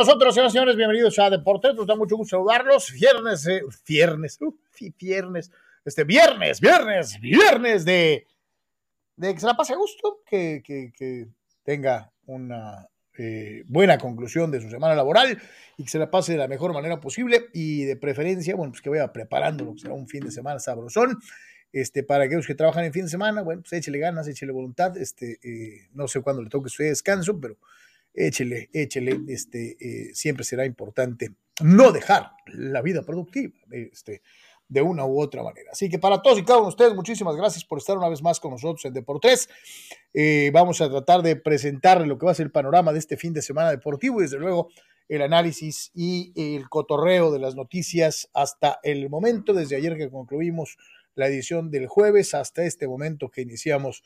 Nosotros, señoras y señores, bienvenidos a Deportes, nos da mucho gusto saludarlos. Viernes, eh, viernes, uh, viernes, este viernes, viernes, viernes de, de que se la pase a gusto, que, que, que tenga una eh, buena conclusión de su semana laboral y que se la pase de la mejor manera posible y de preferencia, bueno, pues que vaya preparando lo que será un fin de semana sabrosón. Este, para aquellos que trabajan en fin de semana, bueno, pues échele ganas, échele voluntad, este, eh, no sé cuándo le toque su descanso, pero échele, échele, este, eh, siempre será importante no dejar la vida productiva, este, de una u otra manera. Así que para todos y cada uno de ustedes, muchísimas gracias por estar una vez más con nosotros en Deportes. Eh, vamos a tratar de presentarle lo que va a ser el panorama de este fin de semana deportivo y desde luego el análisis y el cotorreo de las noticias hasta el momento, desde ayer que concluimos la edición del jueves hasta este momento que iniciamos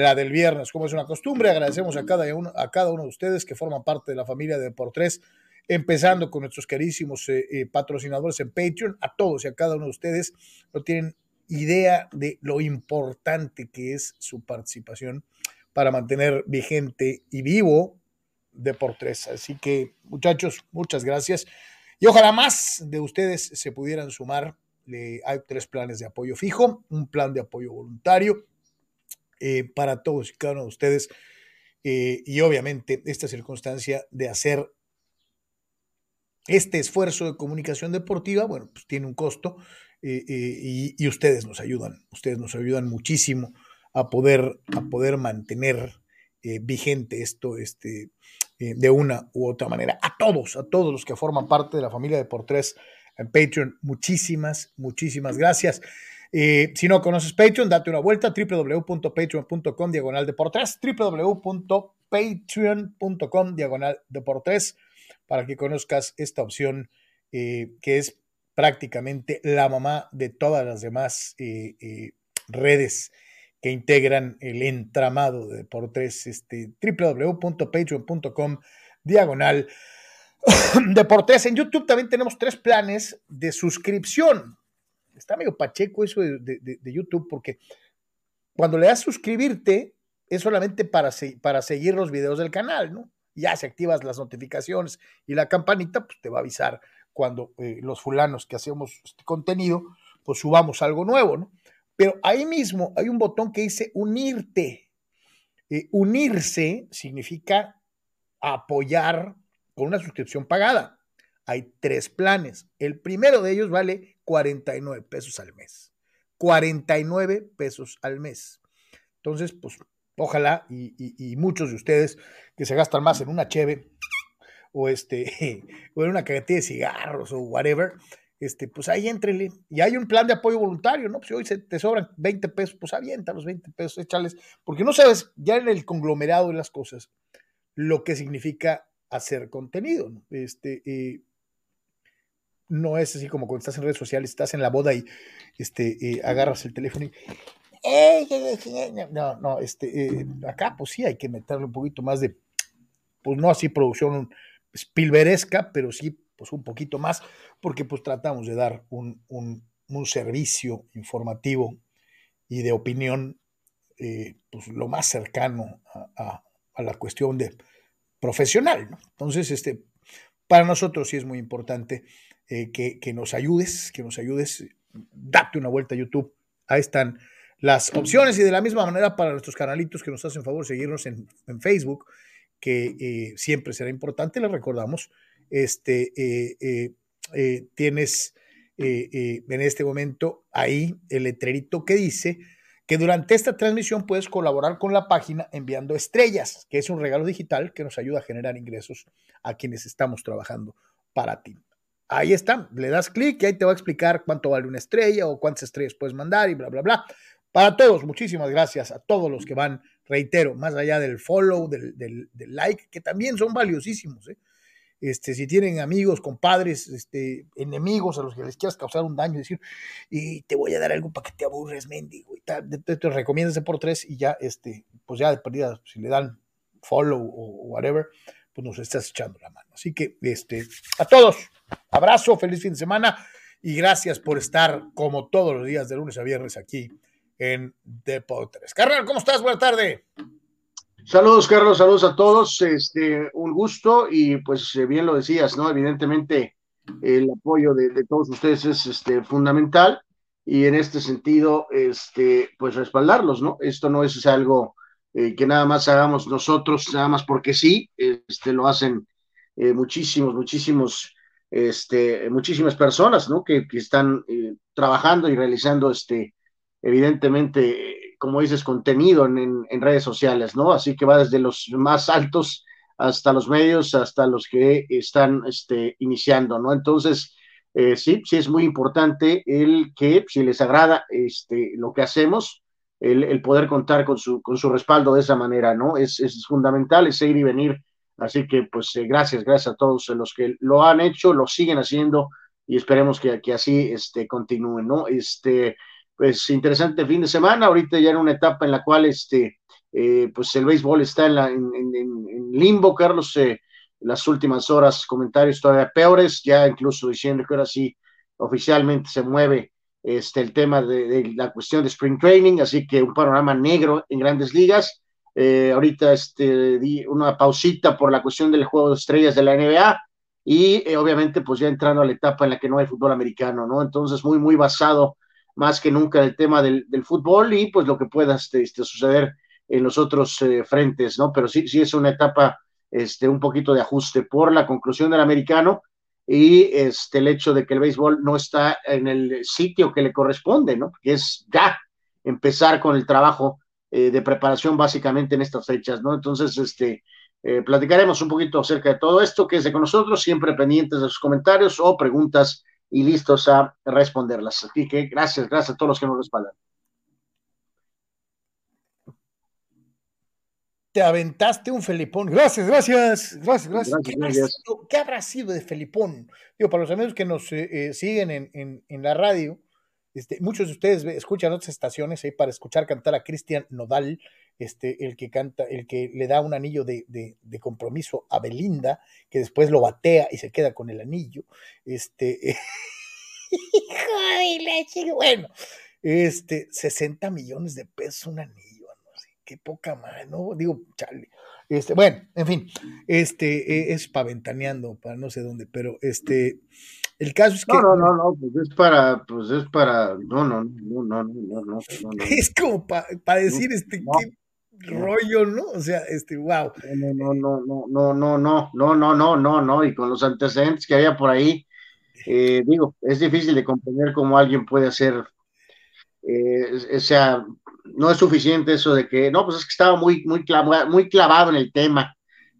la del viernes, como es una costumbre. Agradecemos a cada uno, a cada uno de ustedes que forman parte de la familia de Deportes, empezando con nuestros carísimos eh, eh, patrocinadores en Patreon, a todos y a cada uno de ustedes. No tienen idea de lo importante que es su participación para mantener vigente y vivo Deportes. Así que, muchachos, muchas gracias. Y ojalá más de ustedes se pudieran sumar. hay tres planes de apoyo fijo, un plan de apoyo voluntario eh, para todos y cada uno de ustedes. Eh, y obviamente esta circunstancia de hacer este esfuerzo de comunicación deportiva, bueno, pues tiene un costo eh, y, ustedes nos ayudan, ustedes nos ayudan muchísimo a poder, a poder mantener vigente esto este, de una u otra manera. A todos, a todos los que forman parte de la familia de Por Tres en Patreon, muchísimas, muchísimas gracias. Eh, si no conoces Patreon, date una vuelta, www.patreon.com diagonal de por tres, www.patreon.com diagonal de por tres, para que conozcas esta opción eh, que es prácticamente la mamá de todas las demás eh, redes que integran el entramado de por tres, este, www.patreon.com diagonal de por tres. En YouTube también tenemos tres planes de suscripción está medio pacheco eso de, YouTube, porque cuando le das suscribirte, es solamente para, para seguir los videos del canal, ¿no? Ya si activas las notificaciones y la campanita, pues te va a avisar cuando eh, los fulanos que hacemos este contenido, pues subamos algo nuevo, ¿no? Pero ahí mismo hay un botón que dice unirte. Eh, unirse significa apoyar con una suscripción pagada. Hay tres planes. El primero de ellos vale 49 pesos al mes. 49 pesos al mes. Entonces, pues ojalá y, muchos de ustedes que se gastan más en una cheve o, este, o en una cajetilla de cigarros o whatever, este, pues ahí entrele. Y hay un plan de apoyo voluntario, ¿no? Pues si hoy se te sobran 20 pesos, pues avienta los 20 pesos, échales, porque no sabes ya en el conglomerado de las cosas lo que significa hacer contenido, ¿no? Este, eh, no es así como cuando estás en redes sociales, estás en la boda y este, eh, agarras el teléfono y... No, no, este, eh, acá pues sí hay que meterle un poquito más de, pues no así producción spilberesca, pero sí pues un poquito más, porque pues tratamos de dar un, servicio informativo y de opinión eh, pues lo más cercano a, a, la cuestión de profesional. Entonces, este, para nosotros sí es muy importante eh, que, nos ayudes, que nos ayudes, date una vuelta a YouTube. Ahí están las opciones y de la misma manera para nuestros canalitos que nos hacen favor seguirnos en, Facebook, que eh, siempre será importante, les recordamos, este, eh, tienes en este momento ahí el letrerito que dice que durante esta transmisión puedes colaborar con la página enviando estrellas, que es un regalo digital que nos ayuda a generar ingresos a quienes estamos trabajando para ti. Ahí está, le das clic y ahí te va a explicar cuánto vale una estrella o cuántas estrellas puedes mandar y bla, bla, bla. Para todos, muchísimas gracias a todos los que van, reitero, más allá del follow, del, like, que también son valiosísimos. ¿eh? Este, si tienen amigos, compadres, este, enemigos a los que les quieras causar un daño, decir, y te voy a dar algo para que te aburres, mendigo, y tal, te, recomiéndase por tres y ya, este, pues ya de perdida, si le dan follow o whatever, pues nos estás echando la mano. Así que, este, a todos, abrazo, feliz fin de semana y gracias por estar como todos los días de lunes a viernes aquí en Deportes. Carnal, ¿cómo estás? Buenas tardes. Saludos, Carlos, saludos a todos. Este, un gusto y pues eh, bien lo decías, ¿no? Evidentemente el apoyo de, todos ustedes es este, fundamental y en este sentido, este, pues respaldarlos, ¿no? Esto no es algo eh, que nada más hagamos nosotros, nada más porque sí, este, lo hacen eh, muchísimos, muchísimos, este, muchísimas personas, ¿no? Que, que están trabajando y realizando, este, evidentemente, como dices, contenido en, redes sociales, ¿no? Así que va desde los más altos hasta los medios, hasta los que están este, iniciando, ¿no? Entonces, eh, sí, sí es muy importante el que, si les agrada este, lo que hacemos, el, poder contar con su, con su respaldo de esa manera, ¿no? Es, es fundamental, es ir y venir. Así que, pues, eh, gracias, gracias a todos los que lo han hecho, lo siguen haciendo y esperemos que, que así este, continúen, ¿no? Este, pues interesante fin de semana, ahorita ya en una etapa en la cual este, eh, pues el béisbol está en, la, en, limbo, Carlos, eh, las últimas horas comentarios todavía peores, ya incluso diciendo que ahora sí oficialmente se mueve este, el tema de, la cuestión de Spring Training, así que un panorama negro en grandes ligas. Eh, ahorita este, di una pausita por la cuestión del juego de estrellas de la NBA y obviamente pues ya entrando a la etapa en la que no hay fútbol americano, ¿no? Entonces muy, muy basado más que nunca el tema del, fútbol y pues lo que pueda este, este, suceder en los otros eh, frentes, ¿no? Pero sí, sí es una etapa, este, un poquito de ajuste por la conclusión del americano y este, el hecho de que el béisbol no está en el sitio que le corresponde, ¿no? Que es ya empezar con el trabajo eh, de preparación básicamente en estas fechas, ¿no? Entonces, este, eh, platicaremos un poquito acerca de todo esto, que es de con nosotros, siempre pendientes de sus comentarios o preguntas y listos a responderlas. Así que gracias, gracias a todos los que nos respaldan. Te aventaste un Felipón. Gracias, gracias, gracias, gracias. ¿Qué, habrá sido, de Felipón? Digo, para los amigos que nos eh, siguen en, la radio, este, muchos de ustedes escuchan otras estaciones ahí para escuchar cantar a Cristian Nodal, este, el que canta, el que le da un anillo de, de, compromiso a Belinda, que después lo batea y se queda con el anillo. Este, bueno, este, 60 millones de pesos un anillo, no sé, qué poca más, ¿no? Digo, chale. Este, bueno, en fin, este e, es para ventaneando, para no sé dónde, pero este, el caso es que. No, no, no, no, pues es para, pues es para, no, no, no, no, no, no, no. Es como para decir, este, qué rollo, ¿no? O sea, este, wow. No, no, no, no, no, no, no, no, no, no, no, no, y con los antecedentes que había por ahí, eh, digo, es difícil de comprender cómo alguien puede hacer, eh, o sea, no es suficiente eso de que, no, pues es que estaba muy, muy, clavado, muy clavado en el tema.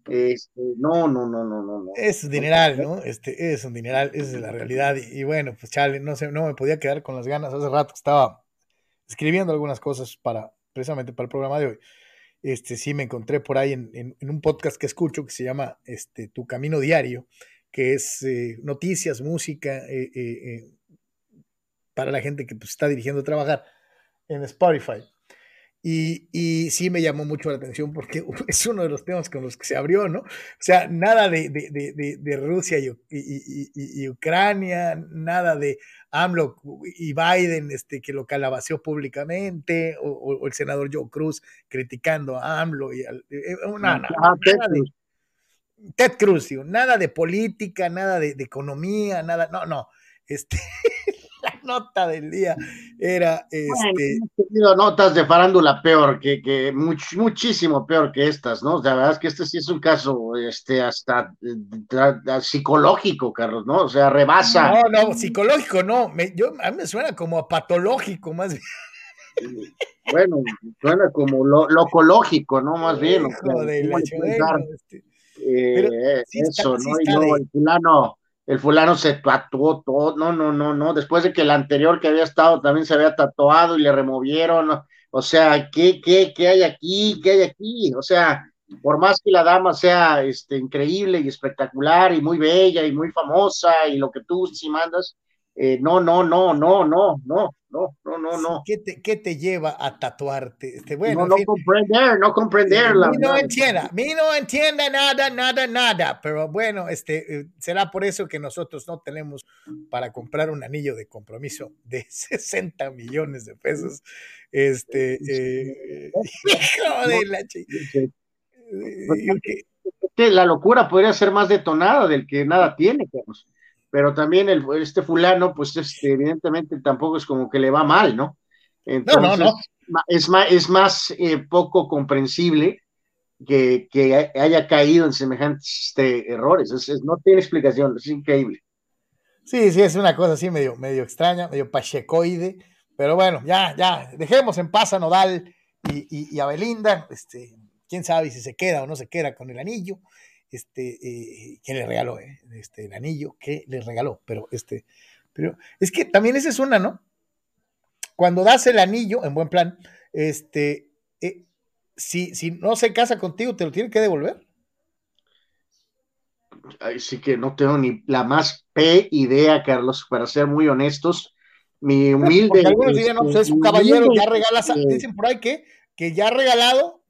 Este, no, no, no, no, no, Es dineral, ¿no? Este, es un dineral, esa es la realidad. Y, bueno, pues chale, no sé, no me podía quedar con las ganas. Hace rato estaba escribiendo algunas cosas para, precisamente para el programa de hoy este, sí me encontré por ahí en, un podcast que escucho que se llama este, Tu Camino Diario, que es eh, noticias, música, eh, eh, para la gente que pues, está dirigiendo a trabajar en Spotify. Y, y, sí me llamó mucho la atención porque es uno de los temas con los que se abrió, ¿no? O sea, nada de, de, de, de Rusia y, y, Ucrania, nada de AMLO y Biden, este, que lo calabaceó públicamente, o, el senador Joe Cruz criticando a AMLO. Y al, eh, eh, nada, ah, nada, de, Ted Cruz, nada de política, nada de, economía, nada, no, no. Este, nota del día era este. tenido notas de farándula peor, que, que muchísimo peor que estas, ¿no? La verdad es que este sí es un caso este, hasta eh, psicológico, Carlos, ¿no? O sea, rebasa. No, no, psicológico no. Me, yo, a mí me suena como a patológico, más bien. Bueno, suena como lo, locológico, ¿no? Más bien. Este, eh, eso, ¿no? Y luego el fulano el fulano se tatuó todo, no, no, no, no, después de que el anterior que había estado también se había tatuado y le removieron, o sea, ¿qué, qué, qué hay aquí? ¿Qué hay aquí? O sea, por más que la dama sea este, increíble y espectacular y muy bella y muy famosa y lo que tú sí mandas, eh, no, no, no, no, no, no, no, no, no, no. ¿Qué te, qué te lleva a tatuarte? Este, bueno, no, no comprender, no comprender. Mi no entienda, mi no entienda nada, nada, nada. Pero bueno, este, eh, será por eso que nosotros no tenemos para comprar un anillo de compromiso de 60 millones de pesos. Este, eh, hijo de la la locura podría ser más detonada del que nada tiene, Carlos. Pero también el, este fulano, pues este, evidentemente tampoco es como que le va mal, ¿no? Entonces, no, no, no. Es más, es más eh, poco comprensible que, que, haya caído en semejantes este, errores. no tiene explicación, es increíble. Sí, sí, es una cosa así medio, medio extraña, medio pachecoide, pero bueno, ya, ya, dejemos en paz a Nodal y, a Belinda, este, quién sabe si se queda o no se queda con el anillo, este, eh, que le regaló, eh? este, el anillo que le regaló, pero este, pero es que también esa es una, ¿no? Cuando das el anillo, en buen plan, este, eh, si, si no se casa contigo, ¿te lo tiene que devolver? sí que no tengo ni la más P idea, Carlos, para ser muy honestos. Mi humilde. algunos dirían, no, pues es un caballero, ya regala, dicen por ahí que, que ya regalado,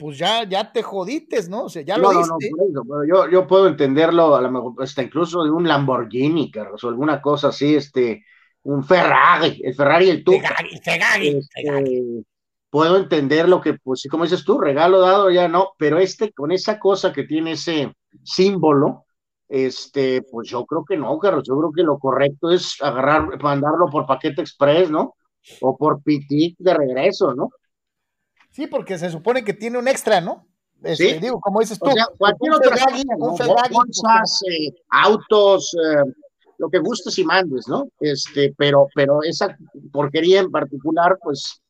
pues ya, ya te jodites, ¿no? O sea, ya lo diste. No, no, yo, yo puedo entenderlo, a lo mejor, hasta incluso de un Lamborghini, Carlos, o alguna cosa así, este, un Ferrari, el Ferrari y el Tuca. Ferrari, este, puedo entender lo que, pues sí, como dices tú, regalo dado ya no, pero este, con esa cosa que tiene ese símbolo, este, pues yo creo que no, Carlos, yo creo que lo correcto es agarrar, mandarlo por paquete express, ¿no? O por PT de regreso, ¿no? Sí, porque se supone que tiene un extra, ¿no? Este, ¿Sí? Digo, como dices tú. O sea, cualquier otra bolsas, eh, autos, eh, lo que gustes y mandes, ¿no? Este, pero, pero esa porquería en particular, pues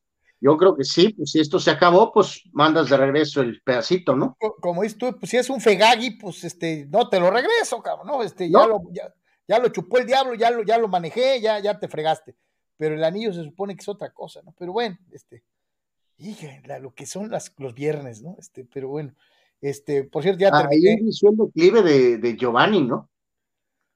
yo creo que sí, pues si esto se acabó, pues mandas de regreso el pedacito, ¿no? Como dices tú, pues si es un fegagi, pues este, no te lo regreso, cabrón, ¿no? Este, ya lo, ya, lo chupó el diablo, ya lo, ya lo manejé, ya, ya te fregaste. Pero el anillo se supone que es otra cosa, ¿no? Pero bueno, este, hija, lo que son las, los viernes, ¿no? Este, pero bueno, este, por cierto, ya terminé. Ahí inició el declive de, de Giovanni, ¿no?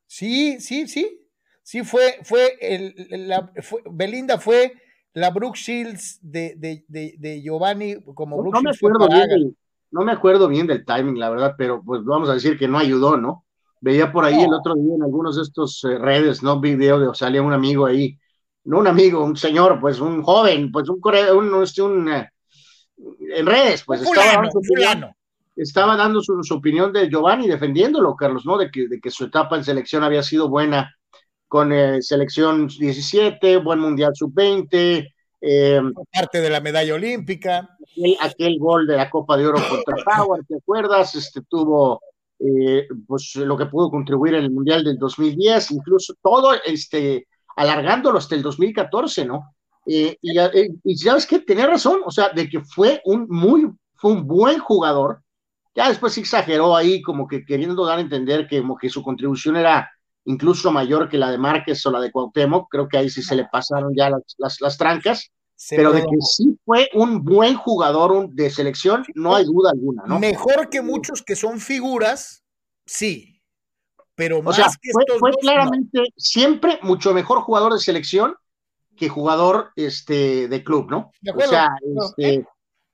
Sí, sí, sí. Sí, fue, fue, el, la, fue, Belinda fue la Brooke Shields de, de, de, Giovanni como no, me acuerdo bien no me acuerdo bien del timing, la verdad, pero pues vamos a decir que no ayudó, ¿no? Veía por ahí el otro día en algunos de estos eh, redes, ¿no? Video de, o salía un amigo ahí, no un amigo, un señor, pues un joven, pues un, un, este, un, eh, en redes, pues estaba, dando su opinión, estaba dando su, opinión de Giovanni, defendiéndolo, Carlos, ¿no? De que, de que su etapa en selección había sido buena con eh, selección 17, buen mundial sub-20. Eh, parte de la medalla olímpica. Aquel, gol de la Copa de Oro contra Power, ¿te acuerdas? Este tuvo eh, pues lo que pudo contribuir en el mundial del 2010, incluso todo este alargándolo hasta el 2014, ¿no? y, y, sabes que tenía razón, o sea, de que fue un muy, fue un buen jugador. Ya después exageró ahí, como que queriendo dar a entender que, como que su contribución era incluso mayor que la de Márquez o la de Cuauhtémoc, creo que ahí sí se le pasaron ya las, las, trancas, pero de que sí fue un buen jugador de selección, no hay duda alguna, ¿no? Mejor que muchos que son figuras, sí, pero más que fue, fue claramente siempre mucho mejor jugador de selección que jugador este, de club, ¿no? o sea, este,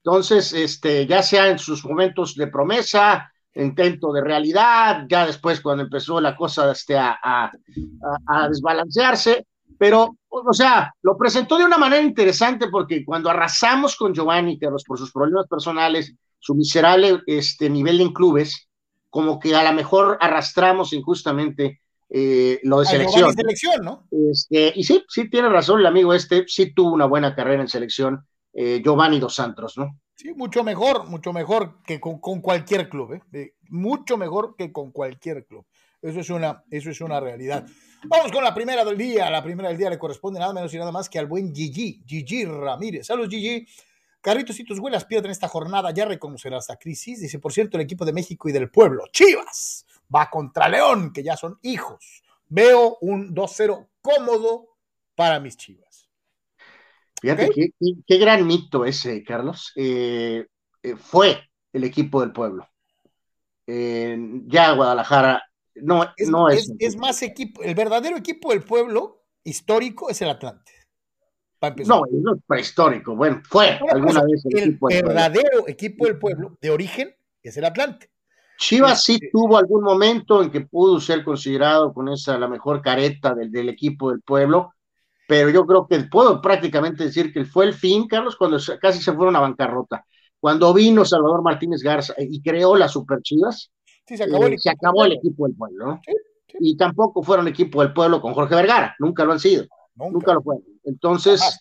entonces, este, ya sea en sus momentos de promesa, intento de realidad, ya después cuando empezó la cosa este, a, a, desbalancearse, pero, o sea, lo presentó de una manera interesante porque cuando arrasamos con Giovanni Carlos por sus problemas personales, su miserable este, nivel en clubes, como que a lo mejor arrastramos injustamente eh, lo de selección. selección ¿no? Este, y sí, sí tiene razón el amigo este, sí tuvo una buena carrera en selección, eh, Giovanni Dos Santos, ¿no? Sí, mucho mejor, mucho mejor que con, cualquier club, ¿eh? mucho mejor que con cualquier club. Eso es, una, eso es una realidad. Vamos con la primera del día. La primera del día le corresponde nada menos y nada más que al buen Gigi, Gigi Ramírez. Saludos, Gigi. Carritos y tus huelas pierden esta jornada, ya reconocerás la crisis. Dice, por cierto, el equipo de México y del pueblo, Chivas, va contra León, que ya son hijos. Veo un 2-0 cómodo para mis Chivas. Fíjate qué, gran mito ese, Carlos. Eh, eh, fue el equipo del pueblo. ya Guadalajara no es, no es, es, más equipo, el verdadero equipo del pueblo histórico es el Atlante. No, no es prehistórico, bueno, fue alguna vez el, verdadero equipo del pueblo de origen es el Atlante. Chivas sí este tuvo algún momento en que pudo ser considerado con esa la mejor careta del, del equipo del pueblo, pero yo creo que puedo prácticamente decir que fue el fin, Carlos, cuando casi se fueron a bancarrota. cuando vino Salvador Martínez Garza y creó las Super Chivas, sí, se acabó, el, eh, se acabó el equipo del pueblo, ¿no? Sí, sí. Y tampoco fueron equipo del pueblo con Jorge Vergara, nunca lo han sido, nunca, nunca lo fueron. Entonces, Ajá.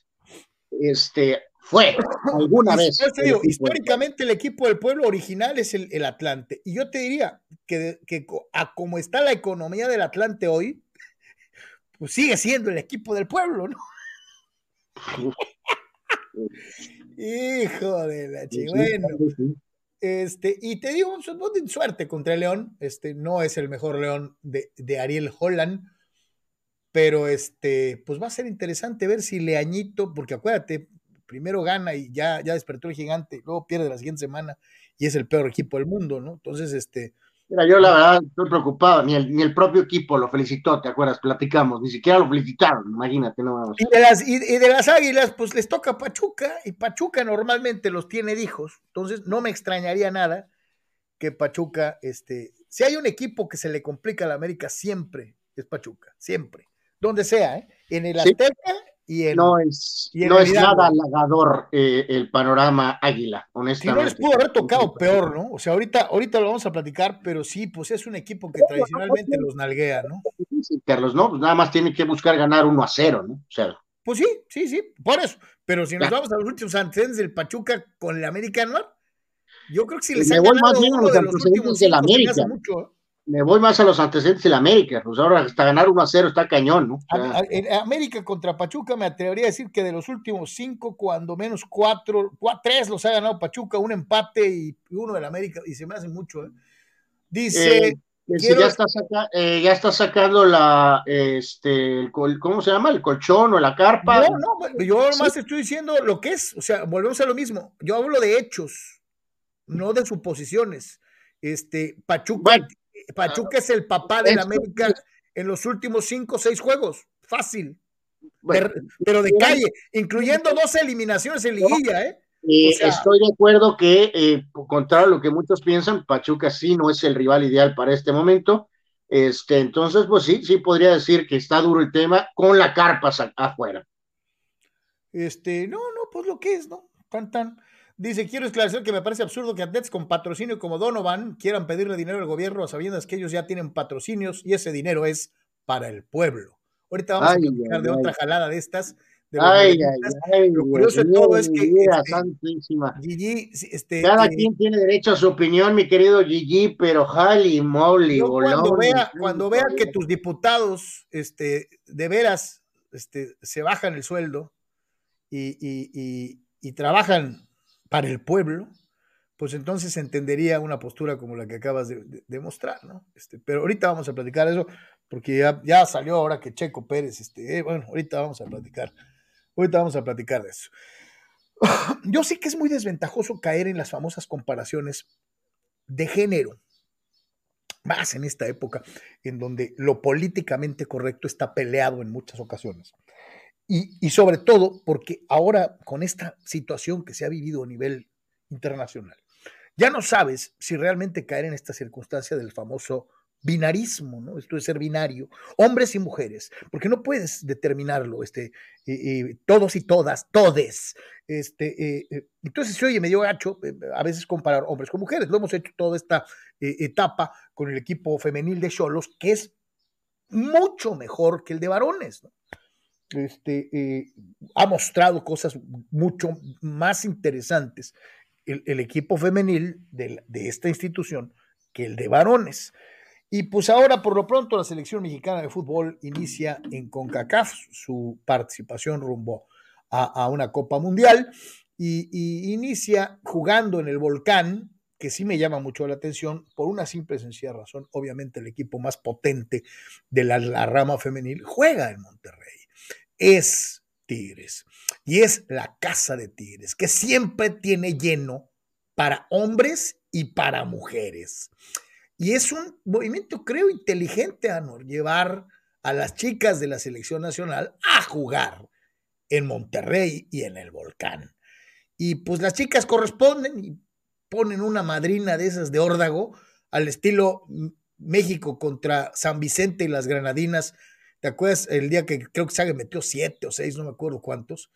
este, fue alguna vez. Digo, históricamente el equipo del pueblo original es el, el Atlante. Y yo te diría que, que, a como está la economía del Atlante hoy, pues sigue siendo el equipo del pueblo, ¿no? Hijo de la chica. Bueno, este, y te digo, no suerte contra el León. Este no es el mejor León de, de, Ariel Holland. Pero este, pues va a ser interesante ver si Leañito, porque acuérdate, primero gana y ya, ya despertó el gigante, luego pierde la siguiente semana y es el peor equipo del mundo, ¿no? Entonces, este, Mira, yo la verdad estoy preocupado, ni el, ni el propio equipo lo felicitó, ¿te acuerdas? Platicamos, ni siquiera lo felicitaron, imagínate, no vamos. Y de las, y, y de las águilas, pues les toca Pachuca, y Pachuca normalmente los tiene hijos, entonces no me extrañaría nada que Pachuca, este, si hay un equipo que se le complica a la América siempre, es Pachuca, siempre, donde sea, ¿eh? En el Azteca sí. y en. No es, y en no es nada halagador eh, el panorama águila, honestamente. Si no les pudo haber tocado peor, ¿no? O sea, ahorita, ahorita lo vamos a platicar, pero sí, pues es un equipo que tradicionalmente los nalguea, ¿no? Carlos, no, pues nada más tiene que buscar ganar 1 a 0, ¿no? O sea. Pues sí, sí, sí, por eso. Pero si nos vamos a los últimos antecedentes del Pachuca con el América Anual, yo creo que si les Me los del América. Mucho, ¿eh? Me voy más a los antecedentes de la América, pues ahora hasta ganar 1 a 0 está cañón, ¿no? O sea, en América contra Pachuca me atrevería a decir que de los últimos cinco, cuando menos cuatro, cuatro tres los ha ganado Pachuca, un empate y uno del América, y se me hace mucho, ¿eh? Dice... Eh, quiero... ya, está saca, eh, ya está sacando la, este, el, ¿cómo se llama? El colchón o la carpa. No, no, yo sí. estoy diciendo lo que es, o sea, volvemos a lo mismo, yo hablo de hechos, no de suposiciones. Este, Pachuca bueno, Pachuca es el papá de la América en los últimos cinco o seis juegos. Fácil. Bueno, pero de calle, incluyendo dos eliminaciones en liguilla, ¿eh? Eh, o sea, estoy de acuerdo que, eh, contrario a lo que muchos piensan, Pachuca sí no es el rival ideal para este momento. Este, entonces, pues sí, sí podría decir que está duro el tema con la carpa afuera. Este, no, no, pues lo que es, ¿no? Tan, tan. Dice, quiero esclarecer que me parece absurdo que atletas con patrocinio como Donovan quieran pedirle dinero al gobierno a sabiamente que ellos ya tienen patrocinios y ese dinero es para el pueblo. Ahorita vamos ay, a platicar de ay. otra jalada de estas. De ay, ay, Lo curioso de todo es que este, Gigi, este, cada eh, quien tiene derecho a su opinión, mi querido Gigi, pero Jali, Molly, cuando vea, cuando vea que tus diputados, este, de veras, este, se bajan el sueldo y, y, y, y trabajan para el pueblo, pues entonces entendería una postura como la que acabas de, de, mostrar, ¿no? Este, pero ahorita vamos a platicar eso, porque ya, ya salió ahora que Checo Pérez, este, eh, bueno, ahorita vamos a platicar, ahorita vamos a platicar de eso. Yo sé que es muy desventajoso caer en las famosas comparaciones de género, más en esta época en donde lo políticamente correcto está peleado en muchas ocasiones. Y, sobre todo porque ahora con esta situación que se ha vivido a nivel internacional, ya no sabes si realmente caer en esta circunstancia del famoso binarismo, ¿no? Esto de ser binario, hombres y mujeres, porque no puedes determinarlo, este, eh, eh, todos y todas, todes. Este, eh, entonces se oye medio gacho a veces comparar hombres con mujeres. Lo hemos hecho toda esta etapa con el equipo femenil de Cholos, que es mucho mejor que el de varones, ¿no? Este, eh, ha mostrado cosas mucho más interesantes el, equipo femenil de, esta institución que el de varones. Y pues ahora, por lo pronto, la selección mexicana de fútbol inicia en CONCACAF su participación rumbo a, una Copa Mundial y, y, inicia jugando en el Volcán, que sí me llama mucho la atención por una simple y sencilla razón. Obviamente el equipo más potente de la, la rama femenil juega en Monterrey es Tigres. Y es la casa de Tigres, que siempre tiene lleno para hombres y para mujeres. Y es un movimiento, creo, inteligente, Anor, llevar a las chicas de la selección nacional a jugar en Monterrey y en el Volcán. Y pues las chicas corresponden y ponen una madrina de esas de órdago al estilo México contra San Vicente y las Granadinas ¿Te acuerdas el día que creo que metió siete o seis, no me acuerdo cuántos?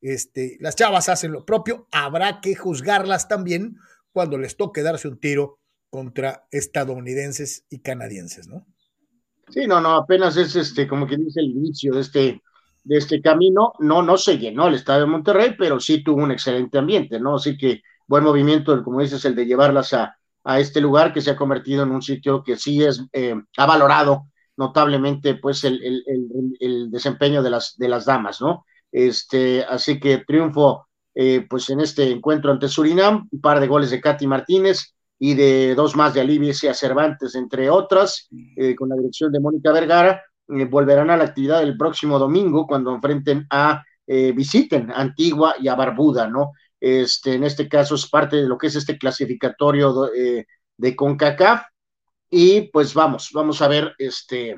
este, las chavas hacen lo propio, habrá que juzgarlas también cuando les toque darse un tiro contra estadounidenses y canadienses, ¿no? Sí, no, no, apenas es este, como que dice el inicio de este, de este camino. No, no se llenó el estadio de Monterrey, pero sí tuvo un excelente ambiente, ¿no? Así que buen movimiento, como dices, el de llevarlas a, a este lugar que se ha convertido en un sitio que sí es, eh, ha valorado notablemente pues el, el, desempeño de las, de las damas, ¿no? Este, así que triunfo eh, pues en este encuentro ante Surinam, un par de goles de Katy Martínez y de dos más de Alicia Cervantes, entre otras, eh, con la dirección de Mónica Vergara, eh, volverán a la actividad el próximo domingo cuando enfrenten a, eh, visiten Antigua y a Barbuda, ¿no? Este, en este caso es parte de lo que es este clasificatorio de, de CONCACAF, y pues vamos, vamos a ver este,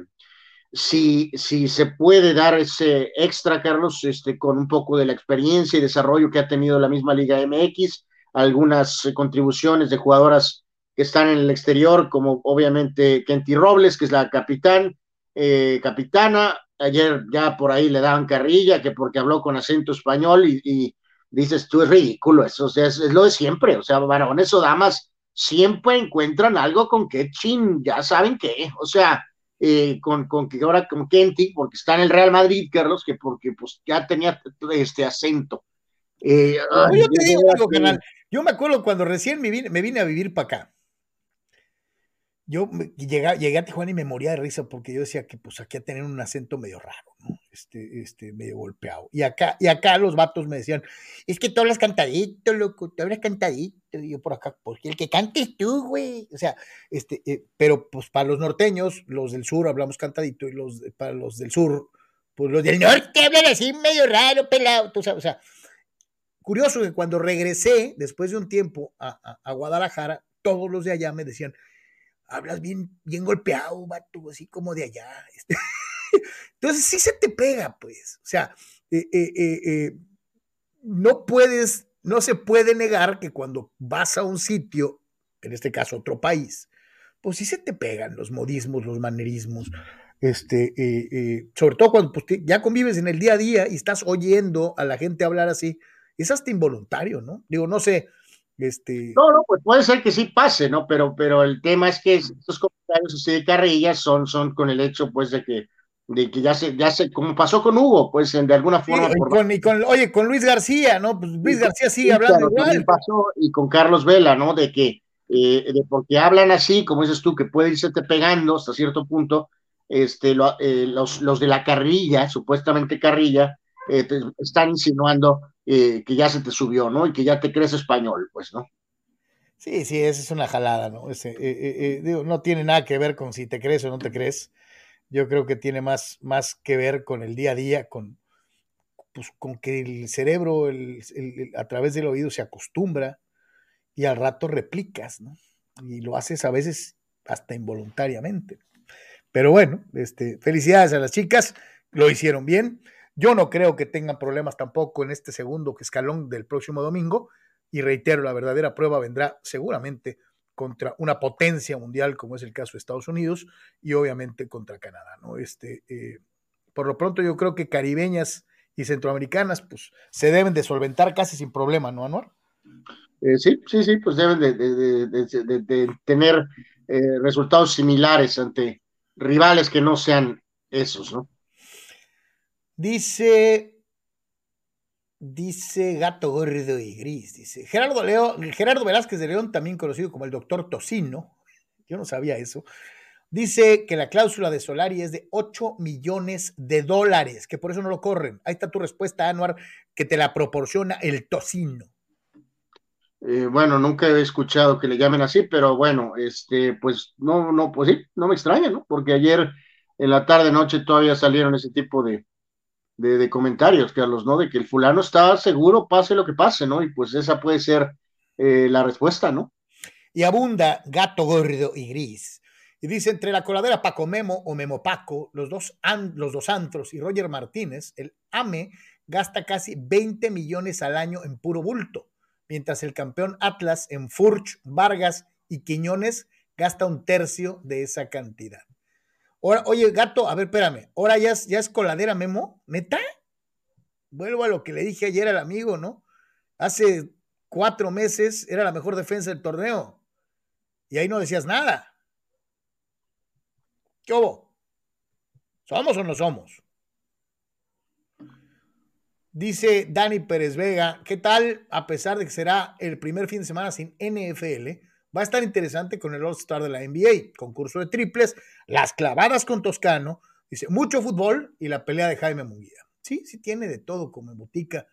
si, si se puede dar ese extra, Carlos, este, con un poco de la experiencia y desarrollo que ha tenido la misma Liga MX, algunas eh, contribuciones de jugadoras que están en el exterior, como obviamente Kenty Robles, que es la capitán, eh, capitana. Ayer ya por ahí le daban carrilla, que porque habló con acento español y, y dices, tú es ridículo, eso o sea, es, es, lo de siempre, o sea, varones o damas siempre encuentran algo con que chin, ya saben qué, o sea, eh, con, con que ahora con Kenty, porque está en el Real Madrid, Carlos, que porque pues ya tenía este acento. Eh, ay, yo te digo algo, canal. Yo me acuerdo cuando recién me vine, me vine a vivir para acá. Yo llegué, llegué, a Tijuana y me moría de risa porque yo decía que pues aquí a tener un acento medio raro, ¿no? Este, este, medio golpeado. Y acá, y acá los vatos me decían, es que tú hablas cantadito, loco, tú hablas cantadito. Y yo por acá, porque el que cantes tú, güey. O sea, este, eh, pero pues para los norteños, los del sur hablamos cantadito, y los para los del sur, pues los del norte hablan así medio raro, pelado. Tú sabes, o sea, curioso que cuando regresé, después de un tiempo a, a Guadalajara, todos los de allá me decían, hablas bien, bien golpeado, vato, así como de allá. Este. Entonces sí se te pega, pues. O sea, eh, eh, eh, no puedes, no se puede negar que cuando vas a un sitio, en este caso otro país, pues sí se te pegan los modismos, los manerismos. Este, sobre todo cuando pues, ya convives en el día a día y estás oyendo a la gente hablar así, es hasta involuntario, ¿no? Digo, no sé, este... No, no, pues puede ser que sí pase, ¿no? Pero, pero el tema es que estos comentarios así de carrillas son, son con el hecho, pues, de que, de que ya se, ya se, como pasó con Hugo, pues, de alguna forma. Sí, con, y con, oye, con Luis García, ¿no? Pues Luis García sigue sí, hablando claro, igual. Pasó, y con Carlos Vela, ¿no? De que, eh, de porque hablan así, como dices tú, que puede irse te pegando hasta cierto punto, este, lo, eh, los, los de la carrilla, supuestamente carrilla, eh, están insinuando eh, que ya se te subió, ¿no? Y que ya te crees español, pues, ¿no? Sí, sí, esa es una jalada, ¿no? Ese, eh, digo, no tiene nada que ver con si te crees o no te crees. Yo creo que tiene más, más que ver con el día a día, con, pues, con que el cerebro el, el, a través del oído se acostumbra y al rato replicas, ¿no? Y lo haces a veces hasta involuntariamente. Pero bueno, este, felicidades a las chicas, lo hicieron bien. Yo no creo que tengan problemas tampoco en este segundo escalón del próximo domingo. Y reitero, la verdadera prueba vendrá seguramente contra una potencia mundial como es el caso de Estados Unidos y obviamente contra Canadá. ¿no? Este, eh, por lo pronto yo creo que caribeñas y centroamericanas pues se deben de solventar casi sin problema, ¿no, Anuar? Eh, sí, sí, sí, pues deben de, tener eh, resultados similares ante rivales que no sean esos, ¿no? Dice, dice Gato Gordo y Gris, dice Gerardo, Leo, Gerardo Velázquez de León, también conocido como el doctor Tocino, yo no sabía eso, dice que la cláusula de Solari es de 8 millones de dólares, que por eso no lo corren. Ahí está tu respuesta, Anuar, que te la proporciona el Tocino. Eh, bueno, nunca he escuchado que le llamen así, pero bueno, este, pues no, no, pues sí, no me extraña, ¿no? Porque ayer en la tarde noche todavía salieron ese tipo de, de, comentarios, Carlos, ¿no? De que el fulano está seguro, pase lo que pase, ¿no? Y pues esa puede ser eh, la respuesta, ¿no? Y abunda gato gordo y gris. Y dice, entre la coladera Paco Memo o Memo Paco, los dos, los dos antros y Roger Martínez, el AME gasta casi 20 millones al año en puro bulto, mientras el campeón Atlas en Furch, Vargas y Quiñones gasta un tercio de esa cantidad. Ahora, oye, gato, a ver, espérame. ¿Ahora ya es, coladera Memo? ¿Neta? vuelvo a lo que le dije ayer al amigo, ¿no? Hace cuatro meses era la mejor defensa del torneo. Y ahí no decías nada. ¿Qué hubo? ¿Somos o no somos? Dice Dani Pérez Vega, ¿qué tal? A pesar de que será el primer fin de semana sin NFL, va a estar interesante con el All-Star de la NBA, concurso de triples, las clavadas con Toscano, dice, mucho fútbol y la pelea de Jaime Munguía. Sí, sí tiene de todo como botica,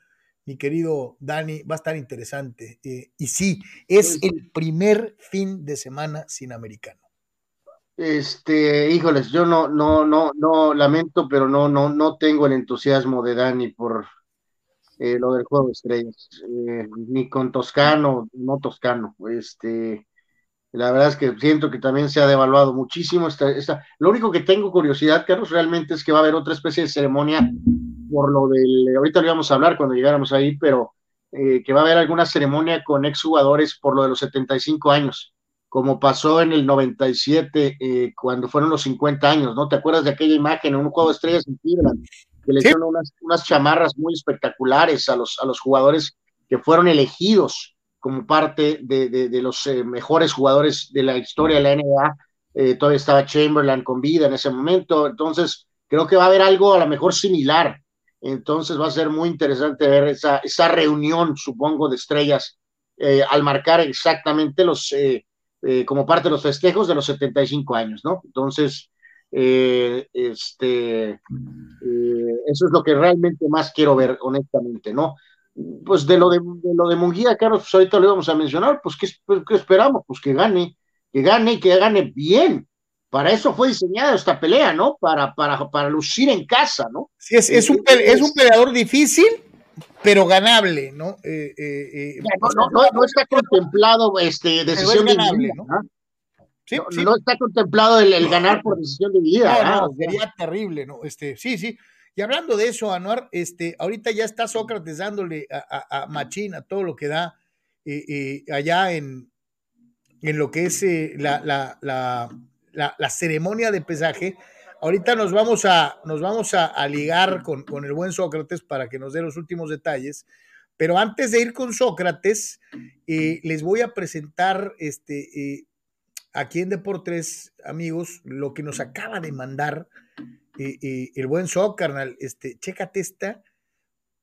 mi querido Dani, va a estar interesante. Eh, y sí, es el primer fin de semana sin americano. Este, híjoles, yo no, no, no, no, lamento, pero no, no, no tengo el entusiasmo de Dani por, eh, lo del juego de estrellas, eh, ni con Toscano, no Toscano, este, la verdad es que siento que también se ha devaluado muchísimo esta, esta, lo único que tengo curiosidad, Carlos, realmente es que va a haber otra especie de ceremonia por lo del, ahorita lo íbamos a hablar cuando llegáramos ahí, pero eh, que va a haber alguna ceremonia con exjugadores por lo de los 75 años, como pasó en el 97, cuando fueron los 50 años, ¿no? ¿Te acuerdas de aquella imagen en un juego de estrellas en Cleveland? Que le dieron unas, unas, chamarras muy espectaculares a los, a los jugadores que fueron elegidos como parte de, de, los eh, mejores jugadores de la historia de la NBA. Eh, todavía estaba Chamberlain con vida en ese momento, entonces creo que va a haber algo a lo mejor similar. Entonces va a ser muy interesante ver esa, esa reunión, supongo, de estrellas eh, al marcar exactamente los, como parte de los festejos de los 75 años, ¿no? Entonces, este, eso es lo que realmente más quiero ver, honestamente, ¿no? Pues de lo de, lo de Munguía, Carlos, pues ahorita lo íbamos a mencionar, pues ¿qué, pues, ¿qué, esperamos? Pues que gane, que gane y que gane bien. Para eso fue diseñada esta pelea, ¿no? Para, para, para lucir en casa, ¿no? Sí, es, es, un, es un peleador difícil, pero ganable, ¿no? Eh, eh, eh no, no, no, no, está contemplado este, decisión ganable, de ¿no? Sí, no, sí. no, está contemplado el, el, ganar por decisión de vida. No, no, sería terrible, ¿no? Este, sí, sí. Y hablando de eso, Anuar, este, ahorita ya está Sócrates dándole a, a, Machín, a todo lo que da eh, eh, allá en, en lo que es eh, la, la, la, la, ceremonia de pesaje. Ahorita nos vamos a, nos vamos a, a ligar con, con, el buen Sócrates para que nos dé los últimos detalles. Pero antes de ir con Sócrates, les voy a presentar este, aquí en Deportes, amigos, lo que nos acaba de mandar y, el buen shock, carnal, este, chécate esta,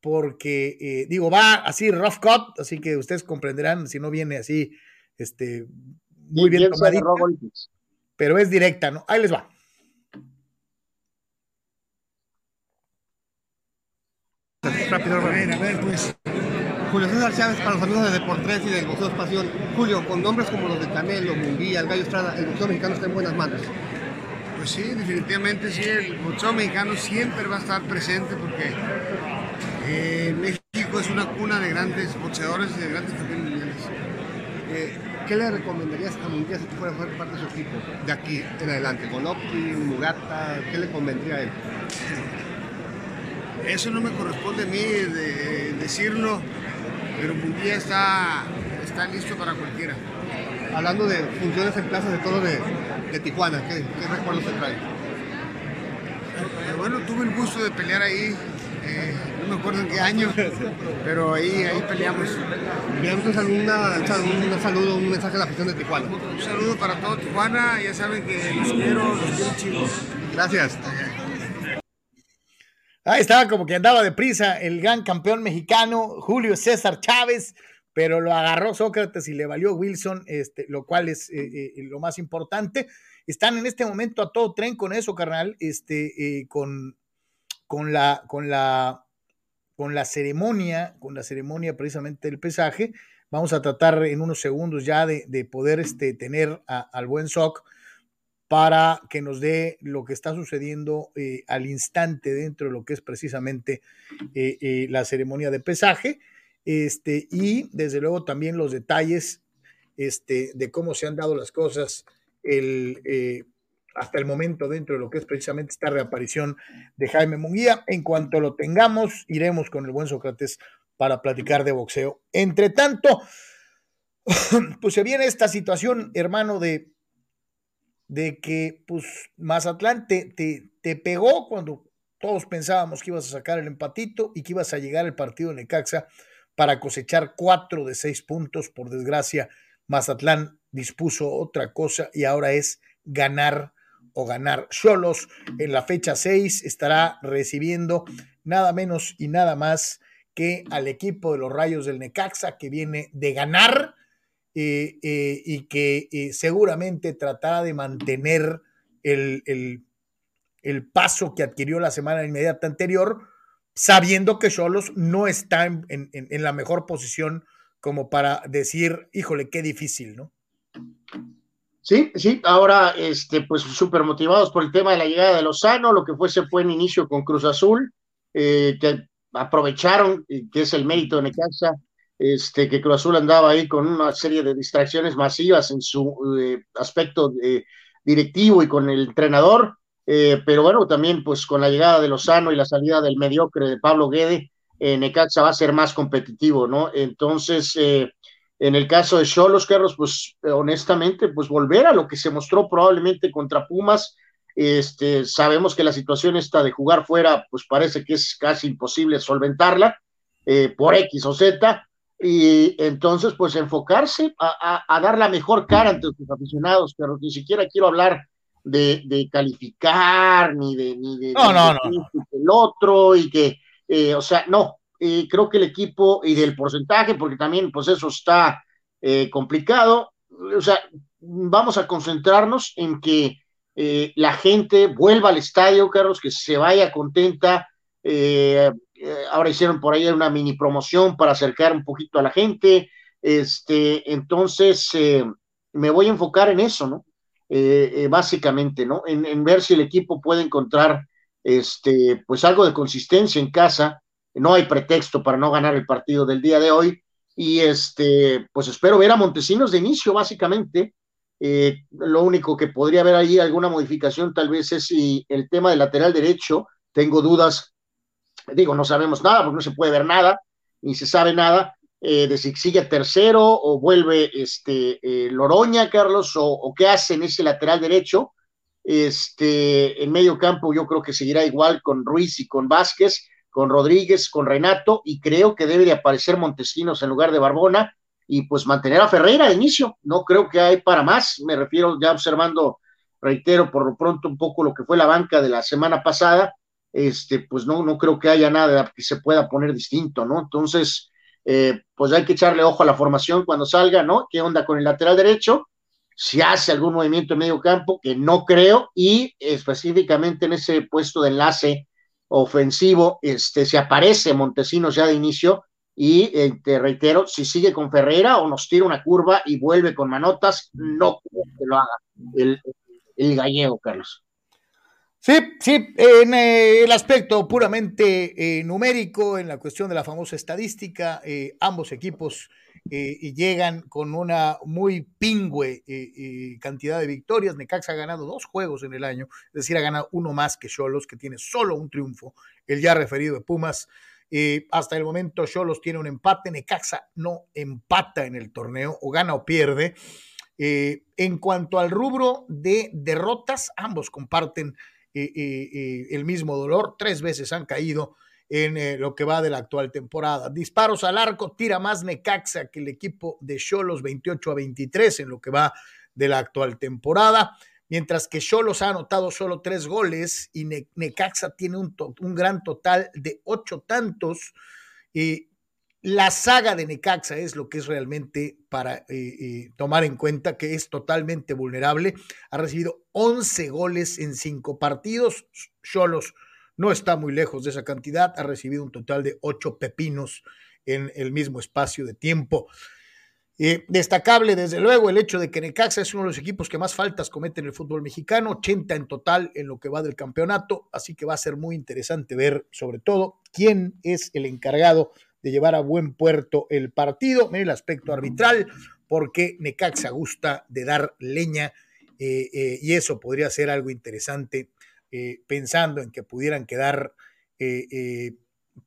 porque, eh, digo, va así rough cut, así que ustedes comprenderán si no viene así, este, muy bien, pero es directa, ¿no? Ahí les va. Rápido, a ver, a ver, pues. Julio César Chávez para los amigos de Deportes y del Boxeo Pasión. Julio, con nombres como los de Canelo, Munguía, el Gallo Estrada, el boxeo mexicano está en buenas manos. Pues sí, definitivamente sí, el boxeo mexicano siempre va a estar presente porque eh, México es una cuna de grandes boxeadores y de grandes campeones mundiales. Eh, ¿Qué le recomendarías a Munguía si fuera parte de su equipo de aquí en adelante? ¿Golovkin, Mugata? ¿Qué le convendría a él? Eso no me corresponde a mí de decirlo, pero Munguía está, está listo para cualquiera. Hablando de funciones en plazas de todo de, de Tijuana, ¿qué, qué recuerdos te trae? Eh, bueno, tuve el gusto de pelear ahí, eh, no me acuerdo en qué año, pero ahí, ahí peleamos. Enviamos un saludo, un mensaje a la afición de Tijuana. Un saludo para todo Tijuana, ya saben que los quiero, los quiero chicos. Gracias. Ahí estaba como que andaba deprisa el gran campeón mexicano, Julio César Chávez, pero lo agarró Sócrates y le valió Wilson, este, lo cual es eh, eh, lo más importante. Están en este momento a todo tren con eso, carnal, este, eh, con, con, la, con, la, con la ceremonia, con la ceremonia precisamente del pesaje. Vamos a tratar en unos segundos ya de, de poder este, tener al buen Soc para que nos dé lo que está sucediendo al instante dentro de lo que es precisamente la ceremonia de pesaje este, y desde luego también los detalles este, de cómo se han dado las cosas el, eh, hasta el momento dentro de lo que es precisamente esta reaparición de Jaime Munguía. En cuanto lo tengamos, iremos con el buen Sócrates para platicar de boxeo. Entre tanto, pues se viene esta situación, hermano, de, de que pues Mazatlán te, te, te pegó cuando todos pensábamos que ibas a sacar el empatito y que ibas a llegar al partido de Necaxa para cosechar cuatro de seis puntos. Por desgracia, Mazatlán dispuso otra cosa y ahora es ganar o ganar. Cholos en la fecha 6 estará recibiendo nada menos y nada más que al equipo de los Rayos del Necaxa que viene de ganar eh, eh, y que eh, seguramente tratará de mantener el, el, paso que adquirió la semana inmediata anterior, sabiendo que Cholos no está en, en la mejor posición como para decir, híjole, qué difícil, ¿no? Sí, sí, ahora este, pues súper motivados por el tema de la llegada de Lozano, lo que fue ese buen inicio con Cruz Azul, que aprovecharon, que es el mérito de Necaxa, este, que Cruz Azul andaba ahí con una serie de distracciones masivas en su eh, aspecto directivo y con el entrenador, eh, pero bueno, también pues con la llegada de Lozano y la salida del mediocre de Pablo Guede, Necaxa va a ser más competitivo, ¿no? Entonces, en el caso de Cholos, Carlos, pues honestamente, pues volver a lo que se mostró probablemente contra Pumas. Este, sabemos que la situación esta de jugar fuera, pues parece que es casi imposible solventarla eh, por X o Z. Y entonces, pues enfocarse a, dar la mejor cara ante sus aficionados, pero ni siquiera quiero hablar de, calificar, ni de, ni de, no, no, no, el otro, y que, eh, o sea, no, eh, creo que el equipo y del porcentaje, porque también pues eso está eh, complicado, o sea, vamos a concentrarnos en que la gente vuelva al estadio, Carlos, que se vaya contenta. Ahora hicieron por ahí una mini promoción para acercar un poquito a la gente. Este, entonces, me voy a enfocar en eso, ¿no? básicamente, ¿no? En, ver si el equipo puede encontrar, este, pues algo de consistencia en casa, no hay pretexto para no ganar el partido del día de hoy. Y este, pues espero ver a Montesinos de inicio, básicamente. Eh, lo único que podría haber ahí alguna modificación, tal vez es si el tema del lateral derecho, tengo dudas, digo, no sabemos nada, porque no se puede ver nada, ni se sabe nada, eh, de si sigue tercero o vuelve este eh, Loroña, Carlos, o, qué hace en ese lateral derecho. Este, en medio campo yo creo que seguirá igual con Ruiz y con Vázquez con Rodríguez, con Renato, y creo que debe de aparecer Montesinos en lugar de Barbona, y pues mantener a Ferreira de inicio. No creo que hay para más, me refiero ya observando, reitero, por lo pronto un poco lo que fue la banca de la semana pasada, este, pues no, no creo que haya nada que se pueda poner distinto, ¿no? Entonces, eh, pues hay que echarle ojo a la formación cuando salga, ¿no? ¿Qué onda con el lateral derecho? Si hace algún movimiento en medio campo, que no creo, y específicamente en ese puesto de enlace ofensivo, este, se aparece Montesinos ya de inicio y eh, te reitero, si sigue con Ferreira o nos tira una curva y vuelve con manotas, no creo que lo haga el, el gallego, Carlos. Sí, sí, en eh, el aspecto puramente eh, numérico, en la cuestión de la famosa estadística, ambos equipos eh, llegan con una muy pingüe eh, eh, cantidad de victorias. Necaxa ha ganado dos juegos en el año, es decir, ha ganado uno más que Cholos, que tiene solo un triunfo, el ya referido de Pumas. hasta el momento Cholos tiene un empate, Necaxa no empata en el torneo, o gana o pierde. en cuanto al rubro de derrotas, ambos comparten el mismo dolor, tres veces han caído en eh, lo que va de la actual temporada. Disparos al arco, tira más Necaxa que el equipo de Cholos 28 a 23 en lo que va de la actual temporada, mientras que Cholos ha anotado solo tres goles y Necaxa tiene un, un, gran total de ocho tantos. y la saga de Necaxa es lo que es realmente para eh, eh, tomar en cuenta que es totalmente vulnerable. Ha recibido 11 goles en cinco partidos. Cholos no está muy lejos de esa cantidad, ha recibido un total de ocho pepinos en el mismo espacio de tiempo. Eh, destacable, desde luego, el hecho de que Necaxa es uno de los equipos que más faltas comete en el fútbol mexicano, 80 en total en lo que va del campeonato, así que va a ser muy interesante ver, sobre todo, quién es el encargado de llevar a buen puerto el partido. En el aspecto arbitral, porque Necaxa gusta de dar leña eh, eh, y eso podría ser algo interesante eh, pensando en que pudieran quedar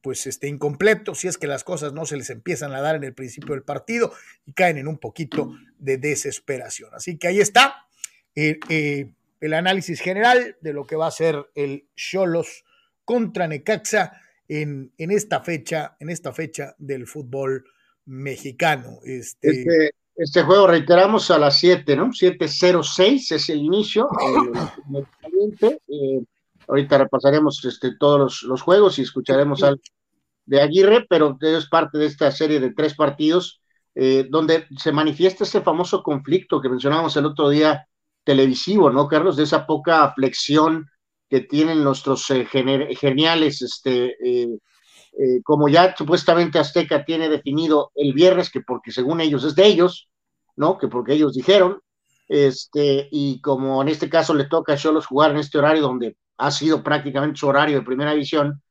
pues este, incompletos si es que las cosas no se les empiezan a dar en el principio del partido y caen en un poquito de desesperación. Así que ahí está el análisis general de lo que va a ser el Cholos contra Necaxa en, en esta fecha, en esta fecha del fútbol mexicano. Este, este, este juego, reiteramos, a las 7, ¿no? 7.06 es el inicio. eh, ahorita repasaremos este, todos los, los, juegos y escucharemos algo de Aguirre, pero es parte de esta serie de tres partidos eh, donde se manifiesta ese famoso conflicto que mencionábamos el otro día televisivo, ¿no, Carlos? De esa poca flexión que tienen nuestros eh, geniales, este, eh, eh, como ya supuestamente Azteca tiene definido el viernes, que porque según ellos es de ellos, ¿no? Que porque ellos dijeron, este, y como en este caso le toca a Cholos jugar en este horario donde ha sido prácticamente su horario de primera división,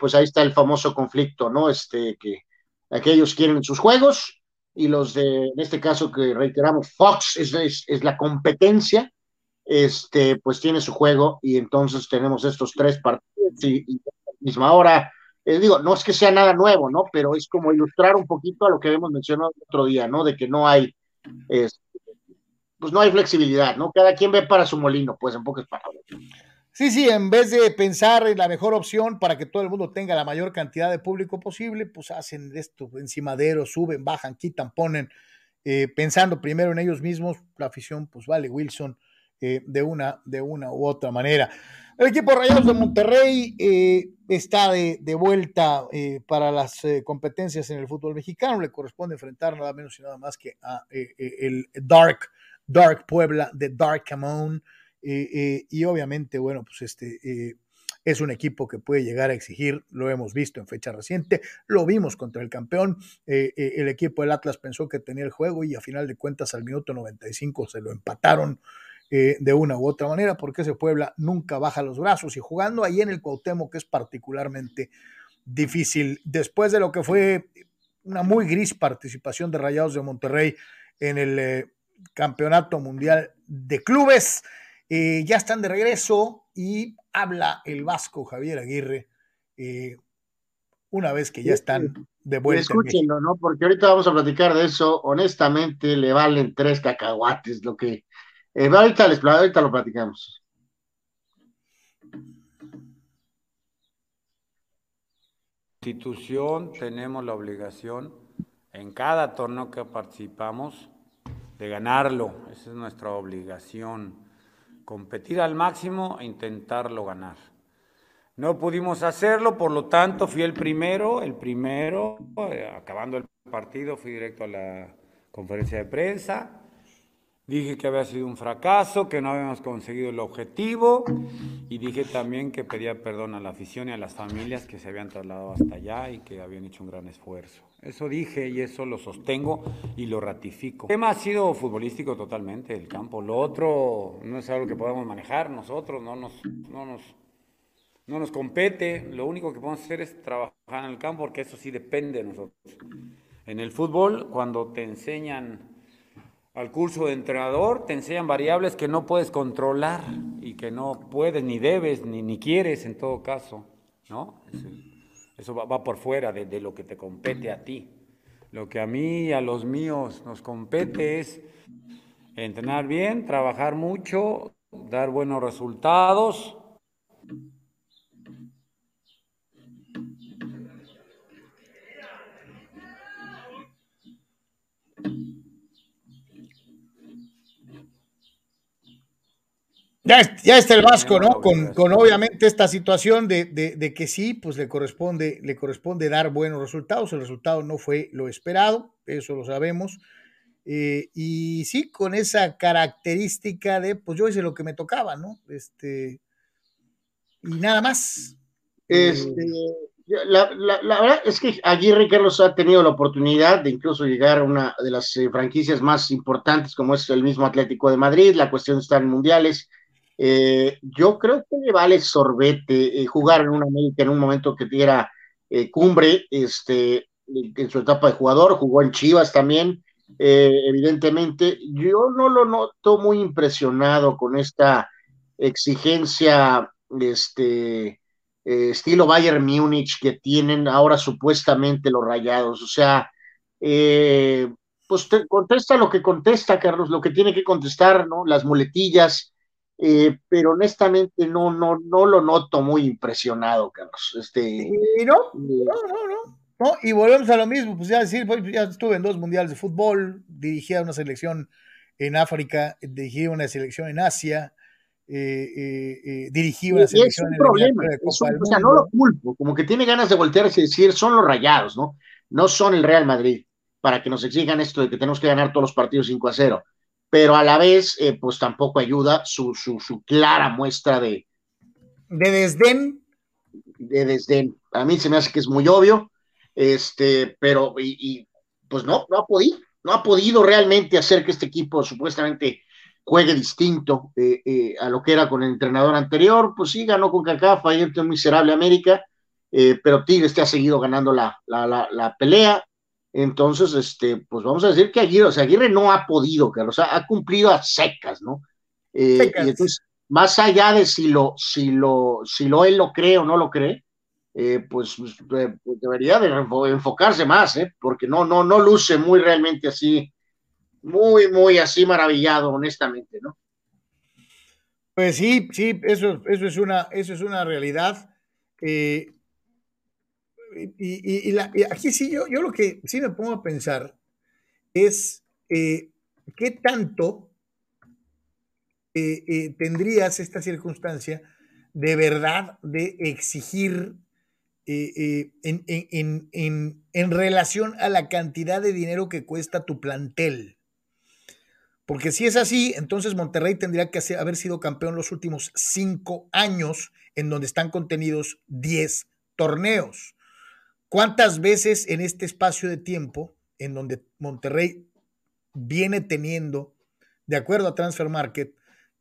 pues ahí está el famoso conflicto, ¿no? Este, que aquellos quieren sus juegos y los de, en este caso que reiteramos, Fox es, es la competencia, este, pues tiene su juego y entonces tenemos estos tres partidos y, y misma hora. Eh, digo, no es que sea nada nuevo, ¿no? Pero es como ilustrar un poquito a lo que habíamos mencionado el otro día, ¿no? De que no hay, este, pues no hay flexibilidad, ¿no? Cada quien ve para su molino, pues en pocas palabras. Sí, sí, en vez de pensar en la mejor opción para que todo el mundo tenga la mayor cantidad de público posible, pues hacen esto encimadero, suben, bajan, quitan, ponen, eh, pensando primero en ellos mismos, la afición, pues vale, Wilson, eh, de, una, de una u otra manera. El equipo Rayados de Monterrey eh, está de, de vuelta eh, para las eh, competencias en el fútbol mexicano. Le corresponde enfrentar nada menos y nada más que a el Dark, Dark Puebla de Dark Camón. y obviamente, bueno, pues este es un equipo que puede llegar a exigir, lo hemos visto en fecha reciente, lo vimos contra el campeón, el equipo del Atlas pensó que tenía el juego y a final de cuentas al minuto 95 se lo empataron eh, de una u otra manera, porque ese Puebla nunca baja los brazos y jugando ahí en el Cuauhtémoc que es particularmente difícil. Después de lo que fue una muy gris participación de Rayados de Monterrey en el eh, Campeonato Mundial de Clubes, eh, ya están de regreso y habla el vasco Javier Aguirre una vez que ya están de vuelta. Escúchenlo, ¿no? Porque ahorita vamos a platicar de eso. Honestamente, le valen tres cacahuates lo que eh, ahorita, les, ahorita lo platicamos. Institución tenemos la obligación en cada torneo que participamos de ganarlo. Esa es nuestra obligación. Competir al máximo e intentarlo ganar. No pudimos hacerlo, por lo tanto fui el primero, el primero, eh, acabando el partido fui directo a la conferencia de prensa Dije que había sido un fracaso, que no habíamos conseguido el objetivo y dije también que pedía perdón a la afición y a las familias que se habían trasladado hasta allá y que habían hecho un gran esfuerzo. Eso dije y eso lo sostengo y lo ratifico. El tema ha sido futbolístico totalmente, el campo. Lo otro no es algo que podamos manejar nosotros, no nos, no nos, no nos compete. Lo único que podemos hacer es trabajar en el campo porque eso sí depende de nosotros. En el fútbol, cuando te enseñan al curso de entrenador, te enseñan variables que no puedes controlar y que no puedes, ni debes, ni, ni quieres en todo caso, ¿no? Eso va, por fuera de, de, lo que te compete a ti. Lo que a mí y a los míos nos compete es entrenar bien, trabajar mucho, dar buenos resultados Ya, ya, está el Vasco, ¿no? Con, con obviamente esta situación de, de, de, que sí, pues le corresponde, le corresponde dar buenos resultados. El resultado no fue lo esperado, eso lo sabemos. Eh, y sí, con esa característica de, pues yo hice lo que me tocaba, ¿no? Este, y nada más. Este, la, la, la, verdad es que Aguirre Carlos ha tenido la oportunidad de incluso llegar a una de las eh, franquicias más importantes, como es el mismo Atlético de Madrid. La cuestión está en mundiales eh, yo creo que le vale sorbete eh, jugar en una América en un momento que era eh, cumbre, este, en su etapa de jugador, jugó en Chivas también, eh, evidentemente. Yo no lo noto muy impresionado con esta exigencia, este, estilo Bayern Múnich que tienen ahora supuestamente los rayados. O sea, pues te contesta lo que contesta, Carlos, lo que tiene que contestar, ¿no? Las muletillas eh, pero honestamente no, no, no lo noto muy impresionado, Carlos. Este, y no, no, no, no, no. Y volvemos a lo mismo, pues ya decir, pues ya estuve en dos mundiales de fútbol, dirigía una selección en África, dirigí una selección en Asia, eh, eh, eh dirigí una selección es un problema, o sea, no lo culpo, como que tiene ganas de voltearse y decir, son los rayados, ¿no? No son el Real Madrid, para que nos exijan esto de que tenemos que ganar todos los partidos 5 a 0 pero a la vez, eh, pues tampoco ayuda su, su, su, clara muestra de... De desdén. De desdén. A mí se me hace que es muy obvio, este, pero, y, pues no, no ha podido, no ha podido realmente hacer que este equipo supuestamente juegue distinto eh, eh, a lo que era con el entrenador anterior, pues sí, ganó con Cacafa, y un miserable América, pero Tigres te ha seguido ganando la, la, la, la pelea, entonces, este, pues vamos a decir que Aguirre, o sea, Aguirre no ha podido, o sea, ha cumplido a secas, ¿no? Eh, y entonces, más allá de si lo, si lo, si lo él lo cree o no lo cree, eh, pues, pues, eh, pues, debería de enfocarse más, ¿eh? Porque no, no, no luce muy realmente así, muy, muy así maravillado, honestamente, ¿no? Pues sí, sí, eso, eso es una, eso es una realidad. Eh, y, aquí sí, yo, yo lo que sí me pongo a pensar es eh, qué tanto eh, eh, tendrías esta circunstancia de verdad de exigir en, en, relación a la cantidad de dinero que cuesta tu plantel. Porque si es así, entonces Monterrey tendría que haber sido campeón los últimos cinco años en donde están contenidos 10 torneos. ¿Cuántas veces en este espacio de tiempo en donde Monterrey viene teniendo, de acuerdo a Transfer Market,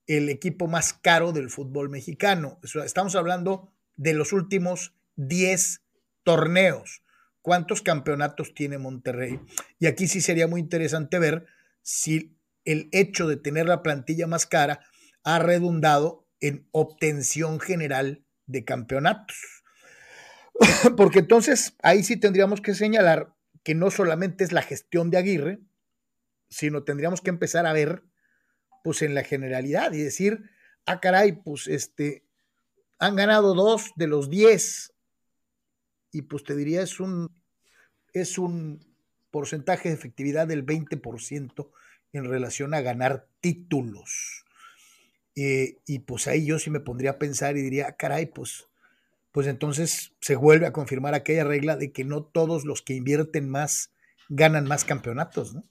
el equipo más caro del fútbol mexicano? Estamos hablando de los últimos 10 torneos. ¿Cuántos campeonatos tiene Monterrey? Y aquí sí sería muy interesante ver si el hecho de tener la plantilla más cara ha redundado en obtención general de campeonatos. Porque entonces ahí sí tendríamos que señalar que no solamente es la gestión de Aguirre, sino tendríamos que empezar a ver, pues en la generalidad y decir, ah, caray, pues este, han ganado dos de los diez. Y pues te diría, es un, es un porcentaje de efectividad del 20% en relación a ganar títulos. Eh, y pues ahí yo sí me pondría a pensar y diría, ah, caray, pues pues entonces se vuelve a confirmar aquella regla de que no todos los que invierten más ganan más campeonatos, ¿no?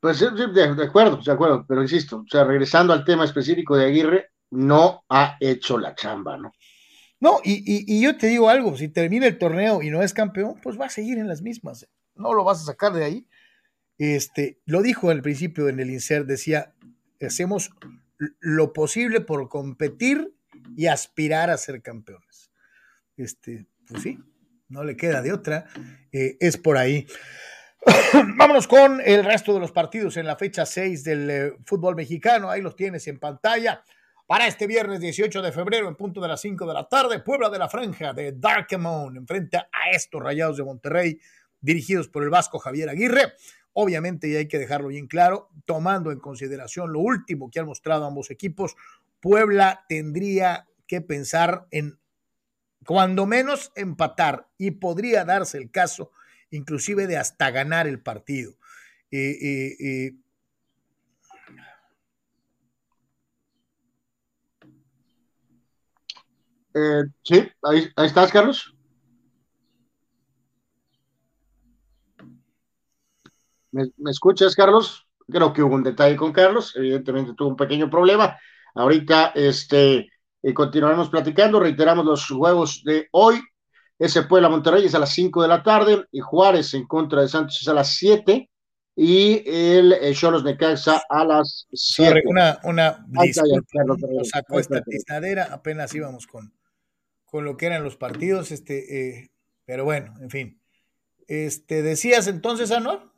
Pues de, de acuerdo, de acuerdo, pero insisto, o sea, regresando al tema específico de Aguirre, no ha hecho la chamba, ¿no? No, y, yo te digo algo, si termina el torneo y no es campeón, pues va a seguir en las mismas, no lo vas a sacar de ahí. Este, lo dijo al principio en el insert, decía, hacemos lo posible por competir y aspirar a ser campeones. Este, pues sí, no le queda de otra, eh, es por ahí. Vámonos con el resto de los partidos en la fecha 6 del eh, fútbol mexicano. Ahí los tienes en pantalla. Para este viernes 18 de febrero, en punto de las 5 de la tarde, Puebla de la Franja de Darkemon enfrenta a estos rayados de Monterrey, dirigidos por el vasco Javier Aguirre. Obviamente, y hay que dejarlo bien claro, tomando en consideración lo último que han mostrado ambos equipos, Puebla tendría que pensar en cuando menos empatar y podría darse el caso inclusive de hasta ganar el partido. Eh, eh, eh. sí, ahí, estás, Carlos. ¿Me, escuchas, Carlos? Creo que hubo un detalle con Carlos, evidentemente tuvo un pequeño problema. Ahorita este, eh, continuaremos platicando, reiteramos los juegos de hoy. Ese Puebla Monterrey es a las 5 de la tarde, y Juárez en contra de Santos es a las 7 y el eh, Cholos de Necaxa a las 7. Una, una disculpa, sacó esta tistadera, apenas íbamos con, con lo que eran los partidos, este, eh, pero bueno, en fin. Este, decías entonces, Anuar.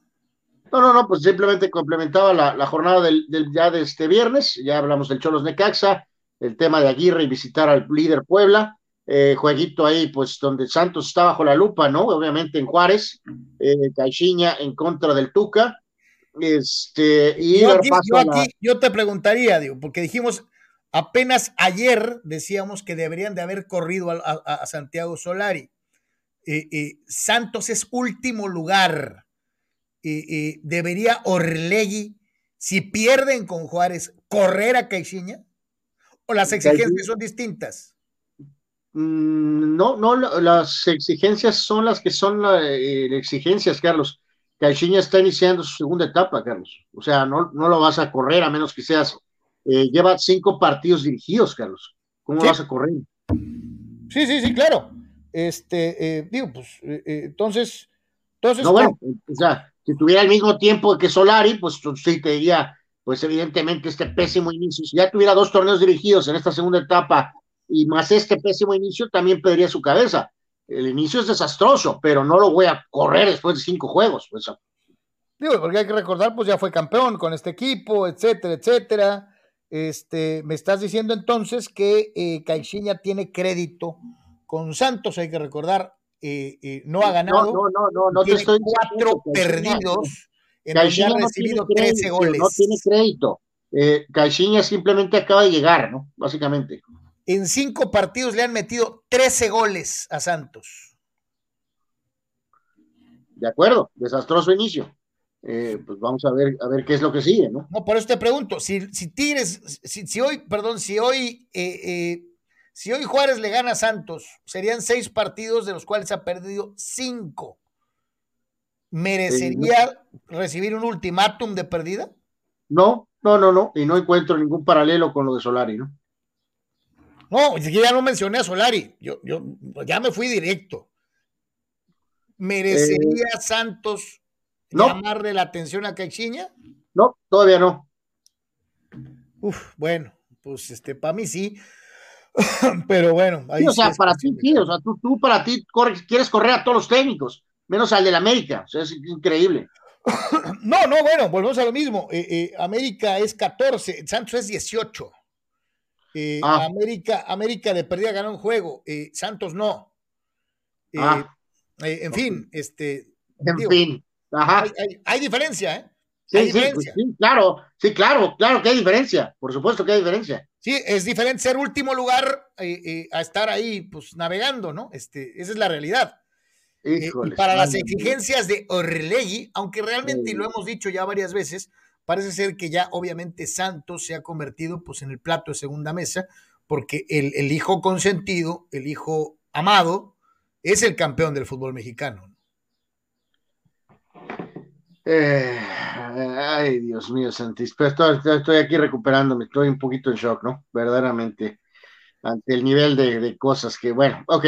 No, no, no, pues simplemente complementaba la, jornada del, ya de este viernes, ya hablamos del Cholos Necaxa, el tema de Aguirre y visitar al líder Puebla, eh, jueguito ahí, pues donde Santos está bajo la lupa, ¿no? Obviamente en Juárez, eh, Caixinha en contra del Tuca, Este, y yo, aquí, yo la- te preguntaría, digo, porque dijimos, apenas ayer decíamos que deberían de haber corrido a, a- a Santiago Solari. Eh, eh, Santos es último lugar. Eh, ¿Debería Orlegui, si pierden con Juárez, correr a Caixinha? ¿O las exigencias son distintas? Mm, No, no, la- las exigencias son las que son la- eh, exigencias, Carlos. Caixinha está iniciando su segunda etapa, Carlos. O sea, no, no lo vas a correr a menos que seas. eh, lleva cinco partidos dirigidos, Carlos. ¿Cómo Sí. vas a correr? Sí, sí, sí, claro. Este, eh, digo, pues, entonces, entonces, No, bueno, o sea, si tuviera el mismo tiempo que Solari, pues sí te diría, pues evidentemente este pésimo inicio. Si ya tuviera dos torneos dirigidos en esta segunda etapa y más este pésimo inicio, también pediría su cabeza. El inicio es desastroso, pero no lo voy a correr después de cinco juegos. Pues, Digo, porque hay que recordar, pues ya fue campeón con este equipo, etcétera, etcétera. Este, me estás diciendo entonces que eh, Caixinha tiene crédito con Santos, hay que recordar, eh, eh, no ha ganado, No, no, no, no, te estoy cuatro perdidos, en donde ha recibido tiene 13 crédito, goles. No tiene crédito. Eh, Caixinha simplemente acaba de llegar, ¿no? Básicamente. En cinco partidos le han metido 13 goles a Santos. De acuerdo, desastroso inicio. Eh, pues vamos a ver, a ver qué es lo que sigue, ¿no? No, por eso te pregunto, si, si Tigres, si, si hoy, perdón, si hoy, eh, si hoy Juárez le gana a Santos, serían seis partidos de los cuales ha perdido cinco. ¿Merecería recibir un ultimátum de perdida? No, no, no, no, y no encuentro ningún paralelo con lo de Solari, ¿no? No, que ya no mencioné a Solari, yo, yo ya me fui directo. ¿Merecería Santos no. llamarle la atención a Caixinha? No, todavía no. Uf, bueno, pues este, para mí sí. Pero bueno, ahí Sí, o sea, para ti, sí, o sea, tú, tú para ti corres- quieres correr a todos los técnicos, menos al del América, o sea, es increíble. No, no, bueno, volvemos a lo mismo. Eh, eh, América es 14, Santos es 18. Eh, Ah. América, América de perdida ganó un juego, Santos no. Ah. en fin, este, En digo, fin, ajá. hay, hay- hay diferencia, ¿eh? Sí, hay sí, pues sí, claro, sí, claro, claro que hay diferencia, por supuesto que hay diferencia. Sí, es diferente ser último lugar eh, eh, a estar ahí, pues navegando, ¿no? Este, esa es la realidad. Eh, para las exigencias de Orlegui, aunque realmente, y lo hemos dicho ya varias veces, parece ser que ya obviamente Santos se ha convertido pues en el plato de segunda mesa, porque el, el hijo consentido, el hijo amado, es el campeón del fútbol mexicano. Eh, ay, Dios mío, Santis, pero estoy, aquí recuperándome, estoy un poquito en shock, ¿no? Verdaderamente, ante el nivel de, de cosas que, bueno, ok,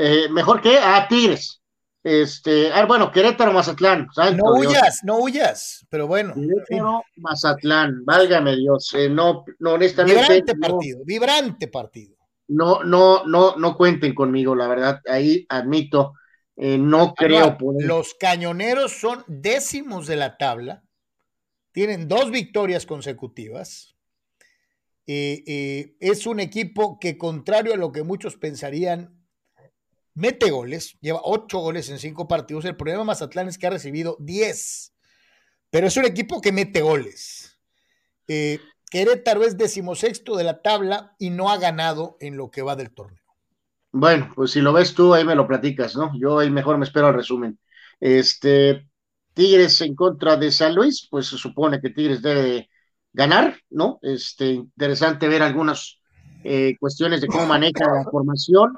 Eh, mejor que a Tigres. Este, ah, bueno, Querétaro, Mazatlán. santo No Dios. huyas, no huyas, pero bueno. Querétaro, Mazatlán, válgame Dios, eh, no, no, honestamente, Vibrante no, partido, vibrante partido. no, no, no, no cuenten conmigo, la verdad, ahí admito, eh, no creo Ahora, poder. Los cañoneros son décimos de la tabla, tienen dos victorias consecutivas. Eh, eh, es un equipo que, contrario a lo que muchos pensarían, mete goles, lleva ocho goles en cinco partidos. El problema de Mazatlán es que ha recibido diez, pero es un equipo que mete goles. Querétaro es decimosexto de la tabla y no ha ganado en lo que va del torneo. Bueno, pues si lo ves tú, ahí me lo platicas, ¿no? Yo ahí mejor me espero el resumen. Este, Tigres en contra de San Luis, pues se supone que Tigres debe ganar, ¿no? Este, interesante ver algunas eh, cuestiones de cómo maneja la formación,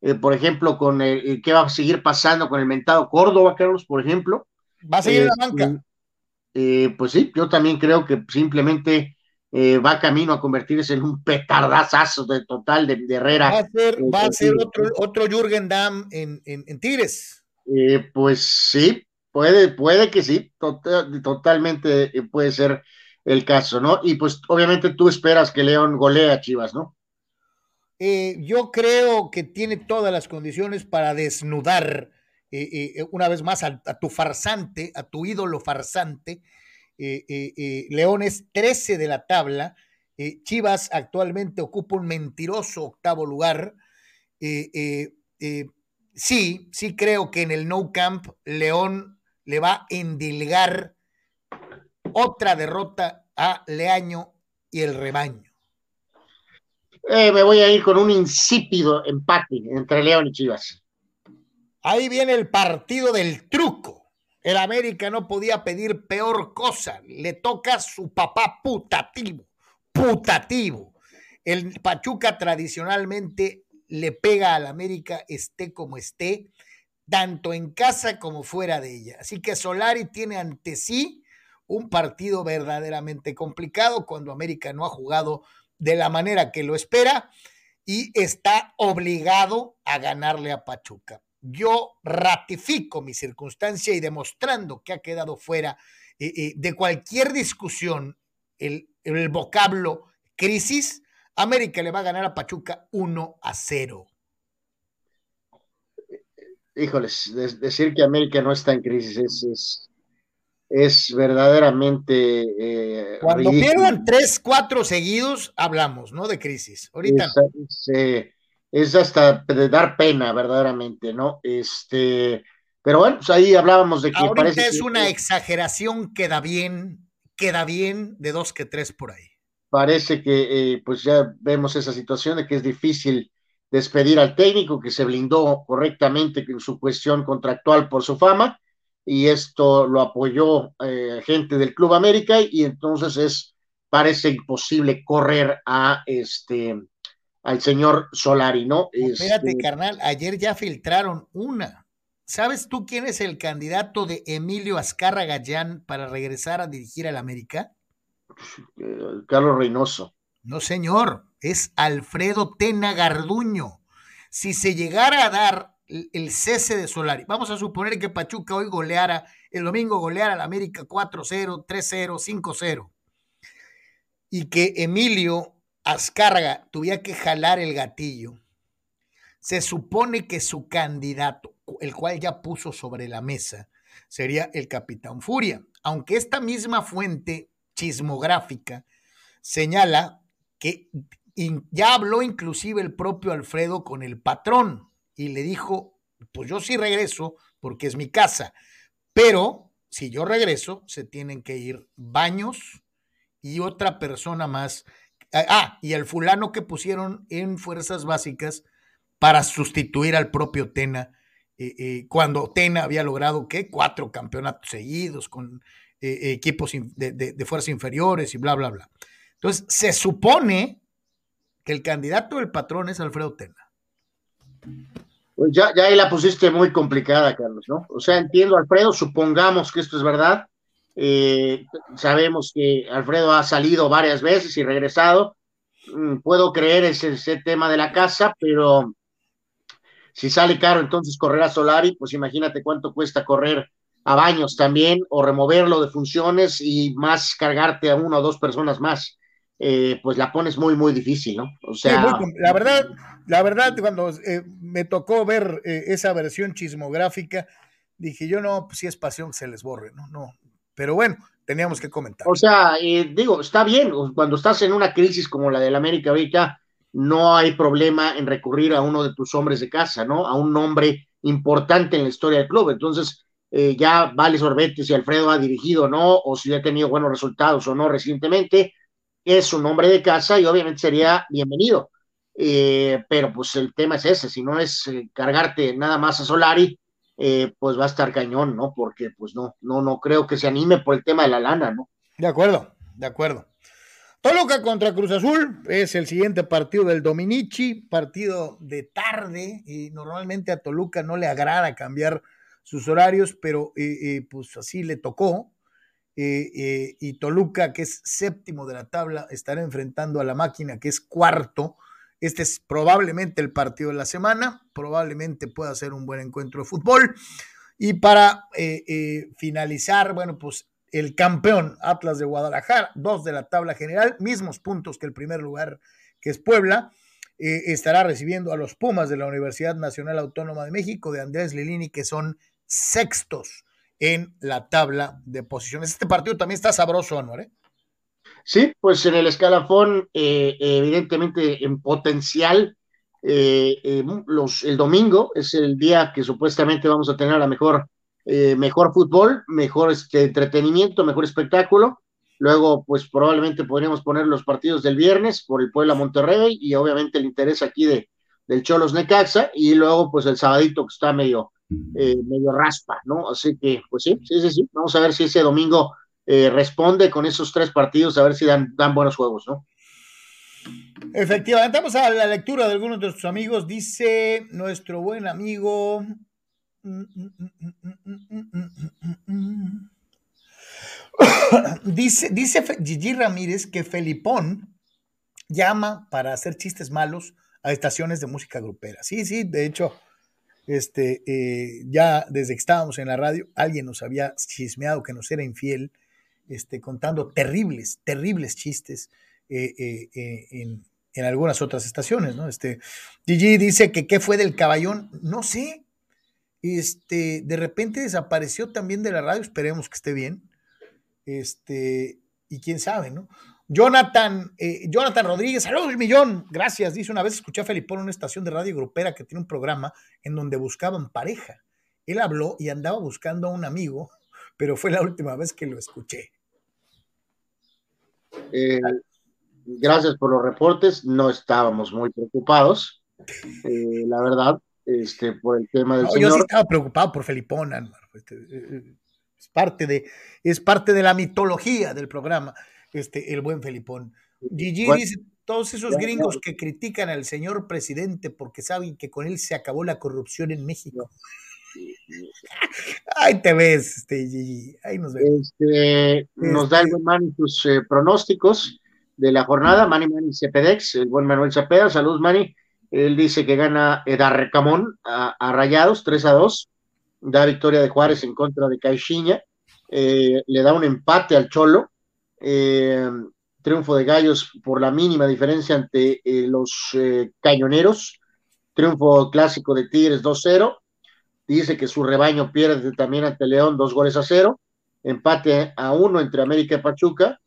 eh, por ejemplo, con el, el qué va a seguir pasando con el mentado Córdoba, Carlos, por ejemplo. Va a seguir en la Este, banca. eh, pues sí, yo también creo que simplemente eh, va camino a convertirse en un petardazazo de total de, de Herrera. Va a ser, va a eh, ser eh, otro, otro Jürgen Damm en, en, en Tigres. Eh, pues sí, puede, puede que sí, total- totalmente puede ser el caso, ¿no? Y pues obviamente tú esperas que León golee a Chivas, ¿no? Yo creo que tiene todas las condiciones para desnudar una vez más a, a tu farsante, a tu ídolo farsante. León es 13 de la tabla. Eh, Chivas actualmente ocupa un mentiroso octavo lugar. Eh, eh, sí, sí creo que en el No Camp León le va a endilgar otra derrota a Leaño y el rebaño. Eh, me voy a ir con un insípido empate entre León y Chivas. Ahí viene el partido del truco. El América no podía pedir peor cosa. Le toca su papá putativo. Putativo. El Pachuca tradicionalmente le pega al América esté como esté, tanto en casa como fuera de ella. Así que Solari tiene ante sí un partido verdaderamente complicado cuando América no ha jugado de la manera que lo espera y está obligado a ganarle a Pachuca. Yo ratifico mi circunstancia y demostrando que ha quedado fuera eh, eh, de cualquier discusión el, el vocablo crisis, América le va a ganar a Pachuca 1 a 0. Híjoles, decir que América no está en crisis es, es verdaderamente. Eh, Cuando pierdan tres, cuatro seguidos, hablamos, ¿no? De crisis. Ahorita. Es, eh, es, hasta de dar pena, verdaderamente, ¿no? Este. Pero bueno, pues ahí hablábamos de que. Ahorita es una exageración, queda bien, queda bien de dos que tres por ahí. Parece que, eh, pues ya vemos esa situación de que es difícil despedir al técnico que se blindó correctamente en su cuestión contractual por su fama y esto lo apoyó eh, gente del Club América y entonces es parece imposible correr a este al señor Solari, ¿no? Espérate, este, carnal, ayer ya filtraron una. ¿Sabes tú quién es el candidato de Emilio Azcarra Gallán para regresar a dirigir al América? Eh, Carlos Reynoso. No, señor, es Alfredo Tena Garduño. Si se llegara a dar el cese de Solari. Vamos a suponer que Pachuca hoy goleara, el domingo goleara al América 4-0, 3-0, 5-0. Y que Emilio Azcárraga tuviera que jalar el gatillo. Se supone que su candidato, el cual ya puso sobre la mesa, sería el Capitán Furia. Aunque esta misma fuente chismográfica señala que ya habló inclusive el propio Alfredo con el patrón y le dijo, pues yo sí regreso porque es mi casa, pero si yo regreso, se tienen que ir baños y otra persona más. Ah, ah, y el fulano que pusieron en fuerzas básicas para sustituir al propio Tena, eh, eh, cuando Tena había logrado, ¿qué? Cuatro campeonatos seguidos con eh, equipos de, de fuerzas inferiores y bla, bla, bla. Entonces, se supone que el candidato del patrón es Alfredo Tena. Pues ya, ya ahí la pusiste muy complicada, Carlos, ¿no? O sea, entiendo, Alfredo, supongamos que esto es verdad. Eh, sabemos que Alfredo ha salido varias veces y regresado. Mm, puedo creer ese, ese tema de la casa, pero si sale caro entonces correr a Solari, pues imagínate cuánto cuesta correr a Baños también o removerlo de funciones y más cargarte a una o dos personas más. Eh, pues la pones muy, muy difícil, ¿no? O sea. la verdad, la verdad, cuando eh, me tocó ver eh, esa versión chismográfica, dije yo no, pues si es pasión se les borre, ¿no? No. Pero bueno, teníamos que comentar. O sea, digo, está bien, cuando estás en una crisis como la del América ahorita, no hay problema en recurrir a uno de tus hombres de casa, ¿no? A un nombre importante en la historia del club. Entonces, ya vale sorbete si Alfredo ha dirigido o no, o si ha tenido buenos resultados o no recientemente es un hombre de casa y obviamente sería bienvenido. Eh, pero pues el tema es ese, si no es eh, cargarte nada más a Solari, eh, pues va a estar cañón, ¿no? Porque pues no, no, no creo que se anime por el tema de la lana, ¿no? De acuerdo, de acuerdo. Toluca contra Cruz Azul es el siguiente partido del Dominici, partido de tarde, y normalmente a Toluca no le agrada cambiar sus horarios, pero pues así le tocó. Eh, eh, y Toluca, que es séptimo de la tabla, estará enfrentando a la máquina, que es cuarto. Este es probablemente el partido de la semana, probablemente pueda ser un buen encuentro de fútbol. Y para eh, finalizar, bueno, pues el campeón Atlas de Guadalajara, dos de la tabla general, mismos puntos que el primer lugar, que es Puebla, estará recibiendo a los Pumas de la Universidad Nacional Autónoma de México, de Andrés Lilini, que son sextos en la tabla de posiciones. Este partido también está sabroso, ¿no? Sí, pues en el escalafón, eh, evidentemente en potencial, eh, eh, los, el domingo es el día que supuestamente vamos a tener a la mejor, mejor fútbol, mejor este, entretenimiento, mejor espectáculo. Luego, pues probablemente podríamos poner los partidos del viernes por el Puebla Monterrey y obviamente el interés aquí de, del Cholos Necaxa y luego pues el sabadito que está medio, eh, medio raspa, ¿no? Así que, pues sí, sí, sí, sí. Vamos a ver si ese domingo eh, responde con esos tres partidos, a ver si dan, buenos juegos, ¿no? Efectivamente, vamos a la lectura de algunos de nuestros amigos. Dice nuestro buen amigo. dice, dice Gigi Ramírez que Felipón llama para hacer chistes malos a estaciones de música grupera. Sí, sí, de hecho, este, eh, ya desde que estábamos en la radio, alguien nos había chismeado que nos era infiel, este, contando terribles, terribles chistes eh, eh, en, en, algunas otras estaciones, ¿no? Este, Gigi dice que qué fue del caballón, no sé, este, de repente desapareció también de la radio, esperemos que esté bien, este, y quién sabe, ¿no? Jonathan, eh, Jonathan Rodríguez, saludos, millón, gracias. Dice una vez escuché a Felipón en una estación de radio grupera que tiene un programa en donde buscaban pareja. Él habló y andaba buscando a un amigo, pero fue la última vez que lo escuché. Eh, gracias por los reportes, no estábamos muy preocupados, eh, la verdad, este, por el tema del no, señor. Yo sí estaba preocupado por Felipón, este, es parte de, es parte de la mitología del programa este, el buen Felipón. Gigi dice, todos esos gringos que critican al señor presidente porque saben que con él se acabó la corrupción en México. Ahí te ves, este, Gigi. Ahí nos vemos. Este, nos da el buen Manny tus eh, pronósticos de la jornada. Manny Manny Cepedex, el buen Manuel Cepeda. Saludos, Manny. Él dice que gana Edarrecamón a, a Rayados 3 a 2. Da victoria de Juárez en contra de Caixinha. Eh, le da un empate al Cholo eh, triunfo de Gallos por la mínima diferencia ante los Cañoneros, triunfo clásico de Tigres 2-0, dice que su rebaño pierde también ante León dos goles a cero, empate a uno entre América y Pachuca,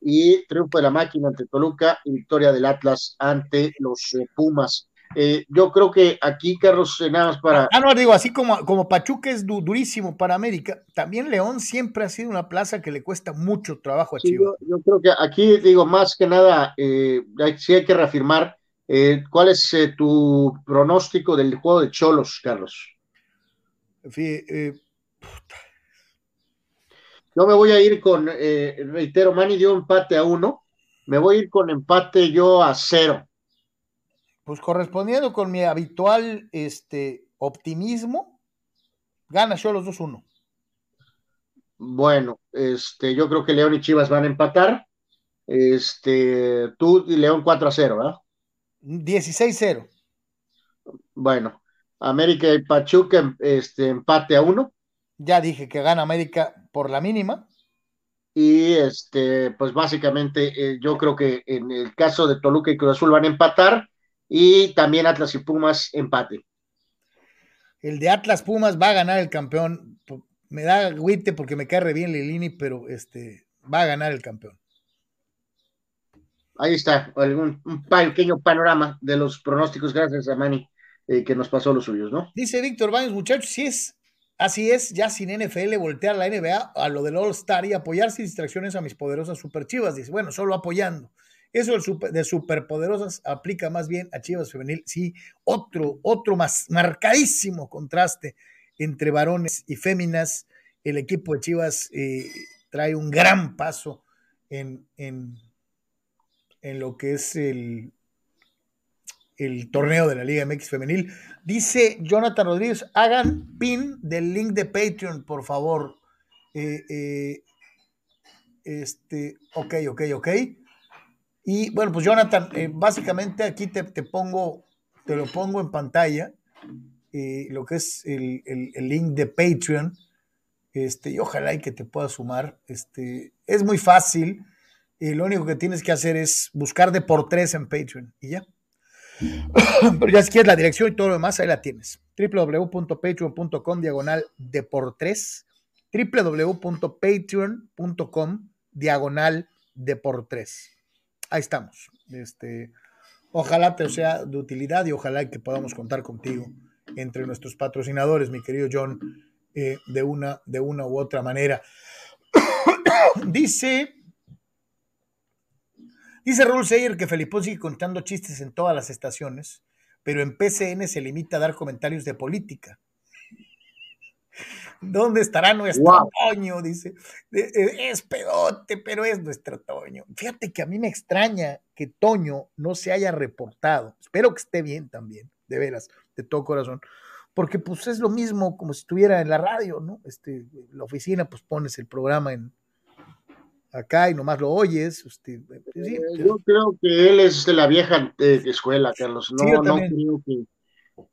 y triunfo de la máquina ante Toluca y victoria del Atlas ante los Pumas. Eh, yo creo que aquí, Carlos, eh, nada más para. Ah, no, digo, así como, como Pachuca es durísimo para América, también León siempre ha sido una plaza que le cuesta mucho trabajo a sí, Chivas. Yo, yo, creo que aquí, digo, más que nada, eh, sí hay que reafirmar. Eh, ¿Cuál es eh, tu pronóstico del juego de Cholos, Carlos? Eh, yo me voy a ir con, reitero, Manny dio empate a uno, me voy a ir con empate yo a cero. Pues correspondiendo con mi habitual este, optimismo, gana yo los 2-1. Bueno, este, yo creo que León y Chivas van a empatar. Este, tú y León 4 a 0, ¿verdad? 16-0. Bueno, América y Pachuca este, empate a 1. Ya dije que gana América por la mínima. Y este, pues básicamente eh, yo creo que en el caso de Toluca y Cruz Azul van a empatar y también Atlas y Pumas empate. El de Atlas Pumas va a ganar el campeón. Me da agüite porque me cae re bien Lilini, pero este va a ganar el campeón. Ahí está, algún, un pequeño panorama de los pronósticos, gracias a Manny, eh, que nos pasó los suyos, ¿no? Dice Víctor Baños, muchachos, si es así es, ya sin NFL, voltear la NBA a lo del All-Star y apoyar sin distracciones a mis poderosas superchivas. Dice, bueno, solo apoyando. Eso de superpoderosas aplica más bien a Chivas Femenil. Sí, otro, otro más marcadísimo contraste entre varones y féminas. El equipo de Chivas eh, trae un gran paso en, en, en lo que es el, el torneo de la Liga MX Femenil. Dice Jonathan Rodríguez, hagan pin del link de Patreon, por favor. Eh, eh, este, ok, ok, ok. Y bueno, pues Jonathan, eh, básicamente aquí te, te, pongo, te lo pongo en pantalla, lo que es el, el, el, link de Patreon, este, y ojalá y que te puedas sumar. Este, es muy fácil, lo único que tienes que hacer es buscar de por tres en Patreon y ya. Pero ya si quieres la dirección y todo lo demás, ahí la tienes. www.patreon.com diagonal de por tres. www.patreon.com diagonal de por tres ahí estamos. Este, ojalá te sea de utilidad y ojalá que podamos contar contigo entre nuestros patrocinadores, mi querido John, eh, de, una, de una u otra manera. Dice Dice Raúl Seyer que Felipón sigue contando chistes en todas las estaciones, pero en PCN se limita a dar comentarios de política. ¿Dónde estará nuestro Wow. Toño? Dice, "Eh, eh, es pedote, pero es nuestro Toño. Fíjate que a mí me extraña que Toño no se haya reportado. Espero que esté bien también, de veras, de todo corazón. Porque pues es lo mismo como si estuviera en la radio, ¿no? Este, la oficina, pues pones el programa en acá y nomás lo oyes. este, sí, Eh, Yo creo que él es de la vieja eh, escuela, Carlos. No, Sí, no creo que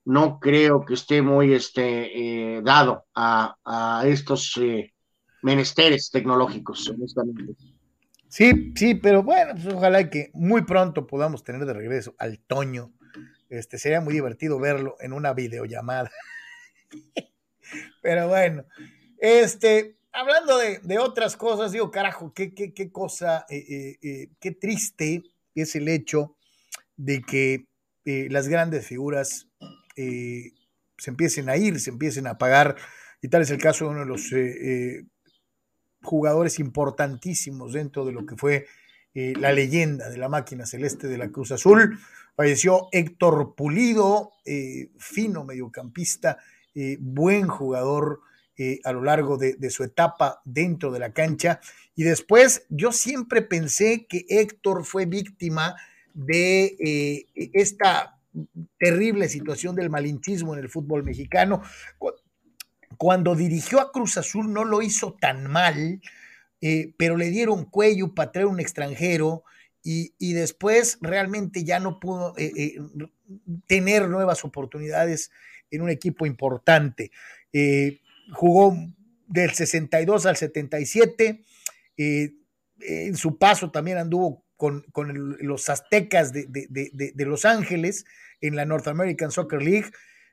no creo que esté muy este eh, dado a, a estos eh, menesteres tecnológicos, honestamente. Sí, sí, pero bueno, pues ojalá que muy pronto podamos tener de regreso al Toño. Este, sería muy divertido verlo en una videollamada. Pero bueno, este, hablando de, otras cosas, digo, carajo, qué, qué, qué cosa, eh, eh, eh, qué triste es el hecho de que las grandes figuras se empiecen a ir, se empiecen a apagar, y tal es el caso de uno de los jugadores importantísimos dentro de lo que fue la leyenda de la máquina celeste de la Cruz Azul. Falleció Héctor Pulido, fino mediocampista, buen jugador eh, a lo largo de, su etapa dentro de la cancha. Y después yo siempre pensé que Héctor fue víctima de eh, esta terrible situación del malinchismo en el fútbol mexicano. Cuando dirigió a Cruz Azul no lo hizo tan mal, eh, pero le dieron cuello para traer un extranjero y, después realmente ya no pudo tener nuevas oportunidades en un equipo importante. Eh, jugó del 62 al 77, eh, en su paso también anduvo con, con los aztecas de, de, de, de, Los Ángeles en la North American Soccer League.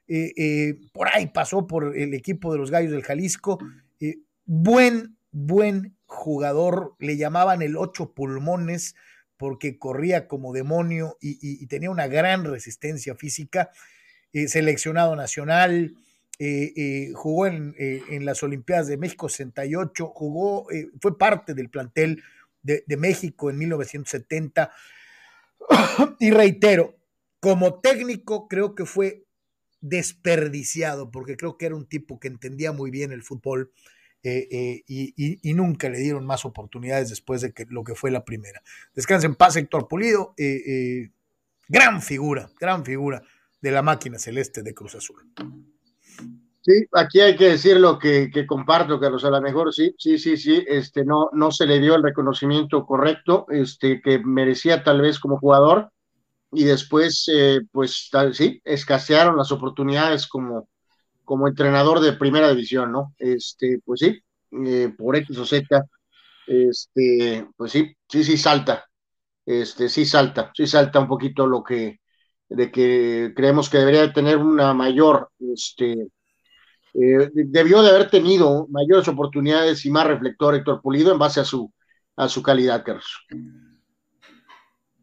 Eh, eh, por ahí pasó por el equipo de los Gallos del Jalisco. Eh, buen, buen jugador, le llamaban el ocho pulmones porque corría como demonio y, y, tenía una gran resistencia física. Eh, seleccionado nacional, eh, jugó en, eh, en, las Olimpiadas de México 68, jugó, eh, fue parte del plantel de, México en 1970. y reitero, como técnico creo que fue desperdiciado, porque creo que era un tipo que entendía muy bien el fútbol eh, eh, y, nunca le dieron más oportunidades después de lo que fue la primera. Descansa en paz, Héctor Pulido, eh, gran figura, gran figura de la máquina celeste de Cruz Azul. Sí, aquí hay que decir lo que, que, comparto, Carlos, a lo mejor sí, sí, sí, sí, este, no, no se le dio el reconocimiento correcto, este, que merecía tal vez como jugador, y después, eh, pues tal, sí, escasearon las oportunidades como, como entrenador de primera división, ¿no? Este, pues sí, eh, por X o Z, este, pues sí, sí, sí salta, este, sí salta, sí salta un poquito lo que, de que creemos que debería tener una mayor, este, eh, debió de haber tenido mayores oportunidades y más reflector Héctor Pulido en base a su, a su calidad, Carlos.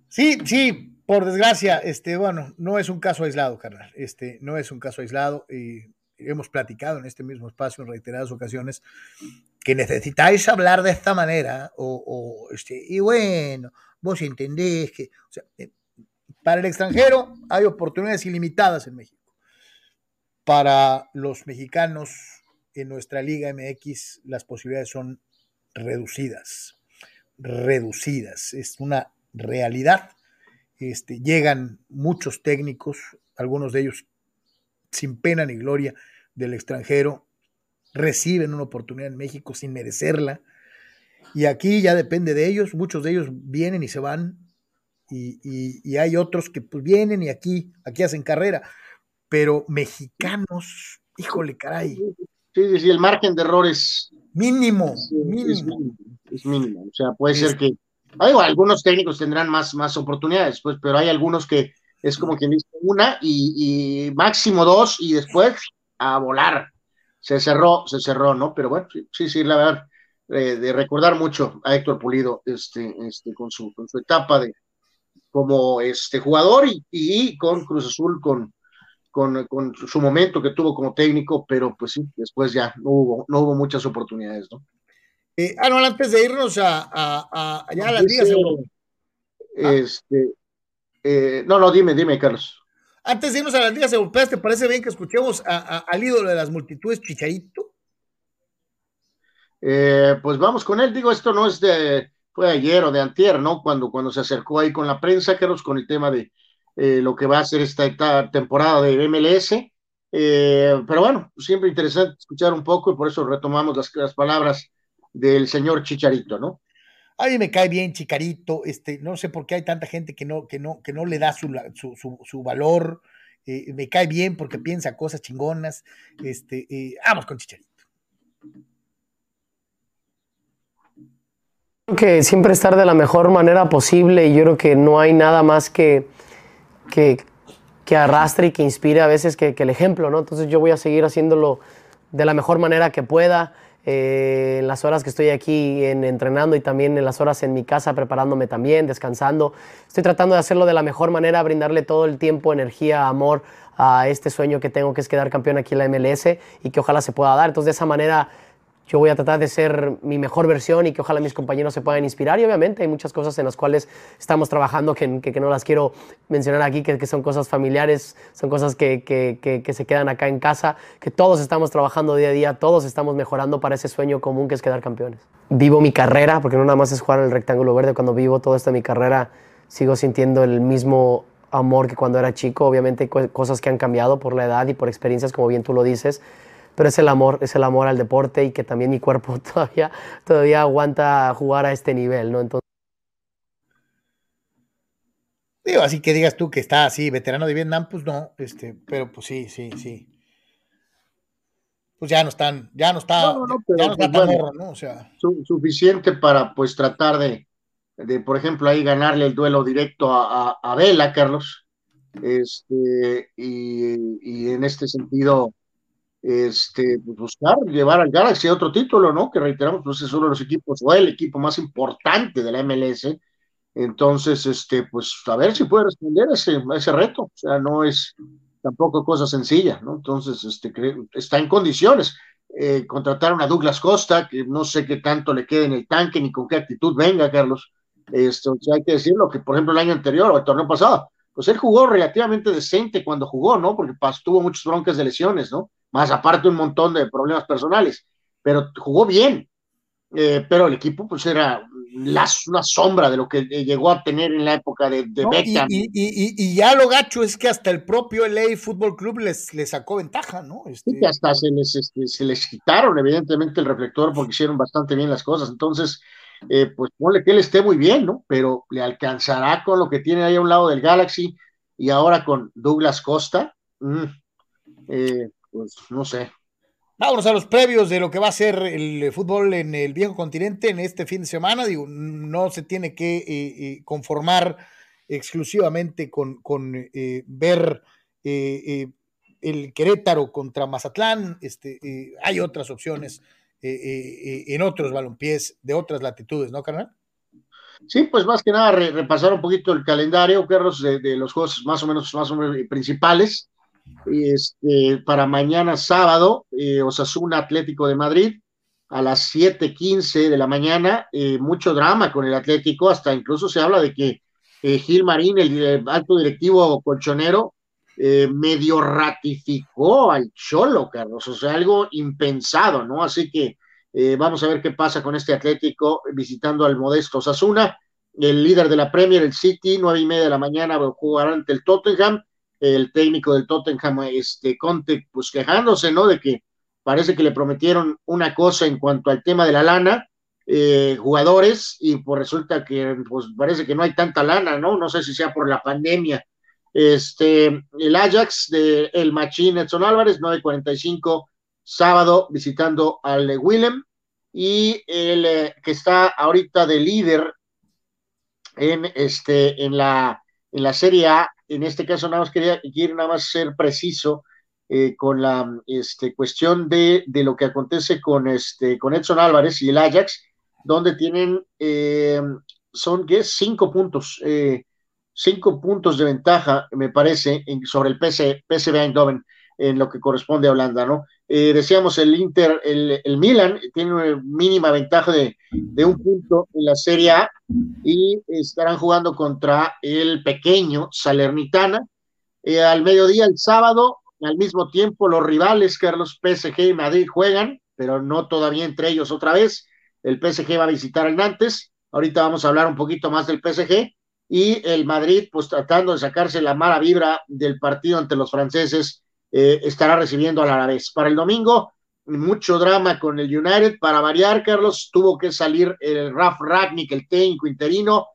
Sí, sí, por desgracia, este, bueno, no es un caso aislado, carnal. Este, no es un caso aislado. Y hemos platicado en este mismo espacio en reiteradas ocasiones que necesitáis hablar de esta manera. O, este, y bueno, vos entendés que. Para el extranjero hay oportunidades ilimitadas en México. Para los mexicanos en nuestra Liga MX, las posibilidades son reducidas. Reducidas. Es una realidad. Este, llegan muchos técnicos, algunos de ellos sin pena ni gloria del extranjero, reciben una oportunidad en México sin merecerla. Y aquí ya depende de ellos, muchos de ellos vienen y se van, y, y, y hay otros que pues, vienen y aquí, aquí hacen carrera, pero mexicanos, híjole, caray. Sí, sí, sí, el margen de errores mínimo, es, mínimo. Es mínimo, es mínimo. O sea, puede es, ser que hay, algunos técnicos tendrán más, más oportunidades, pues, pero hay algunos que es como quien dice una y, y, máximo dos y después a volar. Se cerró, se cerró, ¿no? Pero bueno, sí, sí, sí la verdad, eh, de recordar mucho a Héctor Pulido este, este, con, su, con su etapa de como este jugador y, y con Cruz Azul, con, con, con, su momento que tuvo como técnico, pero pues sí, después ya no hubo, no hubo muchas oportunidades, ¿no? Eh, ah, no, antes de irnos a, a, a, allá a las ligas. Este, eh, no, no, dime, dime, Carlos. Antes de irnos a las ligas europeas, ¿te parece bien que escuchemos al ídolo de las multitudes, Chicharito? Eh, pues vamos con él. Digo, esto no es de, fue ayer o de antier, ¿no? Cuando, cuando se acercó ahí con la prensa, Carlos, con el tema de eh, lo que va a ser esta, temporada de MLS. pero bueno, siempre interesante escuchar un poco y por eso retomamos las, las palabras del señor Chicharito, ¿no? A mí me cae bien Chicarito, este, no sé por qué hay tanta gente que no, que no, que no le da su, su, valor. Eh, me cae bien porque piensa cosas chingonas. Este, eh, vamos con Chicharito. Que siempre estar de la mejor manera posible y yo creo que no hay nada más que, que, que arrastre y que inspire a veces que, el ejemplo, ¿no? Entonces yo voy a seguir haciéndolo de la mejor manera que pueda eh, en las horas que estoy aquí en, entrenando y también en las horas en mi casa preparándome también, descansando. Estoy tratando de hacerlo de la mejor manera, brindarle todo el tiempo, energía, amor a este sueño que tengo que es quedar campeón aquí en la MLS y que ojalá se pueda dar. Entonces de esa manera yo voy a tratar de ser mi mejor versión y que ojalá mis compañeros se puedan inspirar. Y obviamente hay muchas cosas en las cuales estamos trabajando que, que, no las quiero mencionar aquí, que, que, son cosas familiares, son cosas que, que, se quedan acá en casa, que todos estamos trabajando día a día, todos estamos mejorando para ese sueño común que es quedar campeones. Vivo mi carrera, porque no nada más es jugar en el rectángulo verde, cuando vivo todo esto en mi carrera sigo sintiendo el mismo amor que cuando era chico. Obviamente hay cosas que han cambiado por la edad y por experiencias, como bien tú lo dices pero es el amor, es el amor al deporte y que también mi cuerpo todavía, todavía aguanta jugar a este nivel, ¿no? Entonces... Digo, así que digas tú que está así, veterano de Vietnam, pues no, este, pero pues sí, sí, sí. Pues ya no están, ya no está, no, no, ya no está pues ¿no? O sea. suficiente para pues tratar de, de, por ejemplo, ahí ganarle el duelo directo a, a, a Vela, Carlos. Este, y, y en este sentido, este, pues, buscar llevar al Galaxy a otro título, ¿no? Que reiteramos, pues es uno de los equipos, o el equipo más importante de la MLS. Entonces, este, pues a ver si puede responder a ese, ese reto. O sea, no es tampoco cosa sencilla, ¿no? Entonces, este, está en condiciones. Eh, contrataron a Douglas Costa, que no sé qué tanto le quede en el tanque ni con qué actitud venga, Carlos. Esto, o sea, hay que decirlo que, por ejemplo, el año anterior o el torneo pasado, pues él jugó relativamente decente cuando jugó, ¿no? Porque tuvo muchas broncas de lesiones, ¿no? Más aparte un montón de problemas personales, pero jugó bien, eh, pero el equipo pues era una sombra de lo que llegó a tener en la época de, de Beckham. Y, ya lo gacho es que hasta el propio LA Fútbol Club les, les sacó ventaja, ¿no? Este... que hasta se les, este, se les quitaron evidentemente el reflector porque hicieron bastante bien las cosas, entonces... Eh, pues ponle que él esté muy bien, ¿no? Pero le alcanzará con lo que tiene ahí a un lado del Galaxy y ahora con Douglas Costa. Mm, eh, pues no sé. Vámonos a los previos de lo que va a ser el fútbol en el viejo continente en este fin de semana. Digo, no se tiene que eh, eh, conformar exclusivamente con, con eh, ver el Querétaro contra Mazatlán. Este, hay otras opciones en otros balompiés de otras latitudes, ¿no, carnal? Sí, pues más que nada repasar un poquito el calendario, Carlos, de, de, los juegos más o menos, más o menos principales este, para mañana sábado, eh, Osasuna Atlético de Madrid, a las 7:15 de la mañana, eh, mucho drama con el Atlético, hasta incluso se habla de que eh, Gil Marín, el, alto directivo colchonero, medio ratificó al Cholo, Carlos, o sea, algo impensado, ¿no? Así que vamos a ver qué pasa con este Atlético visitando al modesto Osasuna, el líder de la Premier, el City, nueve y media de la mañana jugará ante el Tottenham, el técnico del Tottenham, este Conte, pues quejándose, ¿no? De que parece que le prometieron una cosa en cuanto al tema de la lana, eh, jugadores, y pues resulta que pues parece que no hay tanta lana, ¿no? No sé si sea por la pandemia. Este, el Ajax de el Machín Edson Álvarez, 9.45, sábado, visitando al Willem, y el eh, que está ahorita de líder en, este, en, la, en la Serie A, en este caso nada más quería, quiero nada más ser preciso eh, con la este, cuestión de, de, lo que acontece con, este, con Edson Álvarez y el Ajax, donde tienen, eh, son ¿qué? cinco puntos, eh, cinco puntos de ventaja, me parece, sobre el PC, PSV Eindhoven, en lo que corresponde a Holanda, ¿no? Eh, decíamos el Inter, el, el, Milan tiene una mínima ventaja de, de, un punto en la Serie A y estarán jugando contra el pequeño Salernitana. Eh, al mediodía, el sábado, al mismo tiempo, los rivales, Carlos PSG y Madrid juegan, pero no todavía entre ellos otra vez. El PSG va a visitar al Nantes. Ahorita vamos a hablar un poquito más del PSG. Y el Madrid, pues tratando de sacarse la mala vibra del partido ante los franceses, eh, estará recibiendo al Alavés. Para el domingo, mucho drama con el United. Para variar, Carlos, tuvo que salir el Raf Ragnick, el técnico interino,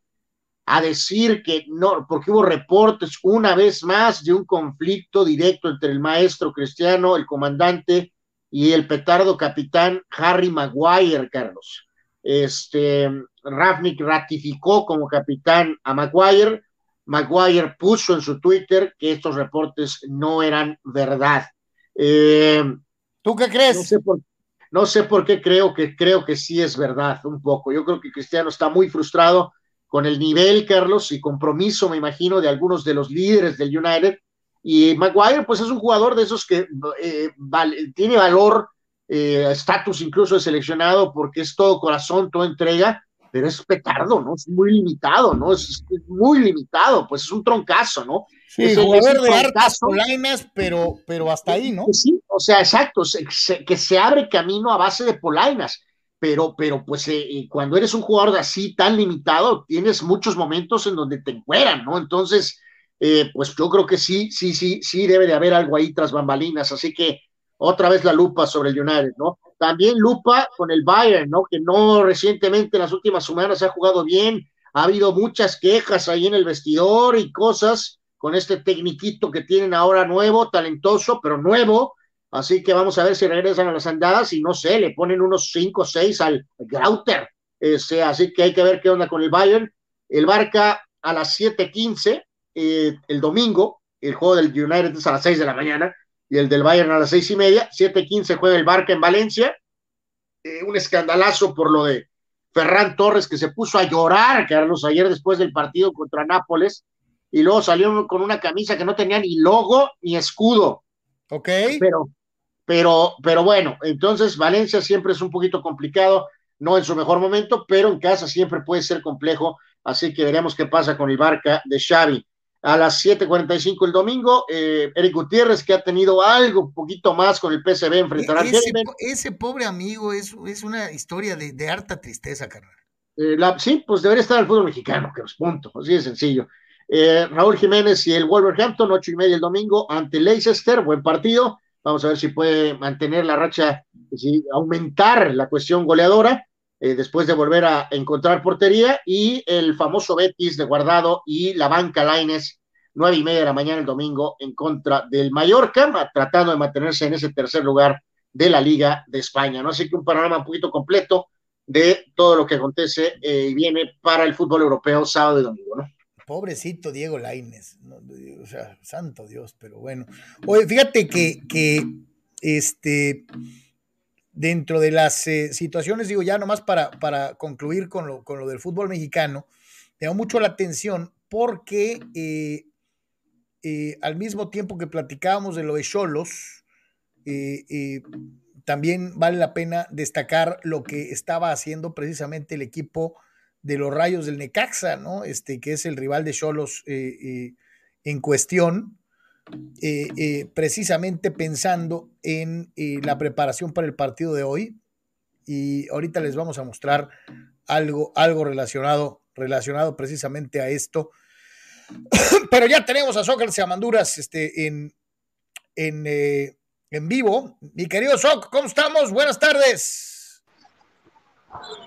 a decir que no, porque hubo reportes una vez más de un conflicto directo entre el maestro cristiano, el comandante y el petardo capitán Harry Maguire, Carlos. Este, Rafnik ratificó como capitán a Maguire. Maguire puso en su Twitter que estos reportes no eran verdad. Eh, ¿Tú qué crees? No sé, por, no sé por qué creo que creo que sí es verdad, un poco. Yo creo que Cristiano está muy frustrado con el nivel, Carlos, y compromiso, me imagino, de algunos de los líderes del United. Y Maguire, pues es un jugador de esos que eh, vale, tiene valor, eh, estatus incluso de seleccionado, porque es todo corazón, toda entrega, pero es petardo, ¿no? Es muy limitado, ¿no? Es, es muy limitado, pues es un troncazo, ¿no? Sí, es, jugador de hartas polainas, pero, pero hasta ahí, ¿no? Sí, o sea, exacto, se, se, que se abre camino a base de polainas, pero, pero pues eh, cuando eres un jugador así tan limitado, tienes muchos momentos en donde te encueran, ¿no? Entonces, eh, pues yo creo que sí, sí, sí, sí debe de haber algo ahí tras bambalinas, así que otra vez la lupa sobre el United, ¿no? También lupa con el Bayern, ¿no? Que no recientemente en las últimas semanas se ha jugado bien, ha habido muchas quejas ahí en el vestidor y cosas con este tecniquito que tienen ahora nuevo, talentoso, pero nuevo, así que vamos a ver si regresan a las andadas y no sé, le ponen unos 5 o 6 al Grauter, este, así que hay que ver qué onda con el Bayern. El Barca a las 7:15, eh, el domingo, el juego del United es a las 6 de la mañana, y el del Bayern a las seis y media. 7:15 juega el Barca en Valencia. Eh, un escandalazo por lo de Ferran Torres que se puso a llorar, Carlos, ayer después del partido contra Nápoles, y luego salió con una camisa que no tenía ni logo ni escudo. Ok. Pero, pero, pero bueno, entonces Valencia siempre es un poquito complicado, no en su mejor momento, pero en casa siempre puede ser complejo, así que veremos qué pasa con el Barca de Xavi a las 7:45 el domingo. Eh, Eric Gutiérrez, que ha tenido algo, un poquito más con el PSV, enfrentará ese, ese pobre amigo es, es una historia de, de harta tristeza, carnal. Eh, la, sí, pues debería estar el fútbol mexicano, que es punto, así de sencillo. Eh, Raúl Jiménez y el Wolverhampton, ocho y media el domingo ante Leicester, buen partido. Vamos a ver si puede mantener la racha, si aumentar la cuestión goleadora. Eh, después de volver a encontrar portería, y el famoso Betis de Guardado y la banca Laines, nueve y media de la mañana el domingo en contra del Mallorca, tratando de mantenerse en ese tercer lugar de la Liga de España. ¿no? Así que un panorama un poquito completo de todo lo que acontece eh, y viene para el fútbol europeo sábado y domingo, ¿no? Pobrecito Diego Laines, ¿no? o sea, santo Dios, pero bueno. Oye, fíjate que, que este dentro de las eh, situaciones, digo ya nomás para, para concluir con lo, con lo, del fútbol mexicano, me llama mucho la atención porque eh, eh, al mismo tiempo que platicábamos de lo de Cholos, eh, también vale la pena destacar lo que estaba haciendo precisamente el equipo de los Rayos del Necaxa, ¿no? Este, que es el rival de Cholos en cuestión. Eh, eh, precisamente pensando en eh, la preparación para el partido de hoy. Y ahorita les vamos a mostrar algo, algo relacionado, relacionado precisamente a esto. Pero ya tenemos a Sócrates Amanduras este, en, en, en vivo. Mi querido Soc, ¿cómo estamos? Buenas tardes.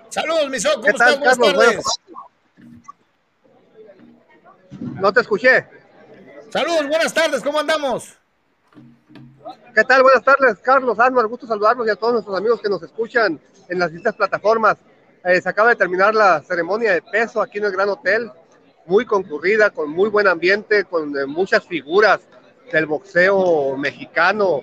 Saludos, mi Soc, ¿cómo estás? Buenas tardes. No te escuché. Saludos, buenas tardes, ¿cómo andamos? ¿Qué tal? Buenas tardes, Carlos Asmar, gusto saludarlos y a todos nuestros amigos que nos escuchan en las distintas plataformas. Eh, se acaba de terminar la ceremonia de peso aquí en el Gran Hotel, muy concurrida, con muy buen ambiente, con eh, muchas figuras del boxeo mexicano.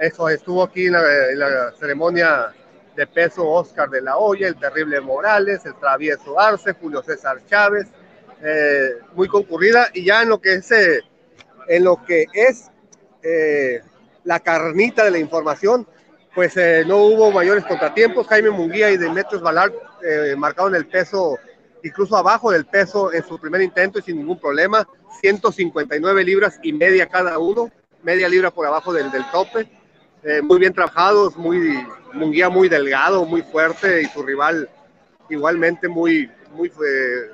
Eso estuvo aquí en la, en la, ceremonia de peso Oscar de la Hoya, el terrible Morales, el travieso Arce, Julio César Chávez, eh, muy concurrida y ya en lo que es eh, en lo que es eh, la carnita de la información, pues eh, no hubo mayores contratiempos. Jaime Munguía y Demetrios Balart eh, marcaron el peso incluso abajo del peso en su primer intento y sin ningún problema. 159 libras y media cada uno, media libra por abajo del, del tope. Eh, muy bien trabajados, muy, Munguía muy delgado, muy fuerte y su rival igualmente muy, muy eh,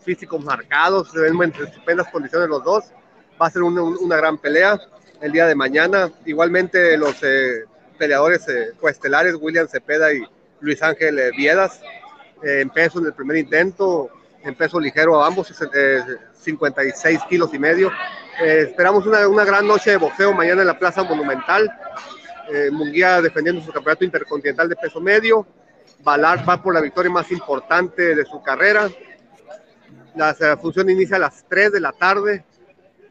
físicos marcados, en estupendas condiciones los dos. Va a ser una, una gran pelea el día de mañana. Igualmente los eh, peleadores eh, coestelares, William Cepeda y Luis Ángel eh, Viedas, eh, en peso en el primer intento, en peso ligero a ambos, eh, 56 kilos y medio. Eh, esperamos una, una, gran noche de boxeo mañana en la Plaza Monumental. Eh, Munguía defendiendo su campeonato intercontinental de peso medio. Balart va por la victoria más importante de su carrera. La función inicia a las 3 de la tarde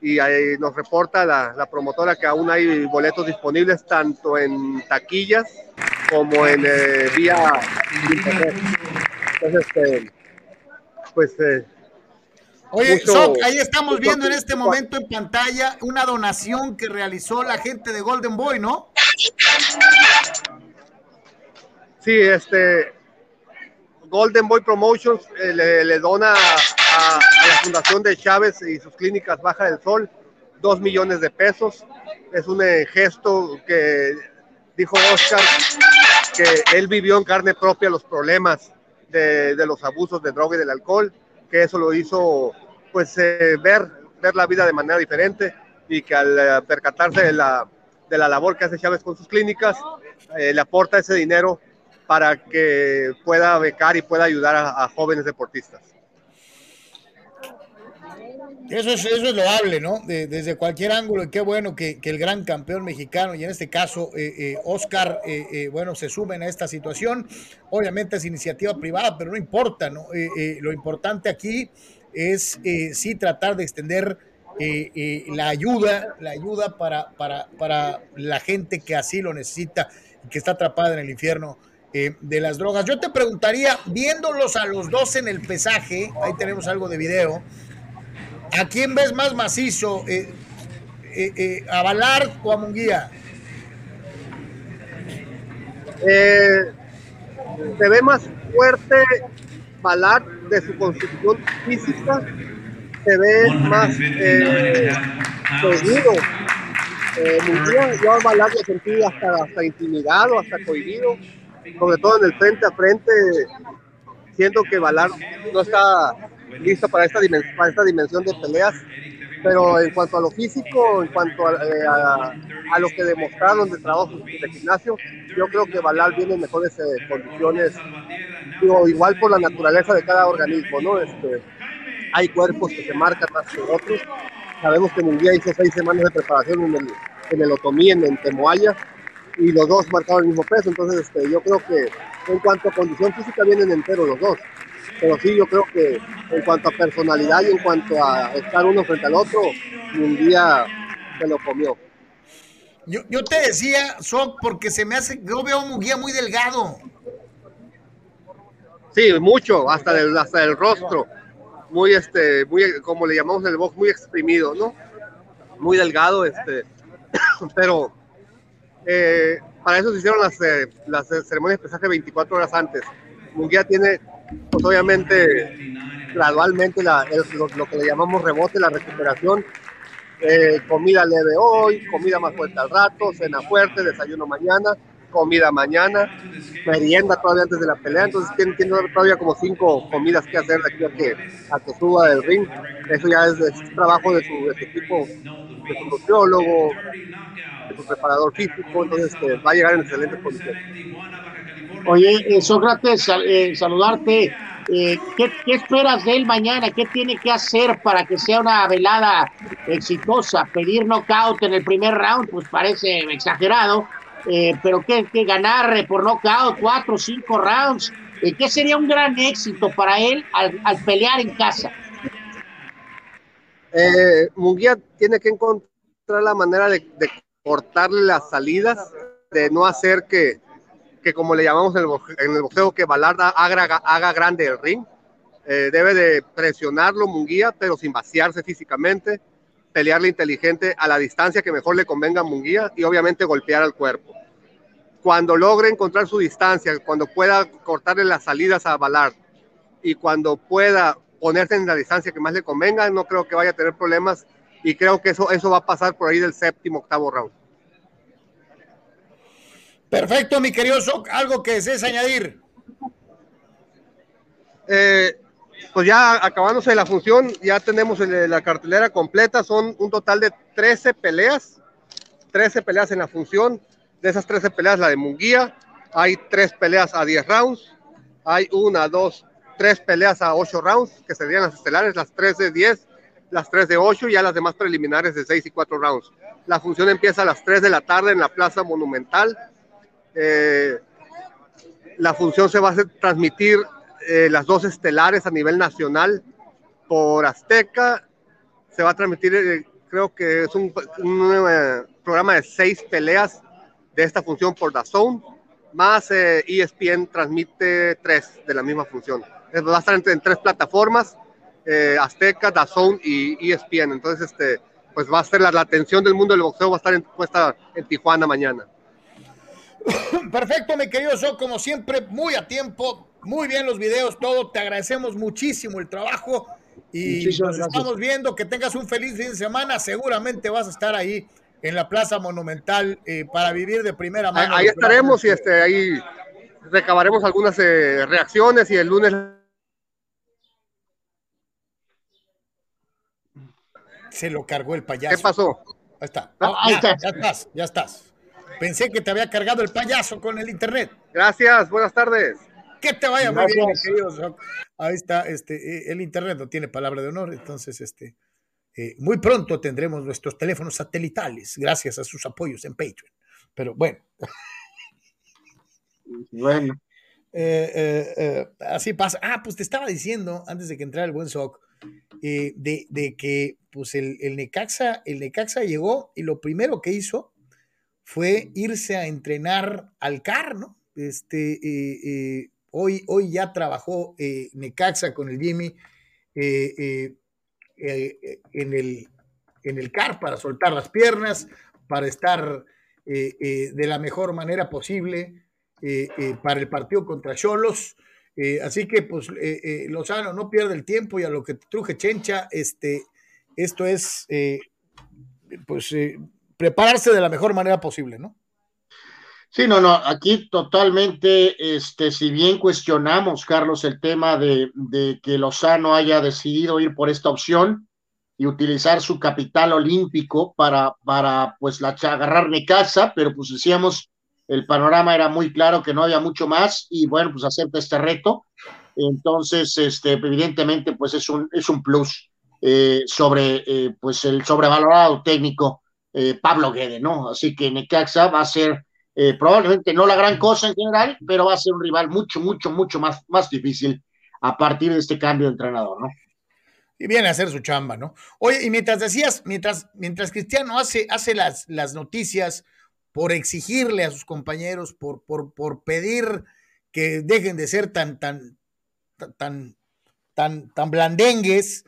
y ahí nos reporta la, la, promotora que aún hay boletos disponibles tanto en taquillas como en eh, vía internet. Entonces, eh, pues... Eh, Oye, mucho, Soc, ahí estamos mucho, viendo en este momento en pantalla una donación que realizó la gente de Golden Boy, ¿no? Sí, este Golden Boy Promotions eh, le, le, dona a, la Fundación de Chávez y sus clínicas Baja del Sol dos millones de pesos. Es un eh, gesto que dijo Oscar que él vivió en carne propia los problemas de, de, los abusos de droga y del alcohol, que eso lo hizo pues eh, ver, ver la vida de manera diferente y que al eh, percatarse de la, de la labor que hace Chávez con sus clínicas, eh, le aporta ese dinero para que pueda becar y pueda ayudar a, a jóvenes deportistas. Eso es, eso es loable, ¿no? De, desde cualquier ángulo, y qué bueno que, que, el gran campeón mexicano, y en este caso eh, eh, Oscar, eh, eh, bueno, se sumen a esta situación. Obviamente es iniciativa privada, pero no importa, ¿no? Eh, lo importante aquí es sí tratar de extender la ayuda, la ayuda para, para, para la gente que así lo necesita y que está atrapada en el infierno de las drogas. Yo te preguntaría, viéndolos a los dos en el pesaje, ahí tenemos algo de video, ¿A quién ves más macizo? Eh, eh, eh, ¿A Valar o a Munguía? Se ve más fuerte Valar de su constitución física, se ve más seguido. Munguía, yo a Valar lo sentí hasta, hasta intimidado, hasta cohibido, sobre todo en el frente a frente. Siento que Valar no está listo para esta, dimensión, para esta dimensión de peleas. Pero en cuanto a lo físico, en cuanto a, eh, a, a lo que demostraron de trabajo de gimnasio, yo creo que Balal viene en mejores eh, condiciones, digo, igual por la naturaleza de cada organismo, ¿no? Este, hay cuerpos que se marcan más que otros. Sabemos que Munguía hizo seis semanas de preparación en el, en el Otomí, en, en Temoaya, y los dos marcaron el mismo peso. Entonces, este, yo creo que en cuanto a condición física vienen enteros los dos pero sí, yo creo que en cuanto a personalidad y en cuanto a estar uno frente al otro, un día se lo comió. Yo, yo te decía, Soc, porque se me hace, yo veo a Munguía muy delgado. Sí, mucho, hasta del, hasta el rostro, muy, este, muy, como le llamamos en el box, muy exprimido, ¿no? Muy delgado, este, pero eh, para eso se hicieron las, eh, las ceremonias de pesaje 24 horas antes. Munguía tiene pues obviamente gradualmente la, lo, lo, que le llamamos rebote, la recuperación, eh, comida leve hoy, comida más fuerte al rato, cena fuerte, desayuno mañana, comida mañana, merienda todavía antes de la pelea, entonces tiene, tiene todavía como cinco comidas que hacer de aquí a que, a que suba del ring, eso ya es, es trabajo de su, de su equipo, de su nutriólogo, de su preparador físico, entonces este, va a llegar en excelentes condiciones. Oye, eh, Sócrates, eh, saludarte. Eh, ¿qué, ¿qué, esperas de él mañana? ¿Qué tiene que hacer para que sea una velada exitosa? Pedir knockout en el primer round, pues parece exagerado, pero ¿qué, qué ganar por knockout cuatro o cinco rounds? Eh, ¿Qué sería un gran éxito para él al, pelear en casa? Munguía tiene que encontrar la manera de cortarle las salidas, de no hacer que que como le llamamos en el, boxeo, que Balarda haga, grande el ring. Eh, debe de presionarlo Munguía, pero sin vaciarse físicamente. pelearle inteligente a la distancia que mejor le convenga a Munguía y obviamente golpear al cuerpo. Cuando logre encontrar su distancia, cuando pueda cortarle las salidas a Ballard y cuando pueda ponerse en la distancia que más le convenga, no creo que vaya a tener problemas y creo que eso, eso va a pasar por ahí del séptimo, octavo round. Perfecto, mi querido algo que desees añadir. Eh, pues ya acabándose la función, ya tenemos la cartelera completa, son un total de 13 peleas, 13 peleas en la función, de esas 13 peleas la de Munguía, hay 3 peleas a 10 rounds, hay una, dos, tres peleas a 8 rounds, que serían las estelares, las 3 de 10, las 3 de 8 y ya las demás preliminares de 6 y 4 rounds. La función empieza a las 3 de la tarde en la Plaza Monumental. Eh, la función se va a transmitir eh, las dos estelares a nivel nacional por Azteca. Se va a transmitir, eh, creo que es un, programa de seis peleas de esta función por DAZN, más ESPN e transmite tres de la misma función. Va a estar en, tres plataformas Azteca, Dazón y ESPN. Entonces, este, pues va a ser la, atención del mundo del boxeo, va a estar en, puesta en Tijuana mañana. Perfecto, mi querido So, como siempre, muy a tiempo, muy bien los videos, todo. Te agradecemos muchísimo el trabajo y nos estamos viendo. Que tengas un feliz fin de semana. Seguramente vas a estar ahí en la Plaza Monumental eh, para vivir de primera mano. Ahí, estaremos y este, ahí recabaremos algunas eh, reacciones y el lunes Se lo cargó el payaso. ¿Qué pasó? Ahí está. Ah, ya, estás, ya estás. Pensé que te había cargado el payaso con el internet. Gracias, buenas tardes. Que te vaya muy bien, queridos. Ahí está, este, eh, el internet no tiene palabra de honor, entonces, este, eh, muy pronto tendremos nuestros teléfonos satelitales, gracias a sus apoyos en Patreon. Pero bueno. Bueno. Eh, así pasa. Ah, pues te estaba diciendo, antes de que entrara el buen SOC, de, de, que pues el, el, Necaxa, el Necaxa llegó y lo primero que hizo fue irse a entrenar al CAR, ¿no? Este, eh, eh, hoy, hoy ya trabajó eh, Necaxa con el Jimmy en, el, en el CAR para soltar las piernas, para estar de la mejor manera posible para el partido contra Cholos. así que, pues, Lozano no pierde el tiempo y a lo que truje Chencha, este, esto es, pues, prepararse de la mejor manera posible, ¿no? Sí, no, no, aquí totalmente, este, si bien cuestionamos, Carlos, el tema de, de, que Lozano haya decidido ir por esta opción y utilizar su capital olímpico para, para pues, la, agarrar casa, pero pues decíamos, el panorama era muy claro que no había mucho más y bueno, pues acepta este reto. Entonces, este, evidentemente, pues es un, es un plus. Eh, sobre eh, pues el sobrevalorado técnico eh, Pablo Guede, ¿no? Así que Necaxa va a ser probablemente no la gran cosa en general, pero va a ser un rival mucho, mucho, mucho más, más difícil a partir de este cambio de entrenador, ¿no? Y viene a hacer su chamba, ¿no? Oye, y mientras decías, mientras, mientras Cristiano hace, hace las, las noticias por exigirle a sus compañeros, por, por, por pedir que dejen de ser tan, tan, tan, tan, tan blandengues,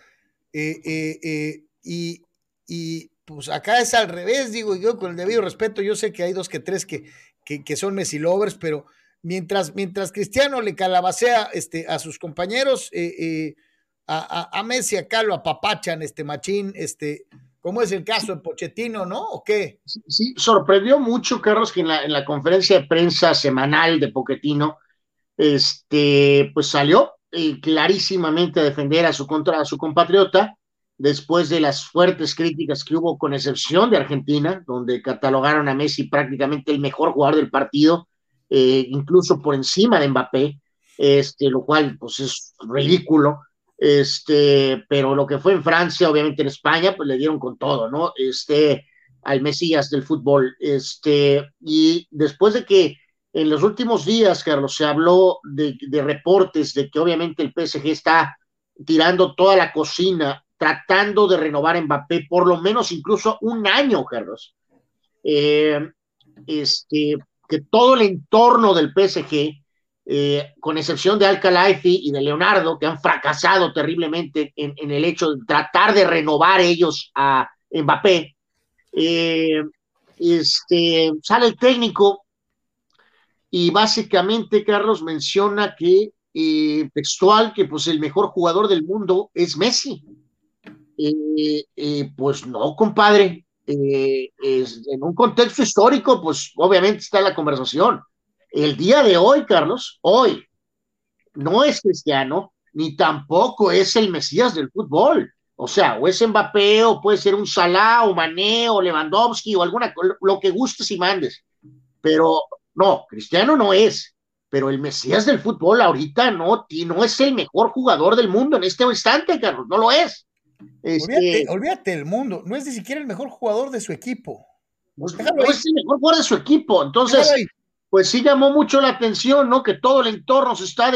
eh, eh, eh, y, y, pues acá es al revés, digo yo, con el debido respeto, yo sé que hay dos que tres que, que, son Messi lovers, pero mientras, mientras Cristiano le calabacea este, a sus compañeros, a, a, Messi acá lo apapachan, este machín, este, como es el caso de Pochettino, ¿no? ¿O qué? Sí, sorprendió mucho, Carlos, que en la, en la conferencia de prensa semanal de Pochettino, este, pues salió clarísimamente a defender a su, contra, a su compatriota después de las fuertes críticas que hubo, con excepción de Argentina, donde catalogaron a Messi prácticamente el mejor jugador del partido, eh, incluso por encima de Mbappé, este, lo cual pues es ridículo. Este, pero lo que fue en Francia, obviamente en España, pues le dieron con todo, ¿no? Este, al Mesías del fútbol. Este, y después de que en los últimos días, Carlos, se habló de, reportes de que obviamente el PSG está tirando toda la cocina, tratando de renovar a Mbappé por lo menos incluso un año, Carlos. Eh, este, que todo el entorno del PSG, eh, con excepción de al y de Leonardo, que han fracasado terriblemente en, el hecho de tratar de renovar ellos a, Mbappé. Eh, este, sale el técnico y básicamente Carlos menciona que textual que pues el mejor jugador del mundo es Messi. Eh, eh, pues no, compadre. Es, en un contexto histórico, pues obviamente está la conversación. El día de hoy, Carlos, hoy, no es cristiano, ni tampoco es el Mesías del fútbol. O sea, o es Mbappé, o puede ser un Salah, o Mané, o Lewandowski, o alguna, lo que gustes y mandes. Pero no, Cristiano no es. Pero el Mesías del fútbol ahorita no, no es el mejor jugador del mundo en este instante, Carlos, no lo es. Este, olvídate, del mundo, no es ni siquiera el mejor jugador de su equipo. Pues, no, es el mejor jugador de su equipo. Entonces, pues sí llamó mucho la atención, ¿no? Que todo el entorno se está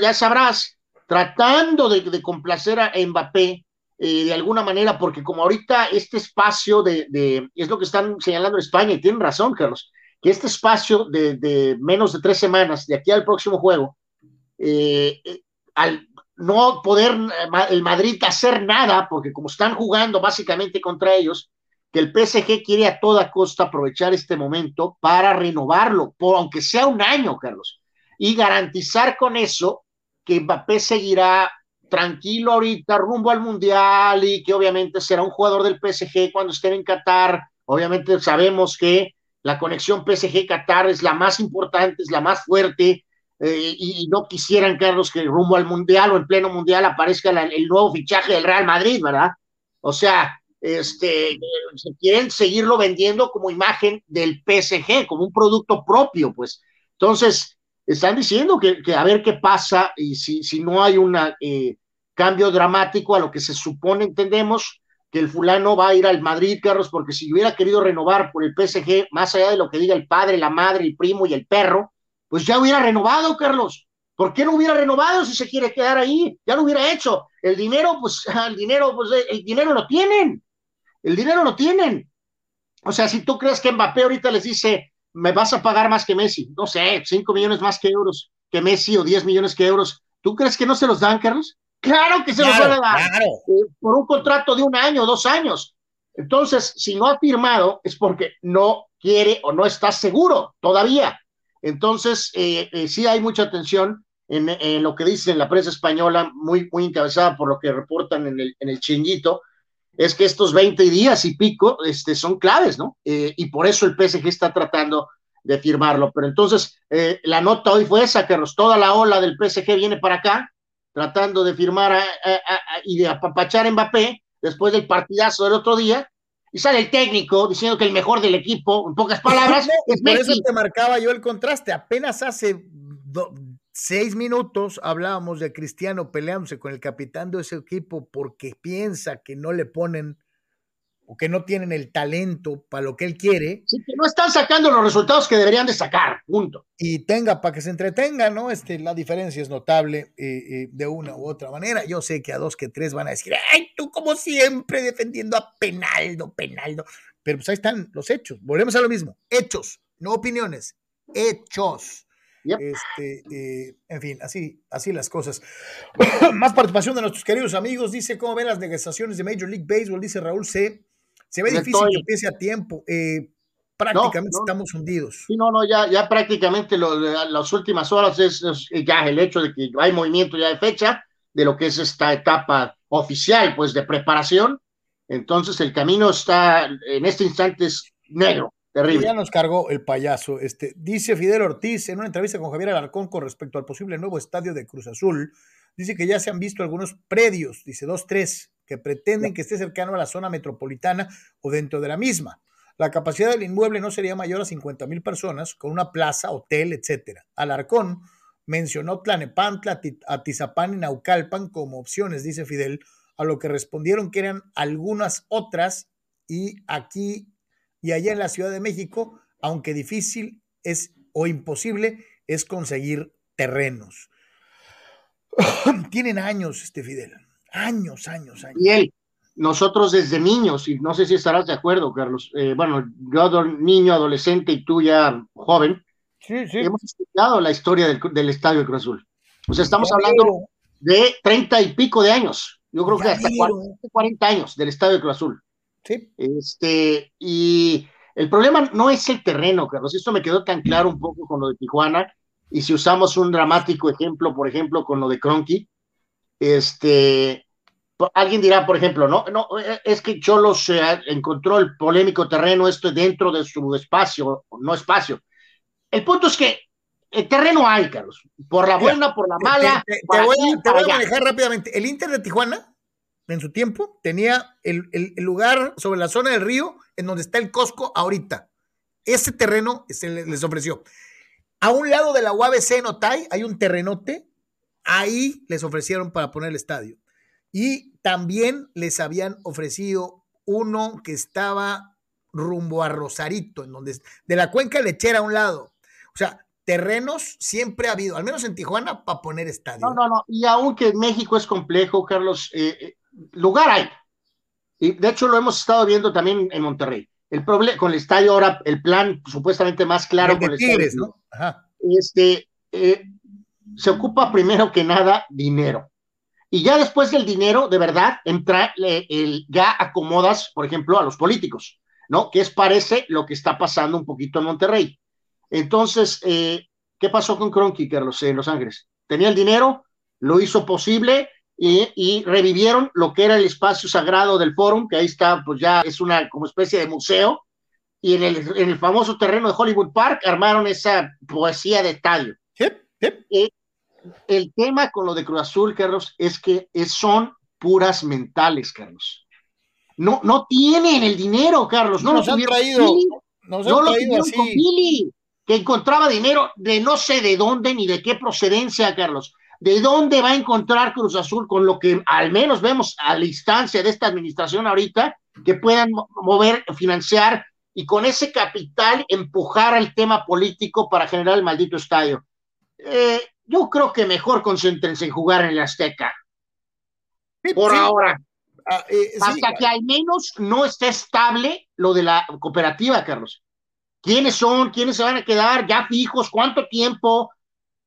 ya sabrás, tratando de, complacer a Mbappé eh, de alguna manera, porque como ahorita este espacio de, es lo que están señalando en España, y tienen razón, Carlos, que este espacio de, menos de tres semanas, de aquí al próximo juego, eh, eh, al no poder el Madrid hacer nada, porque como están jugando básicamente contra ellos, que el PSG quiere a toda costa aprovechar este momento para renovarlo, por, aunque sea un año, Carlos, y garantizar con eso que Mbappé seguirá tranquilo ahorita rumbo al Mundial y que obviamente será un jugador del PSG cuando estén en Qatar. Obviamente sabemos que la conexión PSG-Qatar es la más importante, es la más fuerte, eh, y, no quisieran, Carlos, que rumbo al Mundial o en pleno Mundial aparezca el nuevo fichaje del Real Madrid, ¿verdad? O sea, este, quieren seguirlo vendiendo como imagen del PSG, como un producto propio, pues. Entonces, están diciendo que, a ver qué pasa y si, si no hay un eh, cambio dramático a lo que se supone, entendemos, que el fulano va a ir al Madrid, Carlos, porque si hubiera querido renovar por el PSG, más allá de lo que diga el padre, la madre, el primo y el perro, pues ya hubiera renovado, Carlos. ¿Por qué no hubiera renovado si se quiere quedar ahí? Ya lo hubiera hecho. El dinero, pues, el dinero, pues, el dinero lo tienen. El dinero lo tienen. O sea, si tú crees que Mbappé ahorita les dice, me vas a pagar más que Messi, no sé, 5 millones más que euros que Messi o 10 millones que euros, ¿tú crees que no se los dan, Carlos? Claro que se los van a dar. Eh, por un contrato de un año, dos años. Entonces, si no ha firmado, es porque no quiere o no está seguro todavía. Entonces, eh, eh, sí hay mucha atención en, lo que dice la prensa española, muy, muy encabezada por lo que reportan en el, en el chinguito, es que estos 20 días y pico este, son claves, ¿no? Eh, y por eso el PSG está tratando de firmarlo. Pero entonces, eh, la nota hoy fue esa, que toda la ola del PSG viene para acá, tratando de firmar y de apapachar a Mbappé después del partidazo del otro día, y sale el técnico diciendo que el mejor del equipo, en pocas palabras, es Por eso te marcaba yo el contraste. Apenas hace seis minutos hablábamos de Cristiano peleándose con el capitán de ese equipo porque piensa que no le ponen o que no tienen el talento para lo que él quiere. Sí, que no están sacando los resultados que deberían de sacar, punto. Y tenga para que se entretenga, ¿no? Este, la diferencia es notable eh, eh, de una u otra manera. Yo sé que a dos que tres van a decir, ay, tú como siempre defendiendo a Penaldo, Penaldo. Pero pues ahí están los hechos. Volvemos a lo mismo. Hechos, no opiniones. Hechos. Este, eh, en fin, así, así las cosas. Más participación de nuestros queridos amigos. Dice, ¿cómo ven las negociaciones de Major League Baseball? Dice Raúl C. Se ve difícil que empiece a tiempo. Eh, prácticamente estamos hundidos. Sí, no, no, ya, ya prácticamente lo, las últimas horas es, ya el hecho de que hay movimiento ya de fecha de lo que es esta etapa oficial, pues de preparación. Entonces el camino está en este instante es negro. Terrible. Ya nos cargó el payaso. Este, dice Fidel Ortiz en una entrevista con Javier Alarcón con respecto al posible nuevo estadio de Cruz Azul. Dice que ya se han visto algunos predios, dice dos, tres, que pretenden que esté cercano a la zona metropolitana o dentro de la misma. La capacidad del inmueble no sería mayor a 50 mil personas, con una plaza, hotel, etcétera. Alarcón mencionó Tlanepantla, Atizapán y Naucalpan como opciones, dice Fidel, a lo que respondieron que eran algunas otras y aquí y allá en la Ciudad de México, aunque difícil es o imposible, es conseguir terrenos. Tienen años, este Fidel, años, años, años. Y él, nosotros desde niños, y no sé si estarás de acuerdo, Carlos, eh, bueno, yo niño, adolescente y tú ya joven, hemos estudiado la historia del, Estadio de Cruz Azul. O sea, estamos hablando de treinta y pico de años. Yo creo que hasta 40, años del estadio de Cruz Azul. Sí. Este, y el problema no es el terreno, Carlos. Esto me quedó tan claro un poco con lo de Tijuana. Y si usamos un dramático ejemplo, por ejemplo, con lo de Cronky, este, alguien dirá, por ejemplo, no, no, es que Cholos se encontró el polémico terreno esto dentro de su espacio, no espacio. El punto es que el terreno hay, Carlos, por la buena, por la mala. Te, voy, a manejar rápidamente. El Inter de Tijuana, en su tiempo, tenía el, lugar sobre la zona del río en donde está el Costco ahorita. Ese terreno se les ofreció. A un lado de la UABC en Otay hay un terrenote, ahí les ofrecieron para poner el estadio. Y también les habían ofrecido uno que estaba rumbo a Rosarito, en donde de la cuenca lechera a un lado. O sea, terrenos siempre ha habido, al menos en Tijuana, para poner estadio. No, no, no. Y aunque México es complejo, Carlos, eh, eh, lugar hay. Y de hecho lo hemos estado viendo también en Monterrey. El problema con el estadio ahora, el plan supuestamente más claro con el Tigres, ¿no? Ajá. Este, eh, se ocupa primero que nada dinero. Y ya después del dinero, de verdad, entra, el, ya acomodas, por ejemplo, a los políticos, ¿no? Que es parece lo que está pasando un poquito en Monterrey. Entonces, eh, ¿qué pasó con Cronky, Carlos, en Los Ángeles? Tenía el dinero, lo hizo posible y, revivieron lo que era el espacio sagrado del Fórum, que ahí está, pues ya es una como especie de museo, y en el, en el famoso terreno de Hollywood Park armaron esa poesía de estadio. Eh, el tema con lo de Cruz Azul, Carlos, es que son puras mentales, Carlos. No, no tienen el dinero, Carlos. No nos han traído, nos han traído así que encontraba dinero de no sé de dónde ni de qué procedencia, Carlos. ¿De dónde va a encontrar Cruz Azul con lo que al menos vemos a la instancia de esta administración ahorita, que puedan mover, financiar y con ese capital empujar al tema político para generar el maldito estadio? Eh, yo creo que mejor concéntrense en jugar en el Azteca. Por ahora. Ah, eh, Hasta que al menos no esté estable lo de la cooperativa, Carlos quiénes son, quiénes se van a quedar, ya fijos, cuánto tiempo,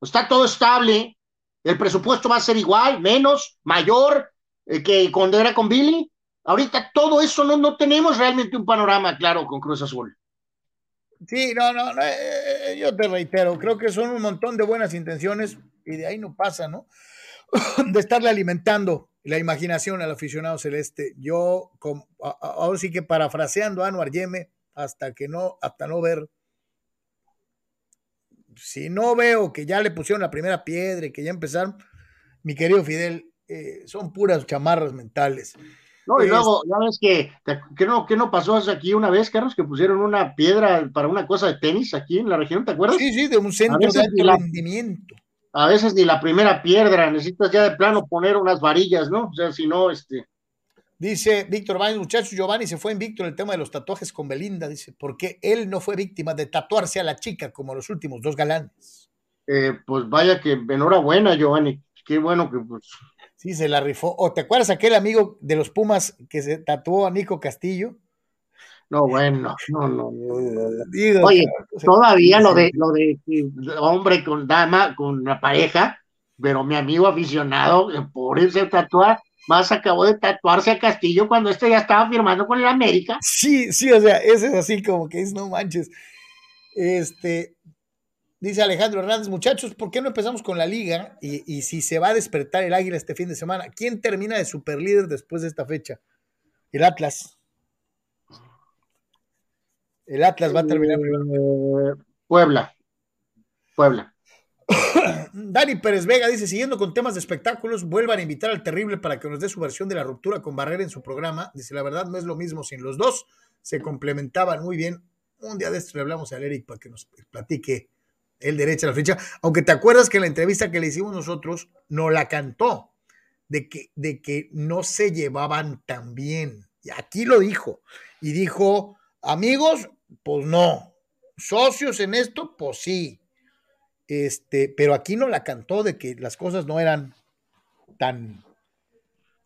está todo estable, el presupuesto va a ser igual, menos, mayor eh, que cuando era con Billy. Ahorita todo eso no, no tenemos realmente un panorama claro con Cruz Azul. Sí, no, no, eh, eh, yo te reitero, creo que son un montón de buenas intenciones y de ahí no pasa, ¿no? de estarle alimentando la imaginación al aficionado celeste. Yo, ahora sí que parafraseando a Anuar Yeme, hasta que no, hasta no ver. Si no veo que ya le pusieron la primera piedra y que ya empezaron, mi querido Fidel, eh, son puras chamarras mentales. No, y luego, ya ves que, que no, que no pasó aquí una vez, Carlos, que pusieron una piedra para una cosa de tenis aquí en la región, ¿te acuerdas? Sí, sí, de un centro de rendimiento. A veces ni la primera piedra, necesitas ya de plano poner unas varillas, ¿no? O sea, si no, este, Dice Víctor Baños, muchachos, Giovanni se fue en Víctor el tema de los tatuajes con Belinda, dice, porque él no fue víctima de tatuarse a la chica como los últimos dos galanes. Eh, pues vaya que enhorabuena, Giovanni, qué bueno que pues. Sí, se la rifó. ¿O te acuerdas aquel amigo de los Pumas que se tatuó a Nico Castillo? No, bueno, no, no. Oye, todavía lo de lo de hombre con dama, con una pareja, pero mi amigo aficionado, por ese tatuaje, más acabó de tatuarse a Castillo cuando este ya estaba firmando con el América. Sí, sí, o sea, ese es así como que es no manches. Este, dice Alejandro Hernández, muchachos, ¿por qué no empezamos con la liga? Y, si se va a despertar el águila este fin de semana, ¿quién termina de superlíder después de esta fecha? El Atlas. El Atlas va a terminar eh, Puebla. Puebla. Dani Pérez Vega dice, siguiendo con temas de espectáculos, vuelvan a invitar al terrible para que nos dé su versión de la ruptura con Barrera en su programa. Dice, la verdad no es lo mismo sin los dos, se complementaban muy bien. Un día de esto le hablamos a Eric para que nos platique el derecho a la fecha. Aunque te acuerdas que en la entrevista que le hicimos nosotros, no la cantó, de que, de que no se llevaban tan bien. Y aquí lo dijo. Y dijo, amigos, pues no. Socios en esto, pues sí este, pero aquí no la cantó de que las cosas no eran tan,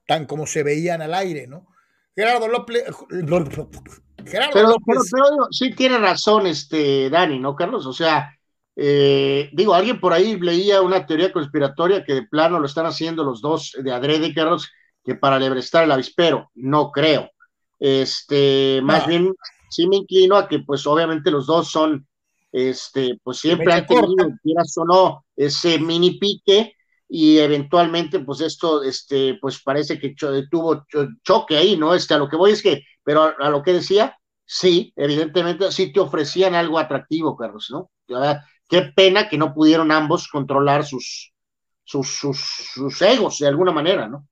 tan como se veían al aire, ¿no? Gerardo López. Gerardo pero, Pero, sí tiene razón, este, Dani, ¿no, Carlos? O sea, eh, digo, alguien por ahí leía una teoría conspiratoria que de plano lo están haciendo los dos de adrede, Carlos, que para lebrestar el avispero, no creo. Este, más bien, sí me inclino a que, pues, obviamente los dos son, este, pues siempre han tenido, quieras o no, ese mini pique, y eventualmente, pues esto, este, pues parece que tuvo choque ahí, ¿no? Este, a lo que voy es que, pero a, lo que decía, sí, evidentemente, sí te ofrecían algo atractivo, Carlos, ¿no? Qué pena que no pudieron ambos controlar sus, sus, sus, egos de alguna manera, ¿no?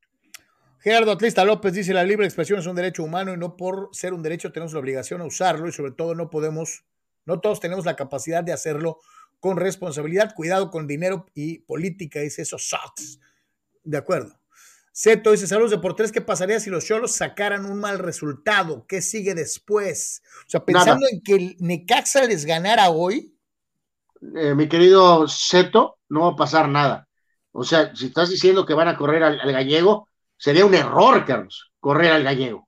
Gerardo Atlista López dice, la libre expresión es un derecho humano y no por ser un derecho tenemos la obligación de usarlo y sobre todo no podemos, no todos tenemos la capacidad de hacerlo con responsabilidad, cuidado con dinero y política, dice eso sucks. De acuerdo. Seto dice, saludos de por tres, ¿qué pasaría si los Cholos sacaran un mal resultado? ¿Qué sigue después? O sea, pensando en que el Necaxa les ganara hoy. Eh, mi querido Seto, no va a pasar nada. O sea, si estás diciendo que van a correr al, gallego, sería un error, Carlos, correr al gallego.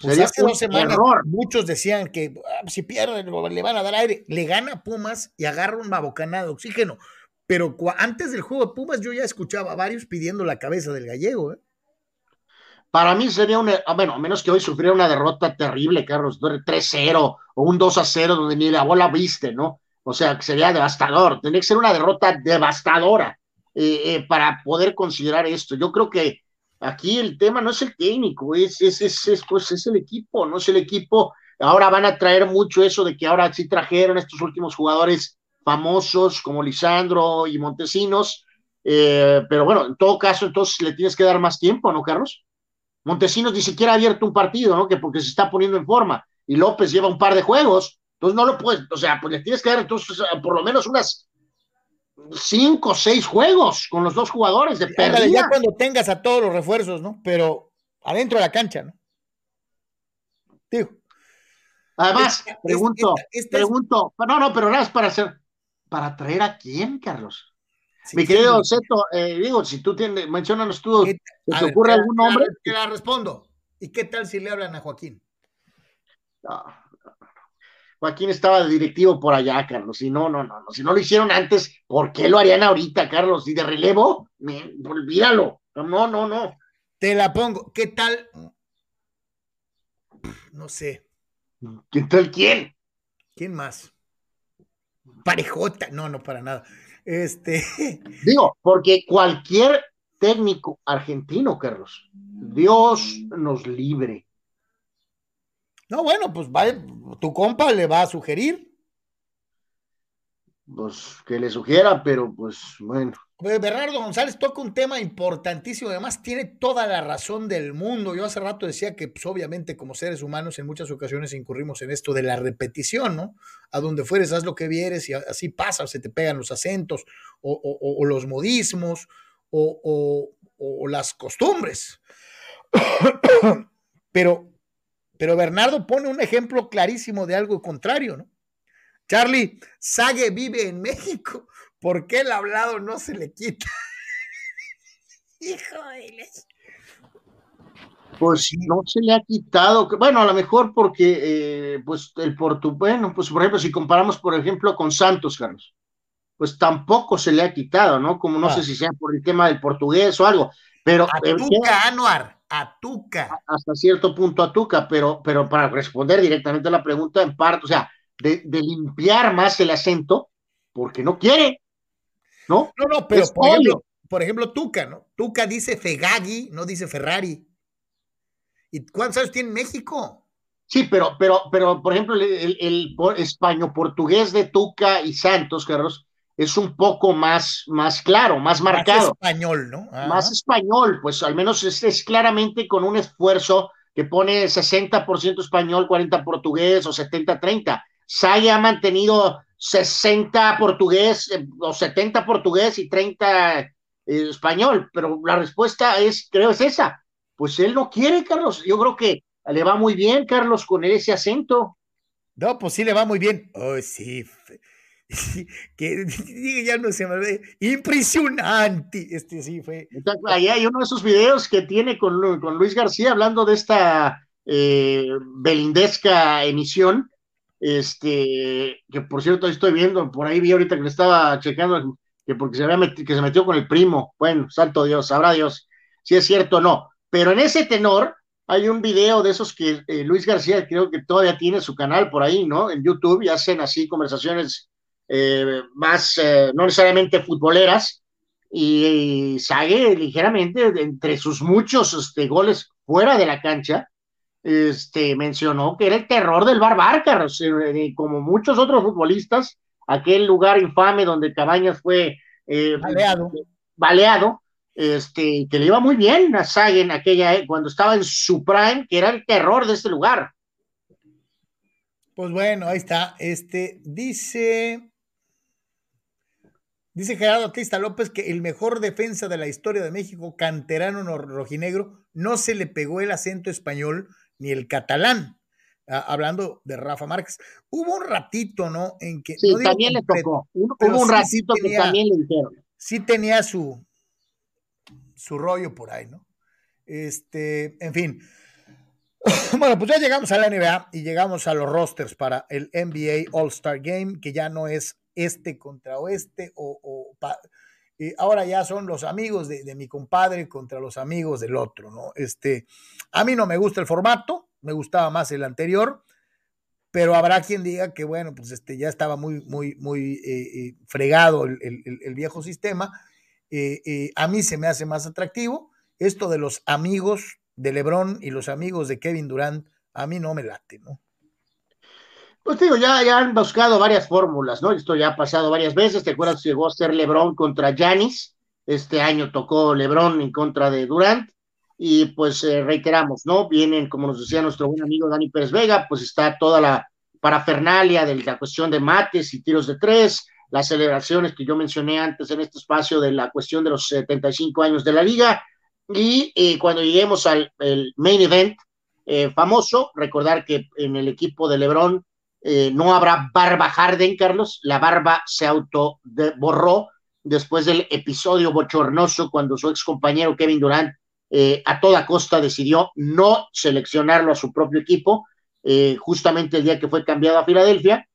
Pues sería hace dos semanas error. muchos decían que ah, si pierden le van a dar aire. Le gana Pumas y agarra un mabocanado de oxígeno. Pero antes del juego de Pumas yo ya escuchaba a varios pidiendo la cabeza del gallego. ¿eh? Para mí sería una, ah, bueno, a menos que hoy sufriera una derrota terrible, Carlos, 3-0 o un 2-0 donde ni la bola viste, ¿no? O sea, sería devastador. Tendría que ser una derrota devastadora eh, eh, para poder considerar esto. Yo creo que aquí el tema no es el técnico, es, es, es, pues es el equipo, no es el equipo. Ahora van a traer mucho eso de que ahora sí trajeron estos últimos jugadores famosos como Lisandro y Montesinos, eh, pero bueno, en todo caso, entonces le tienes que dar más tiempo, ¿no, Carlos? Montesinos ni siquiera ha abierto un partido, ¿no? Que porque se está poniendo en forma, y López lleva un par de juegos, entonces no lo puedes, o sea, pues le tienes que dar entonces por lo menos unas cinco o seis juegos con los dos jugadores de pérdida. Ya cuando tengas a todos los refuerzos, ¿no? Pero adentro de la cancha, ¿no? Digo. Además, pregunto, pregunto, no, no, pero nada es para hacer, ¿para traer a quién, Carlos? Mi querido Seto, eh, digo, si tú tienes, mencionanos tú, ¿te ocurre algún nombre? Te la respondo. ¿Y qué tal si le hablan a Joaquín? No, Joaquín estaba de directivo por allá, Carlos. Y no, no, no, no. Si no lo hicieron antes, ¿por qué lo harían ahorita, Carlos? Y de relevo, me, olvídalo. No, no, no. Te la pongo. ¿Qué tal? No sé. ¿Qué tal quién? ¿Quién más? Parejota. No, no, para nada. Este. Digo, porque cualquier técnico argentino, Carlos, Dios nos libre no, bueno, pues va, tu compa le va a sugerir. Pues que le sugiera, pero pues bueno. Bernardo González toca un tema importantísimo, además tiene toda la razón del mundo. Yo hace rato decía que, pues, obviamente, como seres humanos, en muchas ocasiones incurrimos en esto de la repetición, ¿no? A donde fueres, haz lo que vieres y así pasa, se te pegan los acentos o, los modismos o, o las costumbres. Pero pero Bernardo pone un ejemplo clarísimo de algo contrario, ¿no? Charlie, Sage vive en México. ¿Por qué el hablado no se le quita? Hijo de Pues no se le ha quitado. Bueno, a lo mejor porque, eh, pues, el portugués, bueno, pues, por ejemplo, si comparamos, por ejemplo, con Santos, Carlos, pues tampoco se le ha quitado, ¿no? Como no sé si sea por el tema del portugués o algo, pero. Anuar a Tuca. Hasta cierto punto a Tuca, pero, pero para responder directamente a la pregunta, en parte, o sea, de, limpiar más el acento, porque no quiere, ¿no? No, no, pero por ejemplo, por ejemplo, Tuca, ¿no? Tuca dice Fegagi, no dice Ferrari. ¿Y cuántos años tiene México? Sí, pero, pero, pero, por ejemplo, el, el, español portugués de Tuca y Santos, Carlos, es un poco más, más claro, más marcado. Más español, ¿no? Más español, pues al menos es, claramente con un esfuerzo que pone 60% español, 40 portugués o 70-30. Saya ha mantenido 60 portugués eh, o 70 portugués y 30 eh, español, pero la respuesta es, creo, es esa. Pues él no quiere, Carlos. Yo creo que le va muy bien, Carlos, con ese acento. No, pues sí le va muy bien. Oh, sí que ya no se me ve, impresionante. Este sí fue. Ahí hay uno de esos videos que tiene con, con Luis García hablando de esta eh, belindesca emisión. Este, que por cierto estoy viendo, por ahí vi ahorita que le estaba checando que porque se había que se metió con el primo. Bueno, santo Dios, sabrá Dios si es cierto o no. pero en ese tenor hay un video de esos que eh, Luis García creo que todavía tiene su canal por ahí, ¿no? En YouTube y hacen así conversaciones eh, más, eh, no necesariamente futboleras, y, Sague ligeramente, entre sus muchos este, goles fuera de la cancha, este, mencionó que era el terror del Bar como muchos otros futbolistas, aquel lugar infame donde Cabañas fue baleado. baleado este, que le iba muy bien a Sagen aquella, eh, cuando estaba en su prime, que era el terror de este lugar. Pues bueno, ahí está. Este dice. Dice Gerardo Atlista López que el mejor defensa de la historia de México, canterano rojinegro, no se le pegó el acento español ni el catalán. Ah, hablando de Rafa Márquez. Hubo un ratito, ¿no? En que. Sí, también le tocó. Hubo un ratito que también le dijeron. Sí tenía su, su rollo por ahí, ¿no? Este, en fin. Bueno, pues ya llegamos a la NBA y llegamos a los rosters para el NBA All-Star Game, que ya no es este contra oeste, o, ahora ya son los amigos de, mi compadre contra los amigos del otro, ¿no? Este, a mí no me gusta el formato, me gustaba más el anterior, pero habrá quien diga que, bueno, pues este, ya estaba muy, muy, muy eh, eh, fregado el viejo sistema eh, eh, a mí se me hace más atractivo. Esto de los amigos de Lebron y los amigos de Kevin Durant, a mí no me late, ¿no? Pues digo, ya, ya han buscado varias fórmulas, ¿no? Esto ya ha pasado varias veces. ¿Te acuerdas? Llegó a ser Lebron contra Janis. Este año tocó Lebron en contra de Durant. Y pues eh, reiteramos, ¿no? Vienen, como nos decía nuestro buen amigo Dani Pérez Vega, pues está toda la parafernalia de la cuestión de mates y tiros de tres, las celebraciones que yo mencioné antes en este espacio de la cuestión de los 75 años de la liga. Y eh, cuando lleguemos al main event eh, famoso, recordar que en el equipo de Lebron eh, no habrá barba Harden, Carlos, la barba se auto borró después del episodio bochornoso cuando su ex compañero Kevin Durant a toda costa decidió no seleccionarlo a su propio equipo, justamente el día que fue cambiado a Filadelfia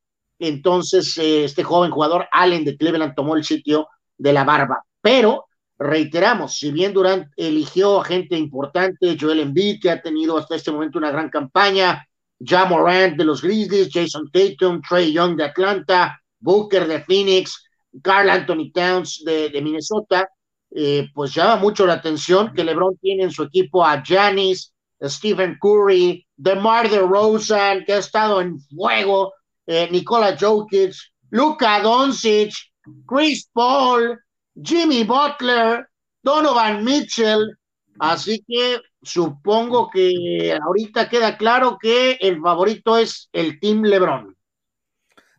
entonces eh, este joven jugador Allen de Cleveland tomó el sitio de la barba. Pero reiteramos, si bien Durant eligió a gente importante, Joel Embiid, que ha tenido hasta este momento una gran campaña, Ja Morant de los Grizzlies, Jason Tatum, Trey Young de Atlanta, Booker de Phoenix, Carl Anthony Towns de, Minnesota, eh, pues llama mucho la atención que LeBron tiene en su equipo a Giannis, Stephen Curry, DeMar DeRozan, que ha estado en fuego, eh, Nikola Jokic, Luka Doncic, Chris Paul, Jimmy Butler, Donovan Mitchell. Así que supongo que ahorita queda claro que el favorito es el Team LeBron.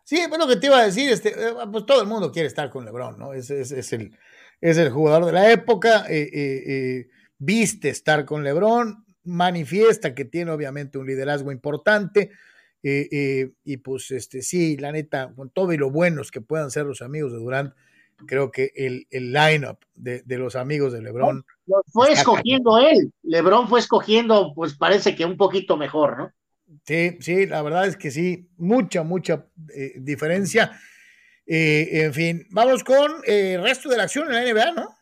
Sí, bueno, que te iba a decir, este, eh, pues todo el mundo quiere estar con LeBron, ¿no? Es, es, el, es el jugador de la época, eh, eh, viste estar con LeBron, manifiesta que tiene obviamente un liderazgo importante, y pues, este, sí, la neta, con todo y lo buenos que puedan ser los amigos de Durant, creo que el, el line-up de, los amigos de LeBron. Lo fue escogiendo él. LeBron fue escogiendo, pues parece que un poquito mejor, ¿no? Sí, sí, la verdad es que sí, mucha, mucha eh, diferencia. en fin, vamos con el resto de la acción en la NBA, ¿no?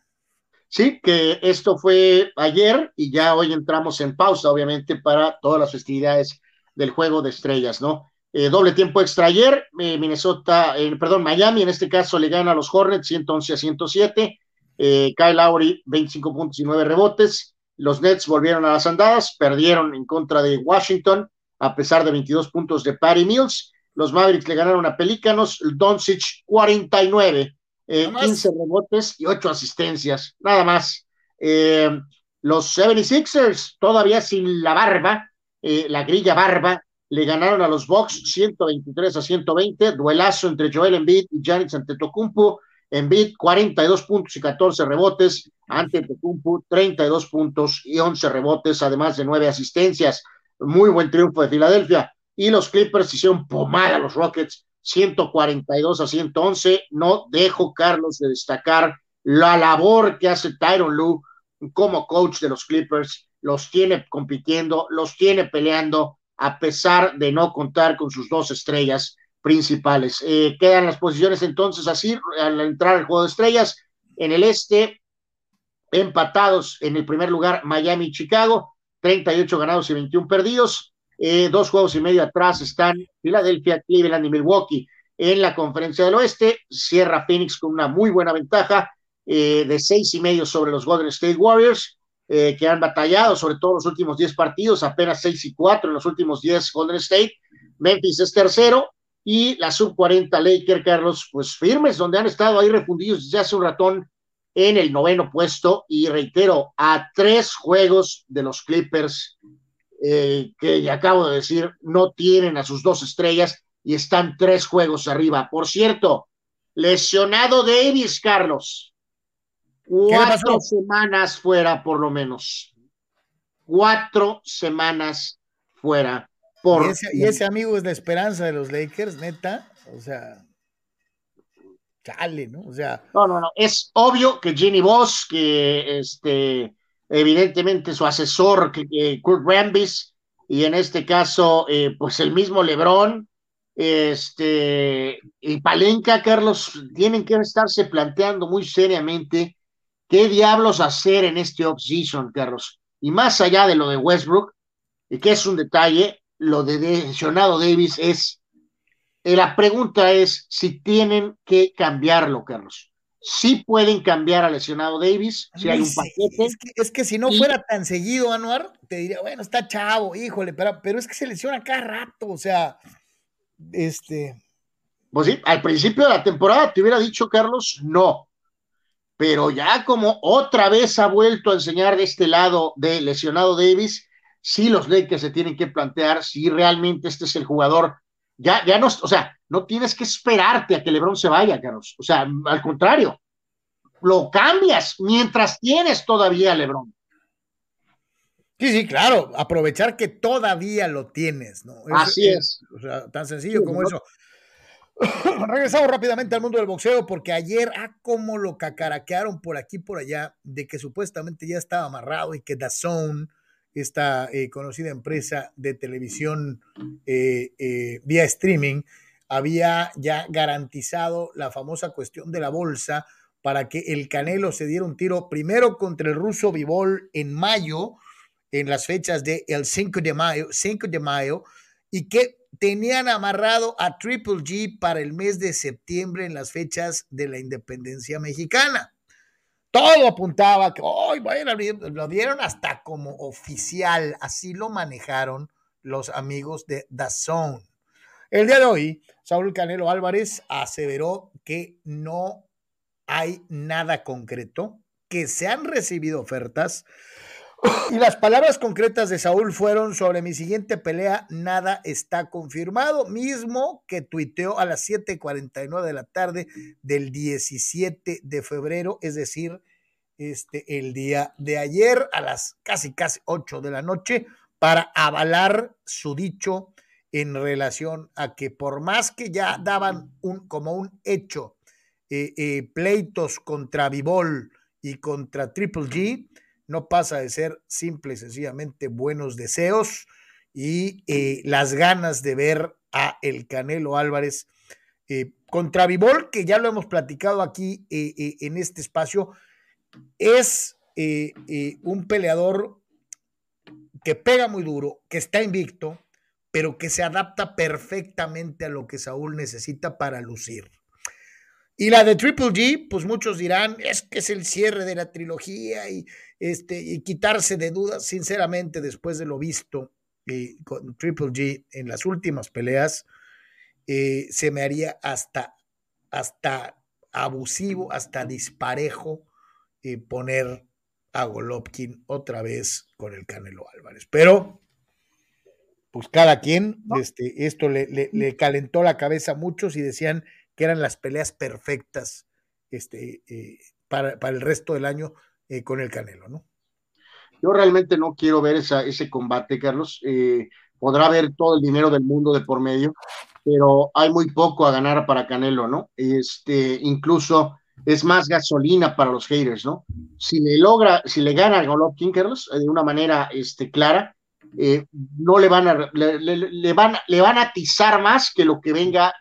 Sí, que esto fue ayer y ya hoy entramos en pausa, obviamente, para todas las festividades del juego de estrellas, ¿no? Eh, doble tiempo extra ayer, eh, Minnesota, eh, perdón, Miami en este caso le gana a los Hornets 111 a 107, Kyle Lowry 25 puntos y 9 rebotes, los Nets volvieron a las andadas, perdieron en contra de Washington a pesar de 22 puntos de Patty Mills, los Mavericks le ganaron a Pelícanos, Doncic 49, 15 rebotes y 8 asistencias, nada más. los 76ers todavía sin la barba, la grilla barba, le ganaron a los Bucks 123 a 120, duelazo entre Joel Embiid y Giannis Antetokounmpo, Embiid 42 puntos y 14 rebotes, ante Antetokounmpo 32 puntos y 11 rebotes, además de 9 asistencias, muy buen triunfo de Filadelfia, y los Clippers hicieron pomada a los Rockets 142 a 111, no dejo, Carlos, de destacar la labor que hace Tyron Lue como coach de los Clippers, los tiene compitiendo, los tiene peleando, a pesar de no contar con sus dos estrellas principales. Eh, quedan las posiciones entonces así al entrar al juego de estrellas. En el este, empatados en el primer lugar Miami y Chicago, 38 ganados y 21 perdidos. Eh, dos juegos y medio atrás están Filadelfia, Cleveland y Milwaukee en la conferencia del oeste. Cierra Phoenix con una muy buena ventaja eh, de seis y medio sobre los Golden State Warriors, eh, que han batallado sobre todo los últimos diez partidos, apenas seis y cuatro en los últimos diez Golden State. Memphis es tercero y la sub 40 Laker, Carlos, pues firmes, donde han estado ahí refundidos desde hace un ratón en el noveno puesto y reitero, a tres juegos de los Clippers eh, que ya acabo de decir, no tienen a sus dos estrellas y están tres juegos arriba. Por cierto, lesionado Davis, Carlos. Cuatro semanas fuera, por lo menos. Cuatro semanas fuera. Por y, ese, y ese amigo es la esperanza de los Lakers, neta. O sea, chale, ¿no? O sea. No, no, no. Es obvio que Jenny Voss, que este, evidentemente su asesor, que, Kurt Rambis, y en este caso, eh, pues el mismo Lebron, este, y Palenca, Carlos, tienen que estarse planteando muy seriamente qué diablos hacer en este off-season, Carlos. Y más allá de lo de Westbrook, y que es un detalle, lo de lesionado Davis es, eh, la pregunta es si tienen que cambiarlo, Carlos. Si pueden cambiar a lesionado Davis, si hay un paquete. Es que, si no fuera tan seguido, Anuar, te diría, bueno, está chavo, híjole, pero, pero es que se lesiona cada rato, o sea, este. Pues sí, al principio de la temporada te hubiera dicho, Carlos, no. Pero ya como otra vez ha vuelto a enseñar de este lado de lesionado Davis, sí los Lakers se tienen que plantear si realmente este es el jugador. Ya, ya no, o sea, no tienes que esperarte a que LeBron se vaya, Carlos. O sea, al contrario, lo cambias mientras tienes todavía a LeBron. Sí, sí, claro, aprovechar que todavía lo tienes, ¿no? Así es. O sea, tan sencillo como eso. Regresamos rápidamente al mundo del boxeo porque ayer, ah, cómo lo cacaraquearon por aquí por allá, de que supuestamente ya estaba amarrado y que Zone, esta eh, conocida empresa de televisión eh, eh, vía streaming, había ya garantizado la famosa cuestión de la bolsa para que el Canelo se diera un tiro primero contra el ruso Vivol en mayo en las fechas del el 5 de mayo, 5 de mayo y que tenían amarrado a Triple G para el mes de septiembre en las fechas de la independencia mexicana. Todo apuntaba que hoy bueno, lo dieron hasta como oficial, así lo manejaron los amigos de Zone. El día de hoy, Saúl Canelo Álvarez aseveró que no hay nada concreto, que se han recibido ofertas, y las palabras concretas de Saúl fueron sobre mi siguiente pelea, nada está confirmado, mismo que tuiteó a las 7:49 de la tarde del 17 de febrero, es decir, este el día de ayer a las casi casi 8 de la noche para avalar su dicho en relación a que por más que ya daban un como un hecho eh, eh, pleitos contra Vivol y contra Triple G, no pasa de ser simple y sencillamente buenos deseos y eh, las ganas de ver a el Canelo Álvarez eh, contra Vivol, que ya lo hemos platicado aquí eh, en este espacio, es un peleador que pega muy duro, que está invicto, pero que se adapta perfectamente a lo que Saúl necesita para lucir. Y la de Triple G, pues muchos dirán, es que es el cierre de la trilogía y, este, y quitarse de dudas, sinceramente, después de lo visto eh, con Triple G en las últimas peleas, eh, se me haría hasta, hasta abusivo, hasta disparejo eh, poner a Golovkin otra vez con el Canelo Álvarez. Pero, pues cada quien, este, esto le, le, le calentó la cabeza a muchos y decían, que eran las peleas perfectas este, eh, para, el resto del año eh, con el Canelo, ¿no? Yo realmente no quiero ver esa, ese combate, Carlos. Eh, podrá haber todo el dinero del mundo de por medio, pero hay muy poco a ganar para Canelo, ¿no? Este, incluso es más gasolina para los haters, ¿no? Si le logra, si le gana a Golovkin, Carlos, de una manera este, clara, no le van a, le, van, le van a atizar más que lo que venga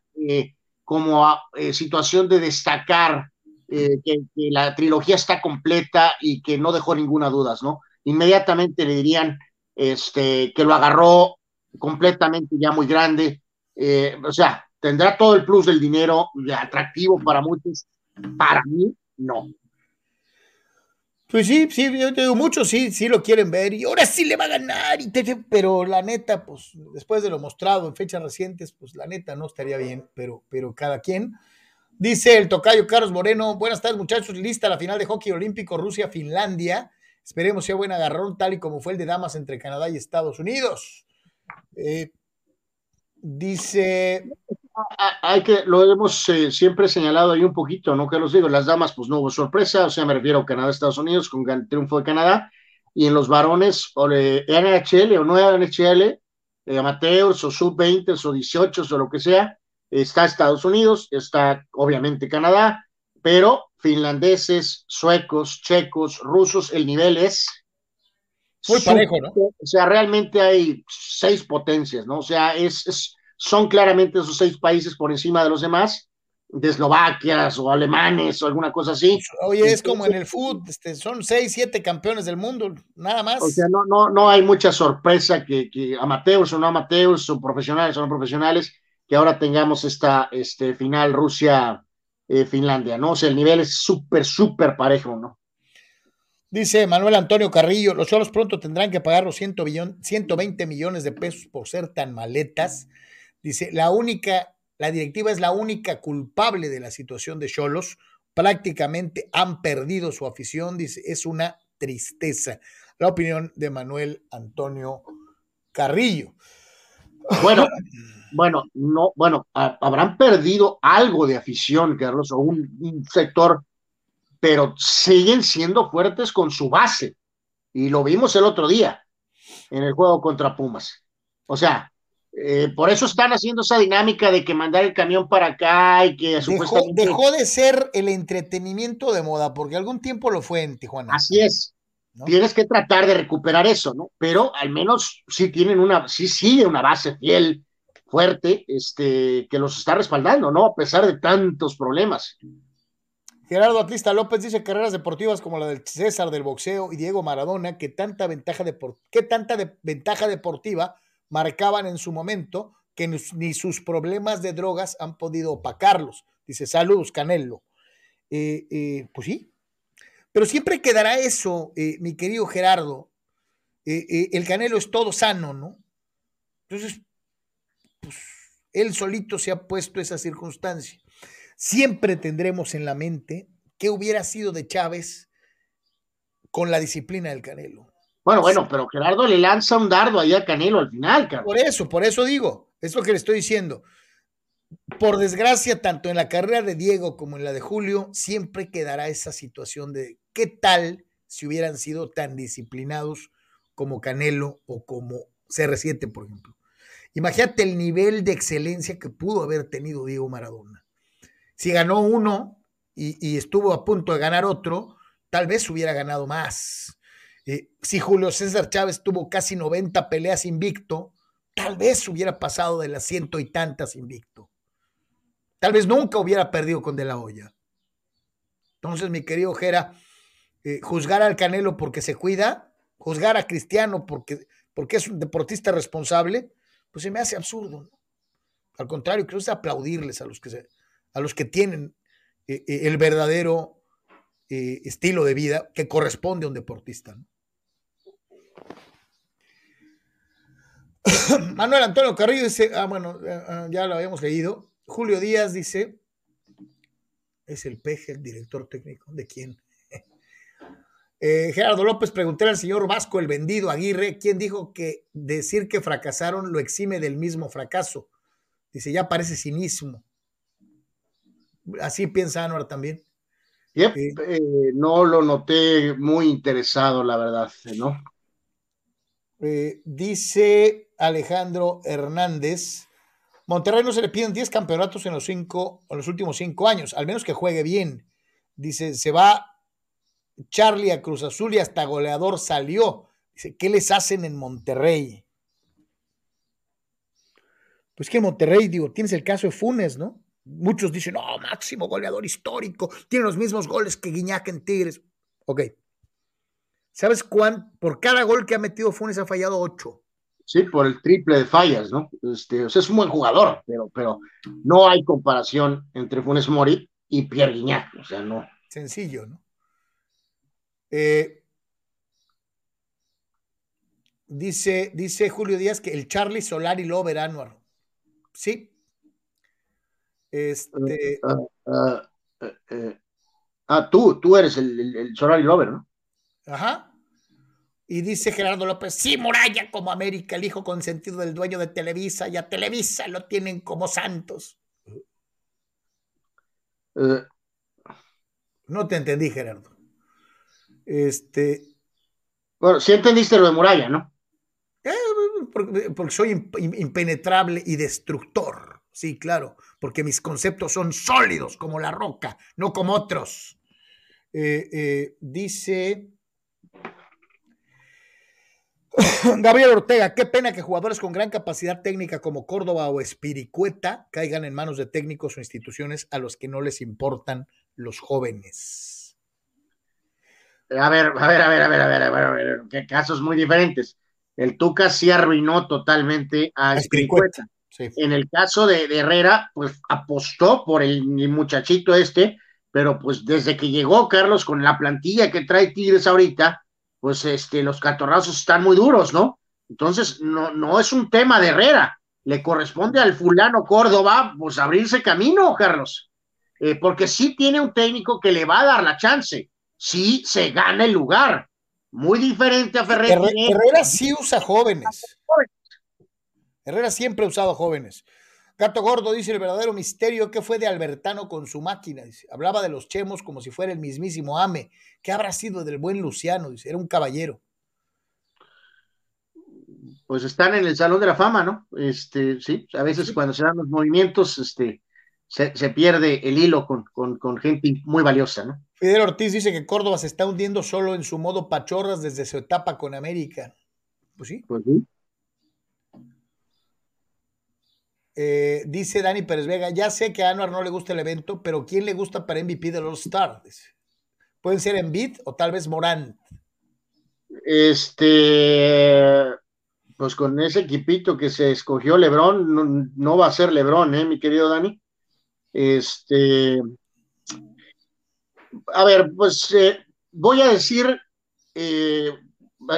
como eh, situación de destacar eh, que, la trilogía está completa y que no dejó ninguna duda, ¿no? Inmediatamente le dirían este, que lo agarró completamente ya muy grande. Eh, o sea, tendrá todo el plus del dinero, atractivo para muchos. Para mí, no. Pues sí, sí, yo te digo, muchos sí, sí lo quieren ver y ahora sí le va a ganar, y pero la neta, pues después de lo mostrado en fechas recientes, pues la neta no estaría bien, pero, pero cada quien. Dice el tocayo Carlos Moreno, buenas tardes muchachos, lista la final de hockey olímpico Rusia-Finlandia. Esperemos sea buen agarrón, tal y como fue el de damas entre Canadá y Estados Unidos. Eh, dice hay que, lo hemos eh, siempre señalado ahí un poquito, ¿no? Que los digo, las damas, pues no hubo sorpresa, o sea, me refiero a Canadá, Estados Unidos, con el triunfo de Canadá, y en los varones, o de NHL o no NHL, eh, amateurs o sub-20 o 18 o lo que sea, está Estados Unidos, está obviamente Canadá, pero finlandeses, suecos, checos, rusos, el nivel es muy parejo, ¿no? O sea, realmente hay seis potencias, ¿no? O sea, es, es son claramente esos seis países por encima de los demás, de Eslovaquias o alemanes o alguna cosa así. Oye, es como en el fútbol, este, son seis, siete campeones del mundo, nada más. O sea, no, no, no hay mucha sorpresa que, que amateurs o no amateurs, o profesionales o no profesionales, que ahora tengamos esta este, final Rusia-Finlandia, ¿no? O sea, el nivel es súper, súper parejo, ¿no? Dice Manuel Antonio Carrillo, los solos pronto tendrán que pagar los 120 millones de pesos por ser tan maletas. Dice, la única, la directiva es la única culpable de la situación de Cholos. Prácticamente han perdido su afición, dice, es una tristeza. La opinión de Manuel Antonio Carrillo. Bueno, bueno, no, bueno, habrán perdido algo de afición, Carlos, o un, sector, pero siguen siendo fuertes con su base. Y lo vimos el otro día en el juego contra Pumas. O sea, eh, por eso están haciendo esa dinámica de que mandar el camión para acá y que supuestamente... Dejó de ser el entretenimiento de moda, porque algún tiempo lo fue en Tijuana. Así es. Tienes que tratar de recuperar eso, ¿no? Pero al menos sí tienen una, sí sigue una base fiel, fuerte, este, que los está respaldando, ¿no? A pesar de tantos problemas. Gerardo Atlista López dice carreras deportivas como la del César del boxeo y Diego Maradona, que tanta ventaja, de, ¿qué tanta ventaja deportiva marcaban en su momento que ni sus problemas de drogas han podido opacarlos. Dice, saludos, Canelo. Eh, eh, pues sí, pero siempre quedará eso, eh, mi querido Gerardo. el Canelo es todo sano, ¿no? Entonces, pues él solito se ha puesto esa circunstancia. Siempre tendremos en la mente qué hubiera sido de Chávez con la disciplina del Canelo. Bueno, bueno, pero Gerardo le lanza un dardo ahí a Canelo al final, Carlos. Por eso, por eso digo, es lo que le estoy diciendo. Por desgracia, tanto en la carrera de Diego como en la de Julio, siempre quedará esa situación de qué tal si hubieran sido tan disciplinados como Canelo o como CR7, por ejemplo. Imagínate el nivel de excelencia que pudo haber tenido Diego Maradona. Si ganó uno y, y estuvo a punto de ganar otro, tal vez hubiera ganado más eh, si Julio César Chávez tuvo casi 90 peleas invicto, tal vez hubiera pasado de las ciento y tantas invicto. Tal vez nunca hubiera perdido con De La Hoya. Entonces, mi querido Jera, eh, juzgar al Canelo porque se cuida, juzgar a Cristiano porque, porque es un deportista responsable, pues se me hace absurdo. Al contrario, creo que es aplaudirles a los que, a los que tienen eh, el verdadero estilo de vida que corresponde a un deportista. Manuel Antonio Carrillo dice, ah, bueno, eh, ah, ya lo habíamos leído. Julio Díaz dice, es el peje, el director técnico, ¿de quién? Eh, Gerardo López, pregunté al señor Vasco, el vendido Aguirre, ¿quién dijo que decir que fracasaron lo exime del mismo fracaso? Dice, ya parece cinismo. Así piensa Anuar también. Eh, no lo noté muy interesado, la verdad, ¿no? Dice Alejandro Hernández. Monterrey no se le piden 10 campeonatos en los, cinco, en los últimos cinco años, al menos que juegue bien. Dice, se va Charlie a Cruz Azul y hasta goleador salió. Dice, ¿qué les hacen en Monterrey? Pues que en Monterrey, digo, tienes el caso de Funes, ¿no? Muchos dicen, no, máximo goleador histórico, tiene los mismos goles que Guiñac en Tigres. Ok. ¿Sabes cuán? Por cada gol que ha metido Funes ha fallado ocho. Sí, por el triple de fallas, ¿no? Este, o sea, es un buen jugador, pero, pero no hay comparación entre Funes Mori y Pierre Guignac, o sea, no. Sencillo, ¿no? Eh, dice, dice Julio Díaz que el Charlie Solari Lover Anuar. Sí. Este. Uh, uh, uh, ah, tú, tú eres el, el, el Solari Lover, ¿no? Ajá. Y dice Gerardo López, sí, Muralla como América, el hijo consentido del dueño de Televisa, y a Televisa lo tienen como santos. Uh, no te entendí, Gerardo. Este. Bueno, sí entendiste lo de Muralla, ¿no? Eh, porque, porque, soy impenetrable y destructor. Sí, claro, porque mis conceptos son sólidos como la roca, no como otros. Eh, eh, dice Gabriel Ortega, qué pena que jugadores con gran capacidad técnica como Córdoba o Espiricueta caigan en manos de técnicos o instituciones a los que no les importan los jóvenes. A ver, a ver, a ver, a ver, a ver, a ver, a ver, qué casos muy diferentes. El Tuca sí arruinó totalmente a Espiricueta. Sí. En el caso de, de, Herrera, pues apostó por el, el muchachito este, pero pues desde que llegó Carlos con la plantilla que trae Tigres ahorita, pues este, los catorrazos están muy duros, ¿no? Entonces, no, no es un tema de Herrera, le corresponde al fulano Córdoba, pues abrirse camino, Carlos, eh, porque sí tiene un técnico que le va a dar la chance, sí se gana el lugar, muy diferente a Ferrer. Herrera, Herrera sí usa jóvenes. Herrera siempre ha usado jóvenes. Gato Gordo dice el verdadero misterio que fue de Albertano con su máquina. Dice, hablaba de los chemos como si fuera el mismísimo Ame. ¿Qué habrá sido del buen Luciano? Dice, era un caballero. Pues están en el Salón de la Fama, ¿no? Este, sí, a veces sí. cuando se dan los movimientos, este, se, se pierde el hilo con, con, con, gente muy valiosa, ¿no? Fidel Ortiz dice que Córdoba se está hundiendo solo en su modo pachorras desde su etapa con América. Pues sí. Pues sí. Eh, dice Dani Pérez Vega, ya sé que a Anuar no le gusta el evento, pero ¿quién le gusta para MVP del All Star? Pueden ser Embiid o tal vez Morant. Este, pues con ese equipito que se escogió Lebron, no, no va a ser Lebron, ¿eh, mi querido Dani? Este, a ver, pues eh, voy a decir, eh,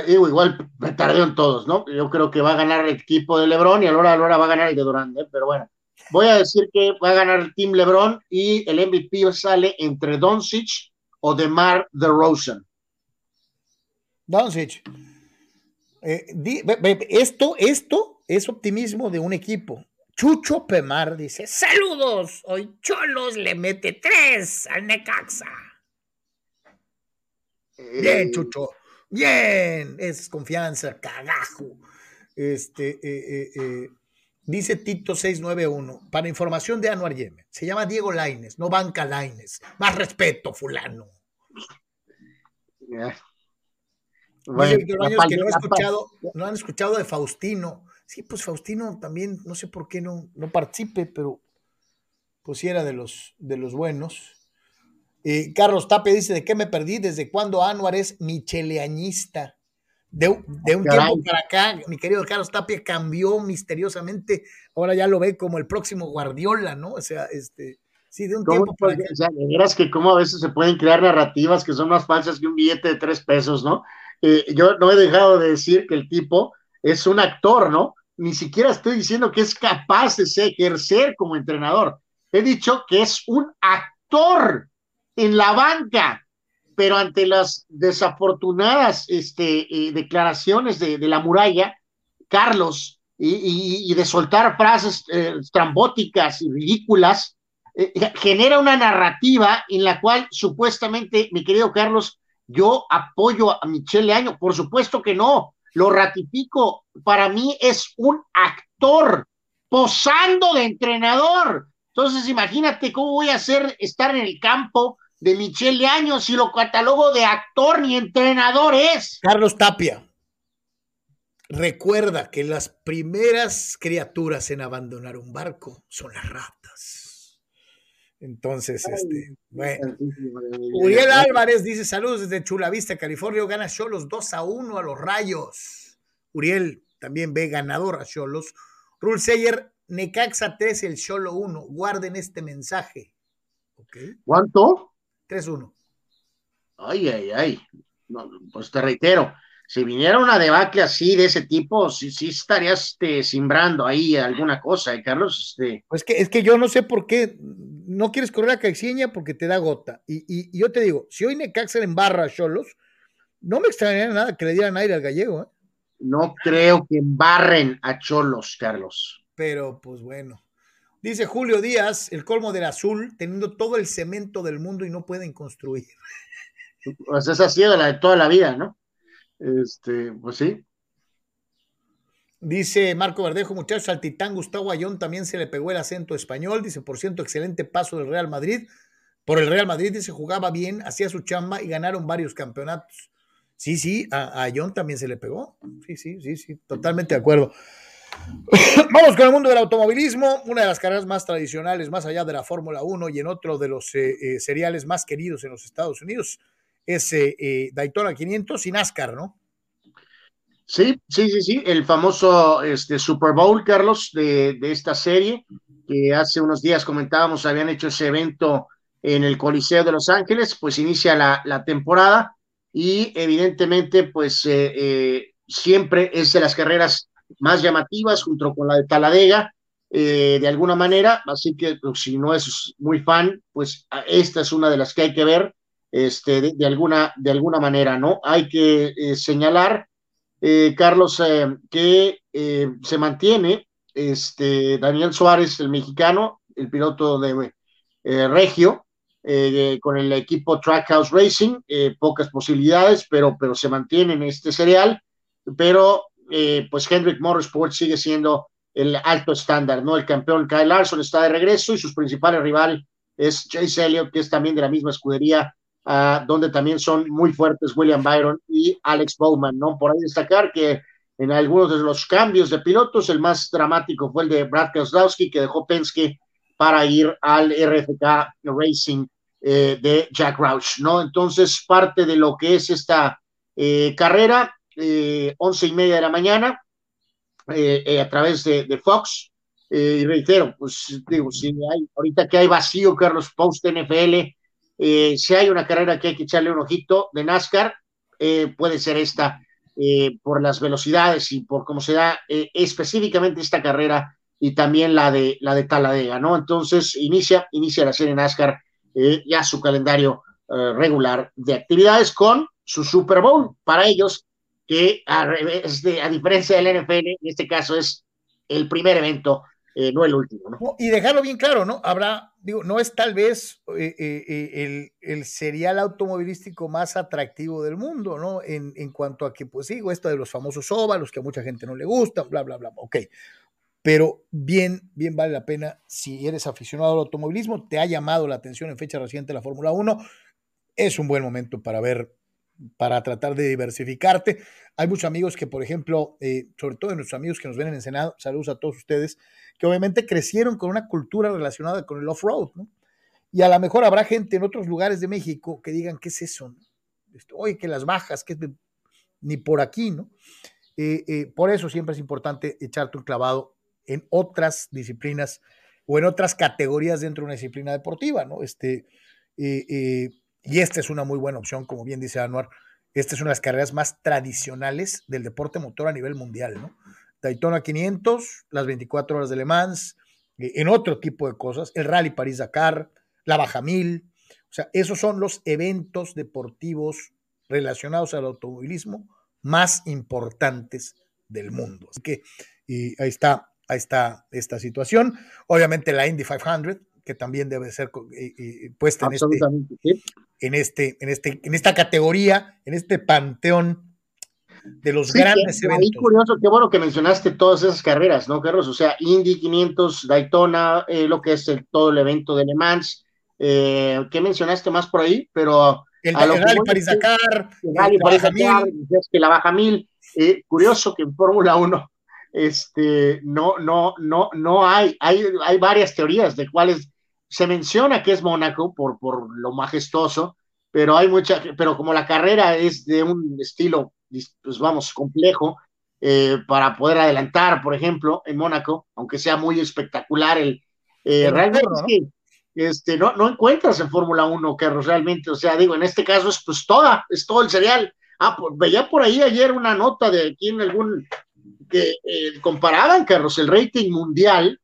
igual me tardé en todos, ¿no? Yo creo que va a ganar el equipo de LeBron y a la hora, a la hora va a ganar el de Durant, ¿eh? pero bueno, voy a decir que va a ganar el Team LeBron y el MVP sale entre Doncic o DeMar DeRozan. Doncic. Eh, di, be, be, esto, esto es optimismo de un equipo. Chucho Pemar dice: Saludos, hoy Cholos le mete tres al Necaxa. Bien, Chucho. Bien, es confianza, cagajo. Este, eh, eh, eh, dice Tito 691, para información de Anuar Yemen, se llama Diego Laines, no Banca Laines. Más respeto, fulano. Yeah. Bueno, Años que no, he escuchado, no han escuchado de Faustino. Sí, pues Faustino también, no sé por qué no, no participe, pero pues sí era de los, de los buenos. Eh, Carlos Tape dice, ¿de qué me perdí? ¿Desde cuándo Anuar es micheleañista? De, de un Caray. tiempo para acá, mi querido Carlos Tapia cambió misteriosamente, ahora ya lo ve como el próximo Guardiola, ¿no? O sea, este, sí, de un tiempo para acá. O sea, de veras que cómo a veces se pueden crear narrativas que son más falsas que un billete de tres pesos, ¿no? Eh, yo no he dejado de decir que el tipo es un actor, ¿no? Ni siquiera estoy diciendo que es capaz de ejercer como entrenador. He dicho que es un actor en la banca, pero ante las desafortunadas este, eh, declaraciones de, la muralla, Carlos, y de soltar frases eh, trambóticas y ridículas, eh, genera una narrativa en la cual supuestamente, mi querido Carlos, yo apoyo a Michelle Año, por supuesto que no, lo ratifico, para mí es un actor posando de entrenador. Entonces, imagínate cómo voy a hacer estar en el campo de Michelle Años si lo catalogo de actor ni entrenador es. Carlos Tapia, recuerda que las primeras criaturas en abandonar un barco son las ratas. Entonces, este, bueno. Uriel Álvarez dice: Saludos desde Chulavista, California. Gana Cholos 2 a 1 a los Rayos. Uriel también ve ganador a Cholos. Rul Seyer, Necaxa 3, el Cholo 1. Guarden este mensaje. ¿Cuánto? 3-1. Ay, ay, ay. pues te reitero, si viniera una debacle así de ese tipo, sí, sí estarías este, simbrando ahí alguna cosa, ¿eh, Carlos? Este... Pues que, es que yo no sé por qué no quieres correr a Caixinha porque te da gota. Y, yo te digo, si hoy Necaxa en barra a Cholos, no me extrañaría nada que le dieran aire al gallego. ¿eh? No creo que embarren a Cholos, Carlos. Pero, pues bueno. Dice Julio Díaz, el colmo del azul, teniendo todo el cemento del mundo y no pueden construir. Pues esa ha sido la de toda la vida, ¿no? Este, pues sí. Dice Marco Verdejo, muchachos, al titán Gustavo Ayón también se le pegó el acento español. Dice, por ciento, excelente paso del Real Madrid. Por el Real Madrid, dice, jugaba bien, hacía su chamba y ganaron varios campeonatos. Sí, sí, a, a Ayón también se le pegó. Sí, sí, sí, sí, totalmente de acuerdo. Vamos con el mundo del automovilismo, una de las carreras más tradicionales, más allá de la Fórmula 1 y en otro de los eh, eh, seriales más queridos en los Estados Unidos, es eh, Daytona 500 y NASCAR, ¿no? Sí, sí, sí, sí, el famoso este, Super Bowl, Carlos, de, esta serie, que hace unos días comentábamos, habían hecho ese evento en el Coliseo de Los Ángeles, pues inicia la, la temporada y evidentemente, pues siempre es de las carreras más llamativas junto con la de Taladega, eh, de alguna manera, así que pues, si no es muy fan, pues esta es una de las que hay que ver este, de, alguna, de alguna manera, ¿no? Hay que eh, señalar, eh, Carlos, que se mantiene este, Daniel Suárez, el mexicano, el piloto de Regio, con el equipo Trackhouse Racing, pocas posibilidades, pero, pero se mantiene en este serial, pero eh, pues Hendrick Motorsport sigue siendo el alto estándar, ¿no? El campeón Kyle Larson está de regreso y sus principales rival es Chase Elliott, que es también de la misma escudería, ah, donde también son muy fuertes William Byron y Alex Bowman, ¿no? Por ahí destacar que en algunos de los cambios de pilotos, el más dramático fue el de Brad Kozlowski, que dejó Penske para ir al RFK Racing eh, de Jack Roush, ¿no? Entonces, parte de lo que es esta eh, carrera once y media de la mañana eh, eh, a través de, Fox. y reitero, pues digo, si hay, ahorita que hay vacío, Carlos Post NFL, si hay una carrera que hay que echarle un ojito de NASCAR, puede ser esta, por las velocidades y por cómo se da específicamente esta carrera y también la de la de Taladega, ¿no? Entonces inicia, inicia la serie NASCAR ya su calendario regular de actividades con su Super Bowl para ellos que a, a diferencia del NFL, en este caso es el primer evento, eh, no el último. ¿no? Y dejarlo bien claro, ¿no? Habrá, digo, no es tal vez eh, eh, el, el, serial automovilístico más atractivo del mundo, ¿no? En, en, cuanto a que, pues digo, esto de los famosos óvalos que a mucha gente no le gusta, bla, bla, bla, ok. Pero bien, bien vale la pena si eres aficionado al automovilismo, te ha llamado la atención en fecha reciente la Fórmula 1, es un buen momento para ver para tratar de diversificarte. Hay muchos amigos que, por ejemplo, eh, sobre todo nuestros amigos que nos ven en el Senado, saludos a todos ustedes, que obviamente crecieron con una cultura relacionada con el off-road, ¿no? Y a lo mejor habrá gente en otros lugares de México que digan, ¿qué es eso? Oye, que las bajas, que ni por aquí, ¿no? Eh, eh, por eso siempre es importante echarte un clavado en otras disciplinas o en otras categorías dentro de una disciplina deportiva, ¿no? Este, y esta es una muy buena opción, como bien dice Anuar. Esta es una de las carreras más tradicionales del deporte motor a nivel mundial, ¿no? Daytona 500, las 24 horas de Le Mans, eh, en otro tipo de cosas, el Rally París-Dakar, la Baja Mil. O sea, esos son los eventos deportivos relacionados al automovilismo más importantes del mundo. Así que ahí está, ahí está esta situación. Obviamente la Indy 500, que también debe ser eh, eh, puesta en este, en, este, en, este, en esta categoría, en este panteón de los grandes eventos. curioso, qué bueno que mencionaste todas esas carreras, ¿no, Carlos? O sea, Indy 500, Daytona, eh, lo que es el, todo el evento de Le Mans. ¿Qué mencionaste más por ahí? Pero. El, Rally París-Dakar. El Rally París-Dakar, que la baja mil. curioso que en Fórmula 1 este, no, no, no, no hay, hay, hay varias teorías de cuáles se menciona que es Mónaco por, por lo majestuoso, pero hay mucha, pero como la carrera es de un estilo, pues vamos, complejo, eh, para poder adelantar, por ejemplo, en Mónaco, aunque sea muy espectacular el, eh, realmente ¿no? este, no, no encuentras en Fórmula 1, Carlos, realmente, o sea, digo, en este caso es pues toda, es todo el cereal. Ah, pues, veía por ahí ayer una nota de aquí en algún que eh, comparaban, Carlos, el rating mundial,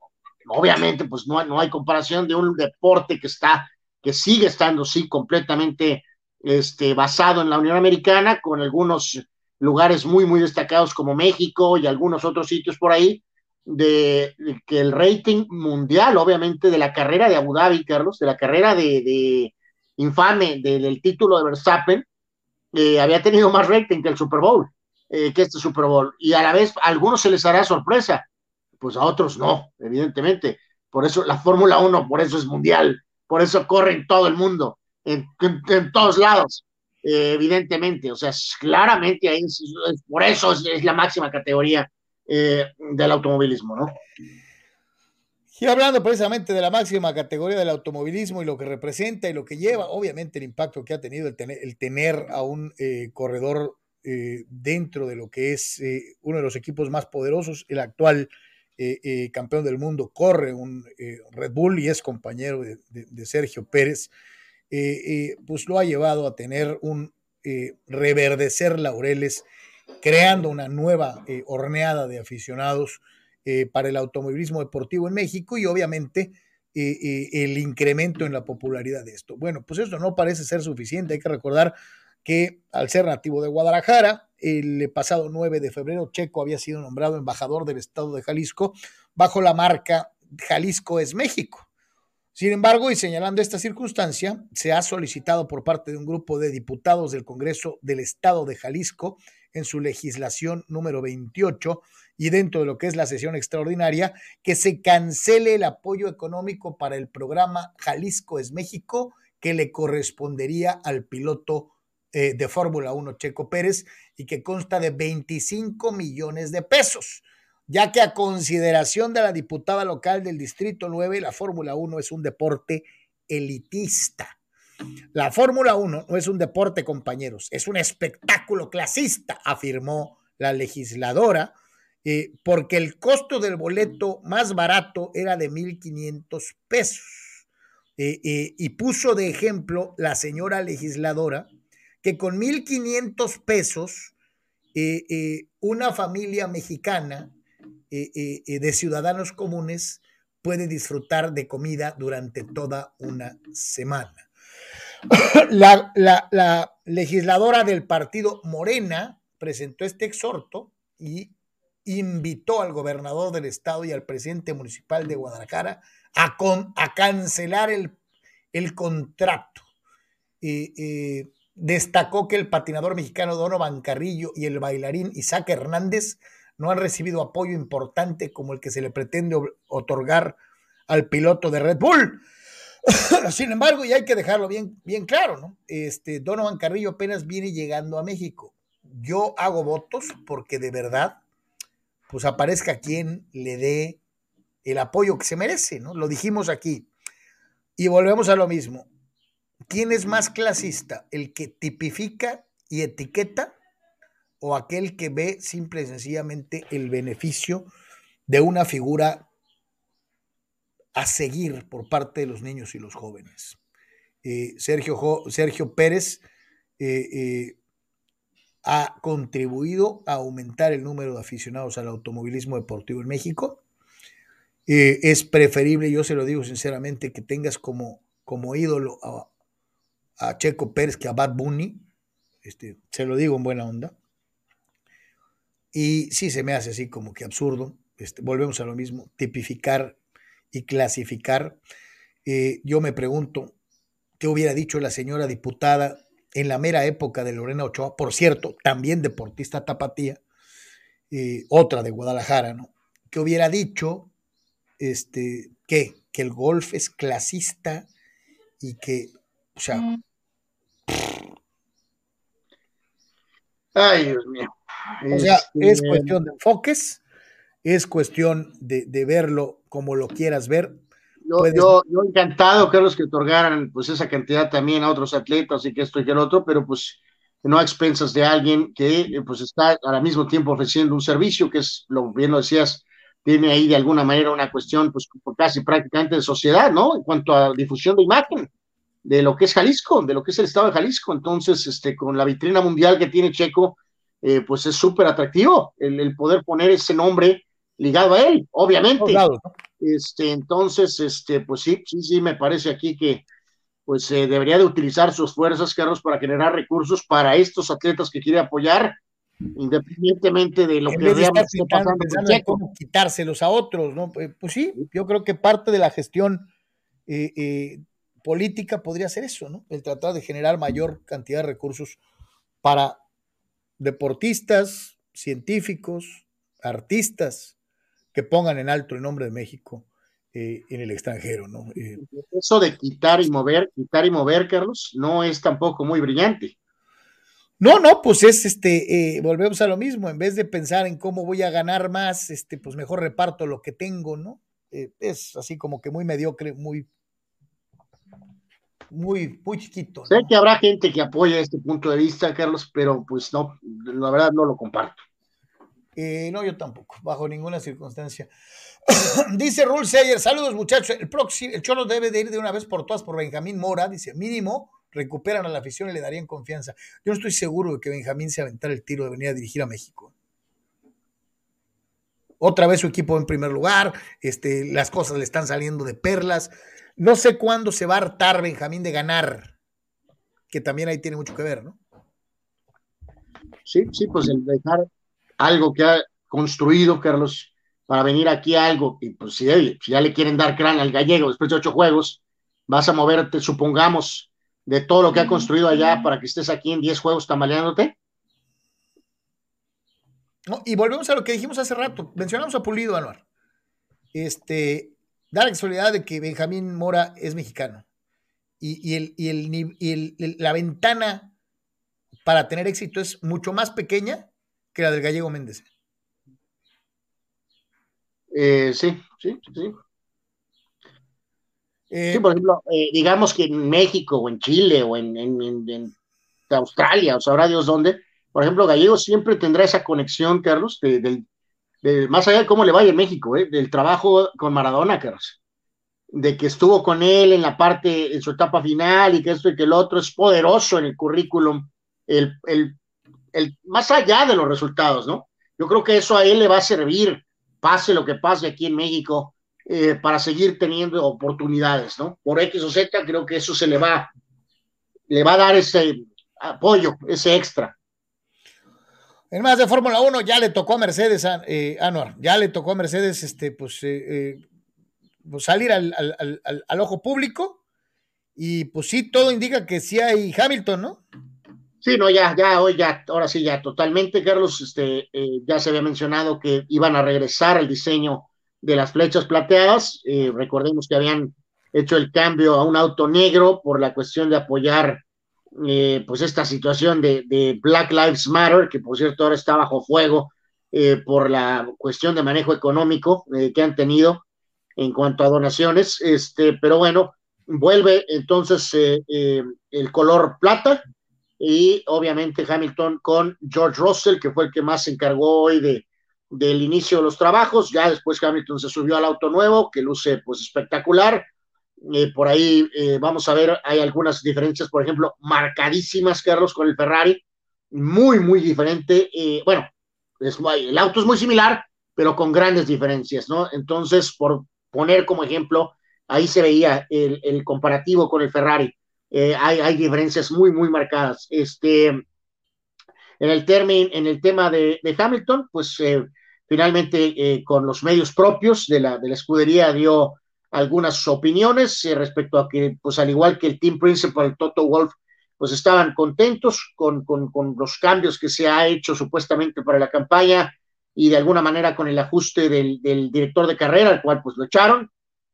obviamente, pues no, no hay comparación de un deporte que está, que sigue estando, sí, completamente este, basado en la Unión Americana, con algunos lugares muy, muy destacados como México y algunos otros sitios por ahí, de, que el rating mundial, obviamente, de la carrera de Abu Dhabi, Carlos, de la carrera de, infame del, del, título de Verstappen, eh, había tenido más rating que el Super Bowl, eh, que este Super Bowl. Y a la vez, a algunos se les hará sorpresa, pues a otros no, evidentemente. Por eso la Fórmula 1, por eso es mundial, por eso corre en todo el mundo, en, todos lados, eh, evidentemente. O sea, claramente ahí es, es, por eso es, es la máxima categoría eh, del automovilismo, ¿no? Y hablando precisamente de la máxima categoría del automovilismo y lo que representa y lo que lleva, obviamente el impacto que ha tenido el tener, el tener a un eh, corredor dentro de lo que es uno de los equipos más poderosos, el actual campeón del mundo, corre un Red Bull y es compañero de, Sergio Pérez, pues lo ha llevado a tener un reverdecer laureles creando una nueva eh, horneada de aficionados eh, para el automovilismo deportivo en México y obviamente eh, eh, el incremento en la popularidad de esto. Bueno, pues esto no parece ser suficiente. Hay que recordar que al ser nativo de Guadalajara, el pasado 9 de febrero, Checo había sido nombrado embajador del estado de Jalisco bajo la marca Jalisco es México. Sin embargo, y señalando esta circunstancia, se ha solicitado por parte de un grupo de diputados del Congreso del Estado de Jalisco en su legislación número 28 y dentro de lo que es la sesión extraordinaria, que se cancele el apoyo económico para el programa Jalisco es México que le correspondería al piloto eh, de Fórmula 1 Checo Pérez y que consta de 25 millones de pesos, ya que a consideración de la diputada local del Distrito 9, la Fórmula 1 es un deporte elitista la Fórmula 1 no es un deporte, compañeros, es un espectáculo clasista, afirmó la legisladora, eh, porque el costo del boleto más barato era de 1.500 pesos. Eh, y puso de ejemplo la señora legisladora que con 1.500 pesos una familia mexicana de ciudadanos comunes puede disfrutar de comida durante toda una semana. la, la, la, legisladora del partido Morena presentó este exhorto y invitó al gobernador del estado y al presidente municipal de Guadalajara a, con, a cancelar el, el contrato. Eh, eh, destacó que el patinador mexicano Donovan Carrillo y el bailarín Isaac Hernández no han recibido apoyo importante como el que se le pretende otorgar al piloto de Red Bull. Sin embargo, y hay que dejarlo bien, bien claro, ¿no? Este, Donovan Carrillo apenas viene llegando a México. Yo hago votos porque de verdad, pues aparezca quien le dé el apoyo que se merece, ¿no? Lo dijimos aquí. Y volvemos a lo mismo. ¿Quién es más clasista? ¿El que tipifica y etiqueta o aquel que ve simple y sencillamente el beneficio de una figura a seguir por parte de los niños y los jóvenes. Eh, Sergio, Sergio, Pérez eh, eh, ha contribuido a aumentar el número de aficionados al automovilismo deportivo en México. Es preferible, yo se lo digo sinceramente, que tengas como, como ídolo a, a, Checo Pérez que a Bad Bunny. Este, se lo digo en buena onda. Y sí se me hace así como que absurdo. Este, volvemos a lo mismo, tipificar y clasificar. Eh, yo me pregunto, ¿qué hubiera dicho la señora diputada en la mera época de Lorena Ochoa? Por cierto, también deportista tapatía, eh, otra de Guadalajara, ¿no? ¿Qué hubiera dicho este, ¿qué? que el golf es clasista y que, o sea... Ay, Dios mío. O sea, este... es cuestión de enfoques, es cuestión de, de verlo como lo quieras ver. yo, yo, encantado, Carlos, que otorgaran pues esa cantidad también a otros atletas y que esto y que el otro, pero pues no a expensas de alguien que eh, pues está al mismo tiempo ofreciendo un servicio que es, lo bien lo decías, tiene ahí de alguna manera una cuestión pues casi prácticamente de sociedad, ¿no? En cuanto a difusión de imagen de lo que es Jalisco, de lo que es el estado de Jalisco. Entonces, este, con la vitrina mundial que tiene Checo, eh, pues es súper atractivo el, poder poner ese nombre ligado a él, obviamente. Este, entonces, este, pues sí, sí, sí, me parece aquí que pues eh, debería de utilizar sus fuerzas, Carlos, para generar recursos para estos atletas que quiere apoyar, independientemente de lo que esté pasando. Cómo quitárselos a otros, ¿no? Pues, pues sí, yo creo que parte de la gestión eh, política podría ser eso, ¿no? El tratar de generar mayor cantidad de recursos para deportistas, científicos, artistas que pongan en alto el nombre de México eh, en el extranjero, ¿no? Eh, Eso de quitar y mover, quitar y mover, Carlos, no es tampoco muy brillante. No, no, pues es este, eh, volvemos a lo mismo, en vez de pensar en cómo voy a ganar más, este, pues mejor reparto lo que tengo, ¿no? es así como que muy mediocre, muy, muy, muy chiquito. Sé que habrá gente que apoya este punto de vista, Carlos, pero pues no, la verdad no lo comparto. no, yo tampoco, bajo ninguna circunstancia. dice Rule Sayer, saludos muchachos. El, próximo, el Cholo debe de ir de una vez por todas por Benjamín Mora. Dice, mínimo, recuperan a la afición y le darían confianza. Yo no estoy seguro de que Benjamín se aventara el tiro de venir a dirigir a México. Otra vez su equipo en primer lugar, este, las cosas le están saliendo de perlas. No sé cuándo se va a hartar Benjamín de ganar, que también ahí tiene mucho que ver, ¿no? Sí, sí, pues el dejar algo que ha construido, Carlos, para venir aquí a algo, y pues si, ya le quieren dar crán al gallego después de ocho juegos, vas a moverte, supongamos, de todo lo que ha construido allá para que estés aquí en diez juegos tambaleándote. y volvemos a lo que dijimos hace rato, mencionamos a Pulido, Anuar. Este, da la casualidad de que Benjamín Mora es mexicano. Y, el, y, la ventana para tener éxito es mucho más pequeña que la del gallego Méndez. Eh, sí, sí, sí. Eh, sí, por ejemplo, eh, digamos que en México o en Chile o en, Australia, o sabrá Dios dónde, por ejemplo, Gallego siempre tendrá esa conexión, Carlos, de, más allá de cómo le vaya en México, del trabajo con Maradona, de que estuvo con él en la parte, en su etapa final y que esto y que el otro es poderoso en el currículum, el, el, el, más allá de los resultados, ¿no? Yo creo que eso a él le va a servir pase lo que pase aquí en México, eh, para seguir teniendo oportunidades, ¿no? Por X o Z, creo que eso se le va, le va a dar ese apoyo, ese extra. En más de Fórmula 1 ya le tocó a Mercedes, eh, Anuar, ya le tocó a Mercedes este, pues, eh, pues salir al, al, ojo público y pues sí, todo indica que sí hay Hamilton, ¿no? Sí, no, ya, ya, hoy ya, ahora sí, ya totalmente, Carlos, este, eh, ya se había mencionado que iban a regresar al diseño de las flechas plateadas, eh, recordemos que habían hecho el cambio a un auto negro por la cuestión de apoyar, eh, pues, esta situación de, Black Lives Matter, que por cierto ahora está bajo fuego por la cuestión de manejo económico que han tenido en cuanto a donaciones, este, pero bueno, vuelve entonces el color plata, y obviamente Hamilton con George Russell, que fue el que más se encargó hoy de, del inicio de los trabajos. Ya después Hamilton se subió al auto nuevo, que luce pues espectacular. Eh, por ahí eh, vamos a ver, hay algunas diferencias, por ejemplo, marcadísimas, Carlos, con el Ferrari, muy, muy diferente. Eh, bueno, es, el auto es muy similar, pero con grandes diferencias, ¿no? Entonces, por poner como ejemplo, ahí se veía el, comparativo con el Ferrari. Eh, hay, diferencias muy, muy marcadas. Este, en, el en el tema de, Hamilton, pues finalmente con los medios propios de la, de la escudería dio algunas opiniones respecto a que, pues al igual que el team principal, Toto Wolf, pues estaban contentos con, con, con, los cambios que se ha hecho supuestamente para la campaña y de alguna manera con el ajuste del, del director de carrera, al cual pues lo echaron,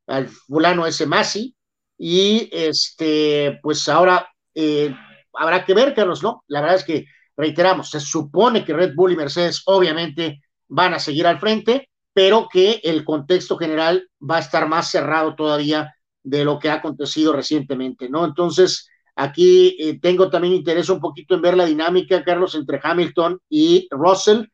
al fulano ese Masi, y este, pues ahora eh, habrá que ver, Carlos, ¿no? La verdad es que, reiteramos, se supone que Red Bull y Mercedes obviamente van a seguir al frente, pero que el contexto general va a estar más cerrado todavía de lo que ha acontecido recientemente, ¿no? Entonces, aquí eh, tengo también interés un poquito en ver la dinámica, Carlos, entre Hamilton y Russell.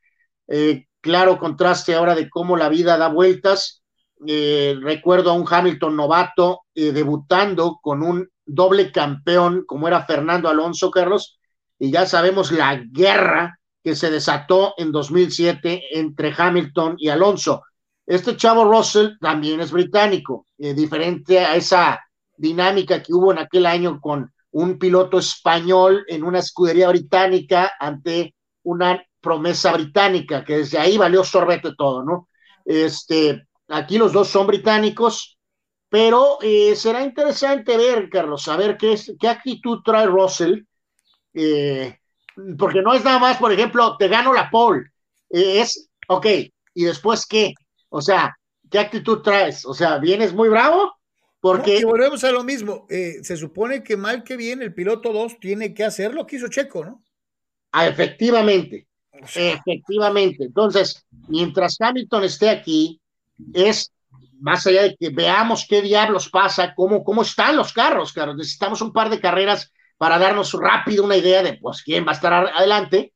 Eh, claro contraste ahora de cómo la vida da vueltas. Eh, recuerdo a un Hamilton novato debutando con un doble campeón como era Fernando Alonso, Carlos, y ya sabemos la guerra que se desató en 2007 entre Hamilton y Alonso. Este chavo Russell también es británico, eh, diferente a esa dinámica que hubo en aquel año con un piloto español en una escudería británica ante una promesa británica, que desde ahí valió sorbete todo, ¿no? Este, aquí los dos son británicos, pero eh, será interesante ver, Carlos, saber qué, qué actitud trae Russell. Eh, porque no es nada más, por ejemplo, te gano la pole, eh, es, ok, ¿y después qué? O sea, ¿qué actitud traes? O sea, ¿vienes muy bravo? Porque... y volvemos a lo mismo, eh, se supone que mal que bien el piloto 2 tiene que hacer lo que hizo Checo, ¿no? Ah, efectivamente, efectivamente. Entonces, mientras Hamilton esté aquí, es más allá de que veamos qué diablos pasa, cómo, cómo están los carros, carros. Necesitamos un par de carreras para darnos rápido una idea de pues quién va a estar adelante,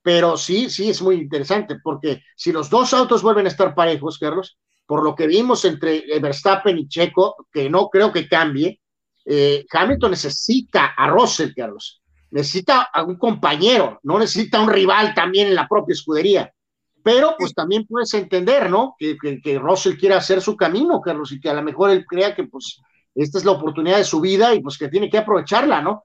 pero sí, sí es muy interesante, porque si los dos autos vuelven a estar parejos, Carlos, por lo que vimos entre eh, Verstappen y Checo, que no creo que cambie, eh, Hamilton necesita a Russell, Carlos, necesita a un compañero, no necesita a un rival también en la propia escudería. Pero pues también puedes entender, ¿no? Que, que, que Russell quiera hacer su camino, Carlos, y que a lo mejor él crea que pues esta es la oportunidad de su vida y pues que tiene que aprovecharla, ¿no?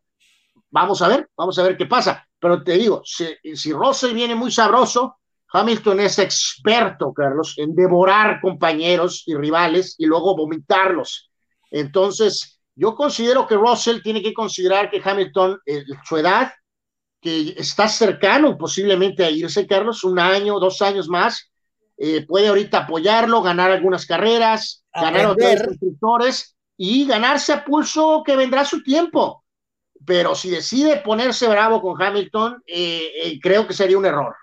Vamos a ver, vamos a ver qué pasa. Pero te digo, si, si Russell viene muy sabroso, Hamilton es experto, Carlos, en devorar compañeros y rivales y luego vomitarlos. Entonces, yo considero que Russell tiene que considerar que Hamilton, eh, su edad, que está cercano posiblemente a irse, Carlos, un año, dos años más, eh, puede ahorita apoyarlo, ganar algunas carreras, ganar otros constructores y ganarse a pulso que vendrá su tiempo pero si decide ponerse bravo con Hamilton, eh, eh, creo que sería un error.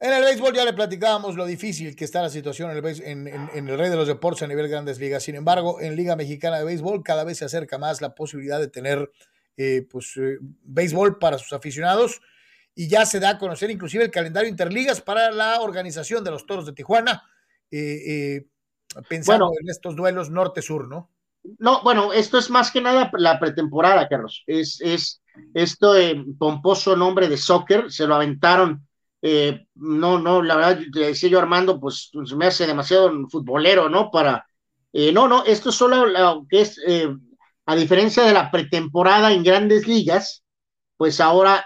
En el béisbol ya le platicábamos lo difícil que está la situación en el, en, el rey de los deportes a nivel grandes ligas. Sin embargo, en Liga Mexicana de Béisbol cada vez se acerca más la posibilidad de tener eh, pues, béisbol para sus aficionados y ya se da a conocer inclusive el calendario interligas para la organización de los Toros de Tijuana, pensando en estos duelos norte-sur, ¿no? No, bueno, esto es más que nada la pretemporada, Carlos. Es, es esto pomposo nombre de soccer, se lo aventaron. Eh, no, no, la verdad, le decía yo Armando, pues, pues me hace demasiado futbolero, ¿no? Para. Eh, no, no, esto es solo lo que es, eh, a diferencia de la pretemporada en grandes ligas, pues ahora,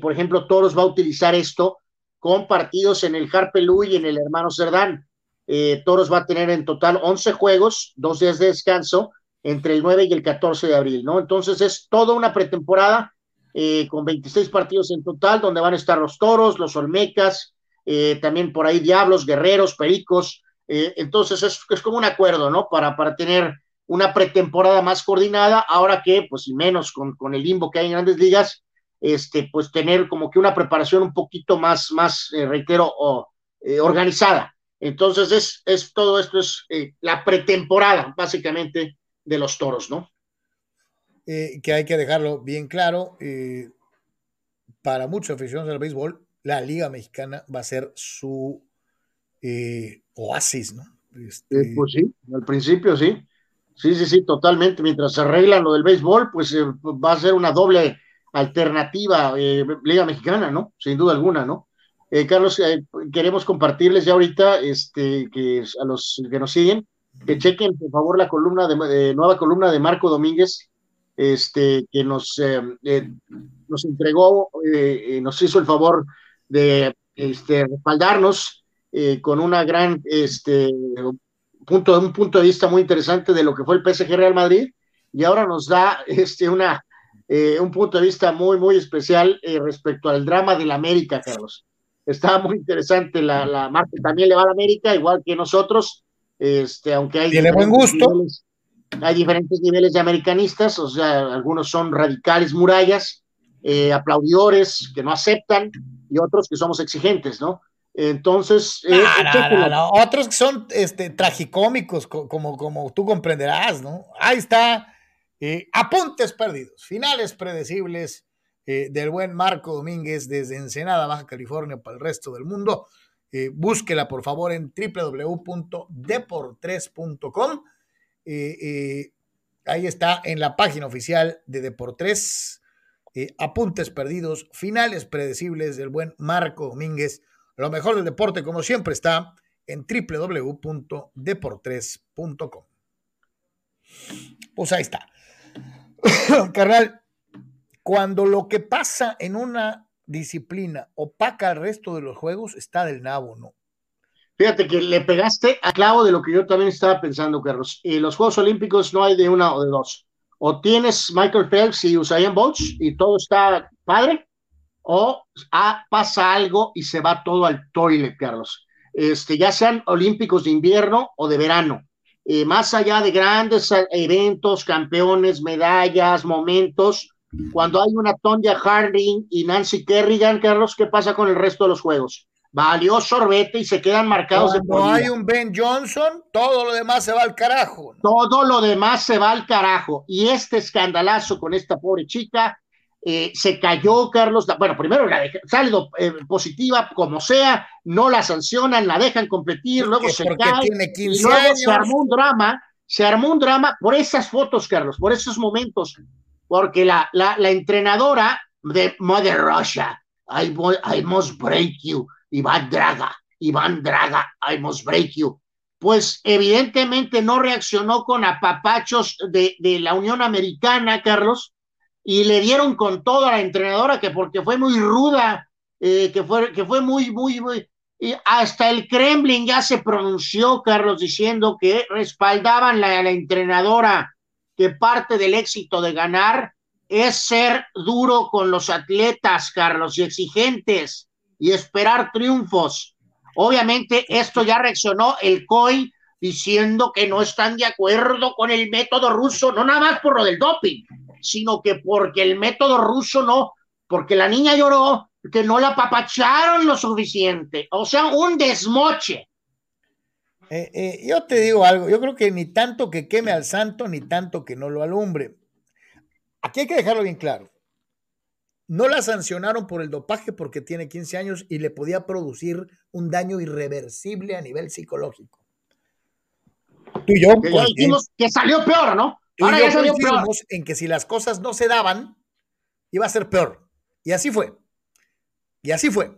por ejemplo, Toros va a utilizar esto con partidos en el Harpelú y en el Hermano Cerdán. Eh, Toros va a tener en total 11 juegos, dos días de descanso, entre el 9 y el 14 de abril, ¿no? Entonces es toda una pretemporada eh, con 26 partidos en total, donde van a estar los Toros, los Olmecas, eh, también por ahí Diablos, Guerreros, Pericos. entonces es, es, como un acuerdo, ¿no? Para, para tener una pretemporada más coordinada, ahora que, pues, y menos con, con el limbo que hay en grandes ligas, este, pues tener como que una preparación un poquito más, más reitero, o, organizada. Entonces, es, es todo esto es eh, la pretemporada, básicamente, de los toros, ¿no? Eh, que hay que dejarlo bien claro. Eh, para muchos aficionados del béisbol, la Liga Mexicana va a ser su oasis, ¿no? Este... pues sí, al principio sí. Sí, sí, sí, totalmente. Mientras se arregla lo del béisbol, pues va a ser una doble alternativa Liga Mexicana, ¿no? Sin duda alguna, ¿no? Eh, Carlos, eh, queremos compartirles ya ahorita este, que a los que nos siguen, que chequen por favor la columna de, nueva columna de Marco Domínguez, este, que nos, eh, nos entregó, nos hizo el favor de este, respaldarnos con una gran este, punto, un punto de vista muy interesante de lo que fue el PSG Real Madrid, y ahora nos da este, una, un punto de vista muy, muy especial respecto al drama del América, Carlos está muy interesante la, la marca, también le va a la América, igual que nosotros, este, aunque hay... Tiene buen gusto. hay diferentes niveles de americanistas, o sea, algunos son radicales murallas, eh, aplaudidores que no aceptan y otros que somos exigentes, ¿no? Entonces, eh, otros que son este, tragicómicos, como, como tú comprenderás, ¿no? Ahí está, eh, apuntes perdidos, finales predecibles eh, del buen Marco Domínguez desde Ensenada, Baja California, para el resto del mundo. búsquela, por favor, en www.deportres.com. ahí está en la página oficial de Deportres. apuntes perdidos, finales predecibles del buen Marco Domínguez lo mejor del deporte, como siempre, está en www.deportres.com. Pues ahí está. Carnal, cuando lo que pasa en una disciplina opaca al resto de los juegos, está del nabo, ¿no? Fíjate que le pegaste a clavo de lo que yo también estaba pensando, Carlos. En los Juegos Olímpicos no hay de una o de dos. O tienes Michael Phelps y Usain Bolt y todo está padre, o ah, pasa algo y se va todo al toilet, Carlos. Este, ya sean olímpicos de invierno o de verano. Eh, más allá de grandes eventos, campeones, medallas, momentos, cuando hay una Tonya Harding y Nancy Kerrigan, Carlos, ¿qué pasa con el resto de los juegos? Valió sorbete y se quedan marcados Cuando hay un Ben Johnson, todo lo demás se va al carajo. Todo lo demás se va al carajo. Y este escandalazo con esta pobre chica, eh, se cayó Carlos, bueno, primero la sale eh, positiva como sea, no la sancionan, la dejan competir, luego se cae, y luego se armó un drama, se armó un drama por esas fotos, Carlos, por esos momentos, porque la, la, la entrenadora de Mother Russia, I, I must break you, Iván Draga, Iván Draga, I must break you, pues evidentemente no reaccionó con apapachos de, de la Unión Americana, Carlos, y le dieron con todo a la entrenadora que porque fue muy ruda, eh, que, fue, que fue muy, muy, muy... Y hasta el Kremlin ya se pronunció, Carlos, diciendo que respaldaban a la entrenadora, que parte del éxito de ganar es ser duro con los atletas, Carlos, y exigentes y esperar triunfos. Obviamente esto ya reaccionó el COI diciendo que no están de acuerdo con el método ruso, no nada más por lo del doping, sino que porque el método ruso no, porque la niña lloró, que no la papacharon lo suficiente, o sea, un desmoche. Eh, eh, yo te digo algo, yo creo que ni tanto que queme al santo, ni tanto que no lo alumbre. Aquí hay que dejarlo bien claro. No la sancionaron por el dopaje porque tiene 15 años y le podía producir un daño irreversible a nivel psicológico. Tú y yo, que, pues, dijimos que salió peor, ¿no? Ahora ya salió peor. en que si las cosas no se daban, iba a ser peor. Y así fue. Y así fue.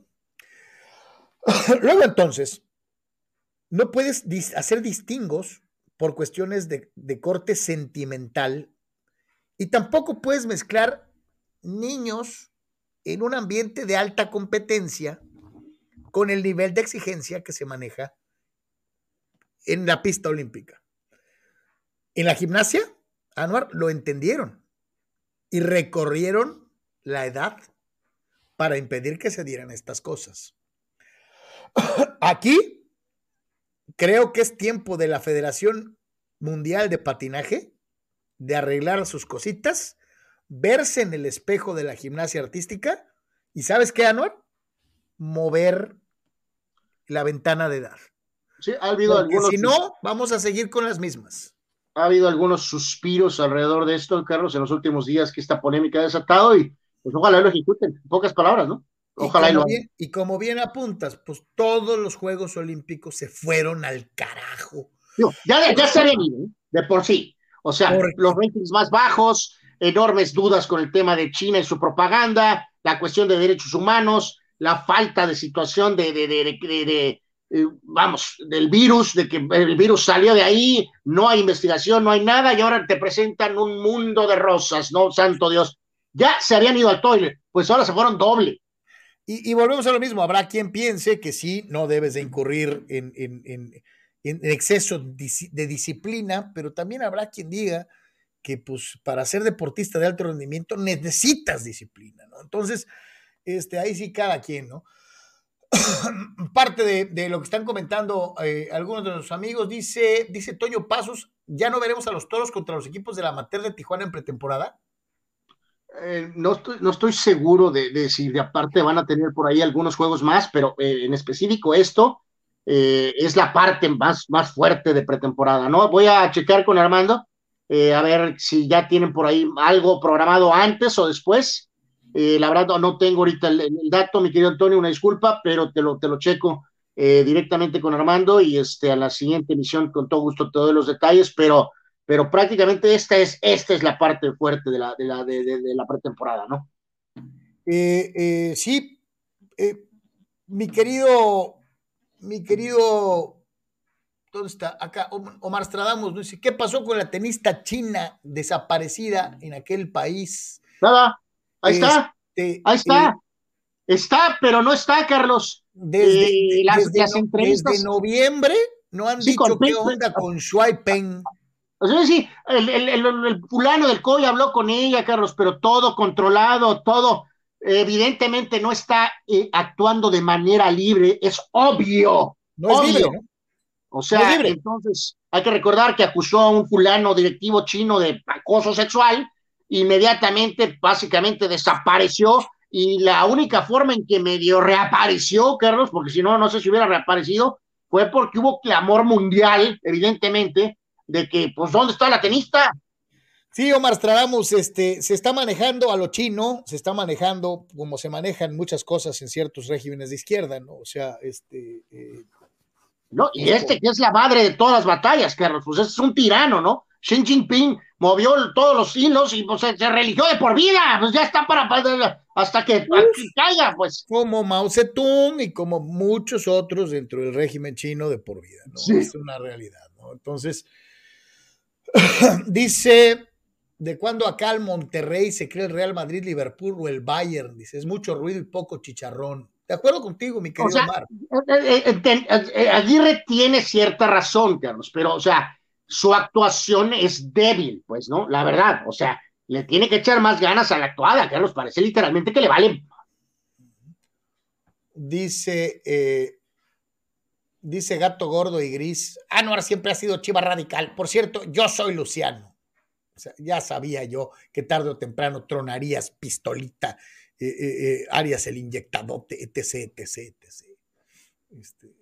Luego entonces, no puedes hacer distingos por cuestiones de, de, corte sentimental y tampoco puedes mezclar niños en un ambiente de alta competencia con el nivel de exigencia que se maneja en la pista olímpica. En la gimnasia, Anuar, lo entendieron y recorrieron la edad para impedir que se dieran estas cosas. Aquí creo que es tiempo de la Federación Mundial de Patinaje de arreglar sus cositas, verse en el espejo de la gimnasia artística y ¿sabes qué, Anuar? Mover la ventana de edad. Sí, ha habido algunos. Si no, vamos a seguir con las mismas ha habido algunos suspiros alrededor de esto, Carlos, en los últimos días que esta polémica ha desatado y pues ojalá lo ejecuten, en pocas palabras, ¿no? Ojalá y, como bien, y como bien apuntas, pues todos los Juegos Olímpicos se fueron al carajo. ya, ya se habían ido, ¿eh? de por sí. O sea, los ratings más bajos, enormes dudas con el tema de China y su propaganda, la cuestión de derechos humanos, la falta de situación de, de, de eh, vamos, del virus, de que el virus salió de ahí, no hay investigación, no hay nada, y ahora te presentan un mundo de rosas, ¿no? Santo Dios. Ya se habían ido al toilet, pues ahora se fueron doble. Y, volvemos a lo mismo, habrá quien piense que sí, no debes de incurrir en, en, exceso de disciplina, pero también habrá quien diga que pues para ser deportista de alto rendimiento necesitas disciplina, ¿no? Entonces, este, ahí sí cada quien, ¿no? parte de, lo que están comentando eh, algunos de nuestros amigos, dice, dice Toño Pasos, ¿ya no veremos a los toros contra los equipos de la Mater de Tijuana en pretemporada? Eh, no, estoy, no estoy seguro de, de, si de aparte van a tener por ahí algunos juegos más, pero eh, en específico esto eh, es la parte más, más fuerte de pretemporada, ¿no? Voy a checar con Armando, a ver si ya tienen por ahí algo programado antes o después. La verdad no tengo ahorita el, el, dato, mi querido Antonio, una disculpa, pero te lo, te lo checo directamente con Armando y este, a la siguiente emisión con todo gusto te doy los detalles, pero pero prácticamente esta es, esta es la parte fuerte de la, de la, de, de, de la pretemporada, ¿no? Eh, eh, sí, eh, mi querido, mi querido, ¿dónde está? Acá, Omar Stradamos, ¿no? Dice, ¿qué pasó con la tenista china desaparecida en aquel país? Nada, ahí está, este, ahí está. está, pero no está, Carlos. Desde, las, desde, las entrevistas... desde noviembre no han sí, dicho qué onda con Shuai Peng. O sea, sí, el, el, el, el, fulano del COI habló con ella, Carlos, pero todo controlado, todo, evidentemente no está eh, actuando de manera libre, es obvio. No obvio. es libre, ¿no? O sea, no entonces hay que recordar que acusó a un fulano directivo chino de acoso sexual, inmediatamente, básicamente desapareció, y la única forma en que medio reapareció, Carlos, porque si no, no sé si hubiera reaparecido, fue porque hubo clamor mundial, evidentemente, de que, pues, ¿dónde está la tenista? Sí, Omar Stradamus, este, se está manejando a lo chino, se está manejando como se manejan muchas cosas en ciertos regímenes de izquierda, ¿no? O sea, este... Eh, no, y este que es la madre de todas las batallas, Carlos, pues es un tirano, ¿no? Xi Jinping movió todos los hilos y pues, se, se religió de por vida, pues ya está para, para hasta que Uf, caiga, pues. Como Mao Zedong y como muchos otros dentro del régimen chino de por vida, ¿no? Sí. Es una realidad, ¿no? Entonces, Dice, ¿de cuándo acá al Monterrey se cree el Real Madrid, Liverpool o el Bayern? Dice, es mucho ruido y poco chicharrón. De acuerdo contigo, mi querido o sea, Omar. Eh, eh, eh, Aguirre tiene cierta razón, Carlos, pero, o sea, su actuación es débil, pues, ¿no? La verdad, o sea, le tiene que echar más ganas a la actuada, Carlos, parece literalmente que le vale. Dice, eh, Dice Gato Gordo y Gris. Anuar siempre ha sido chiva radical. Por cierto, yo soy Luciano. O sea, ya sabía yo que tarde o temprano tronarías pistolita, eh, eh, eh, Arias el inyectadote, etc, etc, etc. Este,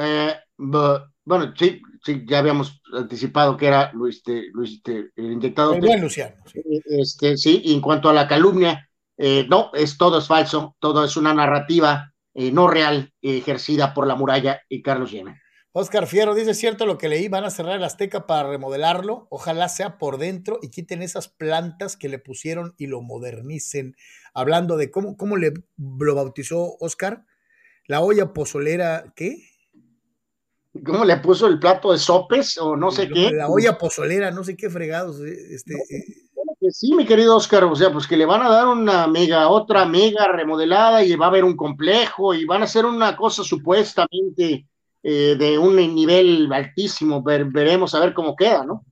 eh, bueno, sí, sí, ya habíamos anticipado que era Luis, este, Luis este, el inyectado. El buen Luciano. Sí. Este, sí, y en cuanto a la calumnia, eh, no, es todo es falso, todo es una narrativa eh, no real eh, ejercida por la muralla y Carlos Llena. Oscar Fierro dice, cierto lo que leí, van a cerrar el Azteca para remodelarlo, ojalá sea por dentro y quiten esas plantas que le pusieron y lo modernicen. Hablando de cómo, cómo le lo bautizó Oscar, la olla pozolera, ¿qué? ¿Cómo le puso el plato de sopes o no sé qué? La olla pozolera, no sé qué fregados. Este, no, eh, sí, mi querido Oscar, o sea, pues que le van a dar una mega, otra mega remodelada y va a haber un complejo y van a hacer una cosa supuestamente eh, de un nivel altísimo, Ver, veremos a ver cómo queda, ¿no?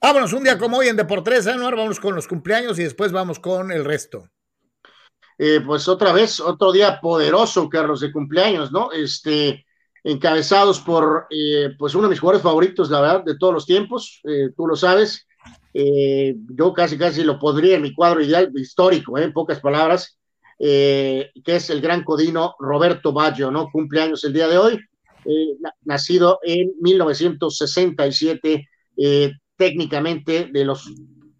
Vámonos un día como hoy en Deportes, ¿eh? Ahora vamos con los cumpleaños y después vamos con el resto. Eh, pues otra vez, otro día poderoso, Carlos, de cumpleaños, ¿no? Este, encabezados por, eh, pues uno de mis jugadores favoritos, la verdad, de todos los tiempos, eh, tú lo sabes, eh, yo casi casi lo podría en mi cuadro ideal histórico, en pocas palabras, que es el gran codino Roberto Baggio, ¿no? Cumpleaños el día de hoy, nacido en 1967, técnicamente de los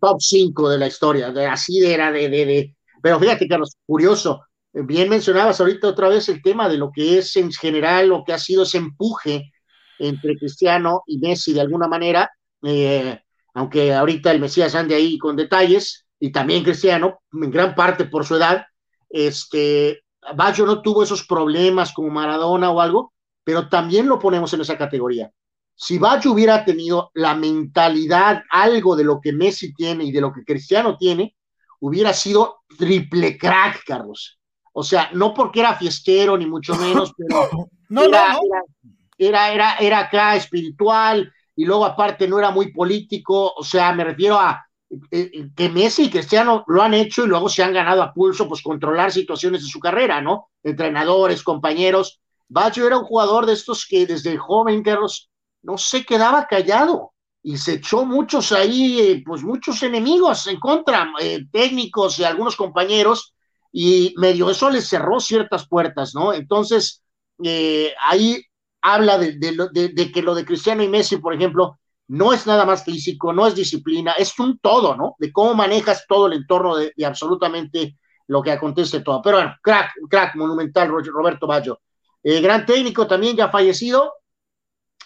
top 5 de la historia, de, así era de, de, de, pero fíjate, Carlos, curioso, bien mencionabas ahorita otra vez el tema de lo que es en general, lo que ha sido ese empuje entre Cristiano y Messi de alguna manera, eh, aunque ahorita el Mesías ande ahí con detalles, y también Cristiano, en gran parte por su edad, este, Baggio no tuvo esos problemas como Maradona o algo, pero también lo ponemos en esa categoría. Si Baggio hubiera tenido la mentalidad, algo de lo que Messi tiene y de lo que Cristiano tiene, hubiera sido triple crack, Carlos o sea, no porque era fiestero, ni mucho menos, pero no, era, no, no. Era, era, era, acá espiritual, y luego aparte no era muy político, o sea, me refiero a eh, que Messi y Cristiano lo han hecho y luego se han ganado a pulso, pues controlar situaciones de su carrera, ¿no? Entrenadores, compañeros. Baggio era un jugador de estos que desde joven, Carlos, no se quedaba callado. y se echó muchos ahí, eh, pues muchos enemigos en contra, eh, técnicos y algunos compañeros, y medio eso les cerró ciertas puertas, ¿no? Entonces, eh, ahí habla de, de, que lo de Cristiano y Messi, por ejemplo, no es nada más físico, no es disciplina, es un todo, ¿no? De cómo manejas todo el entorno de, absolutamente lo que acontece todo. Pero bueno, crack, crack monumental, Roberto Baggio. gran técnico también ya fallecido,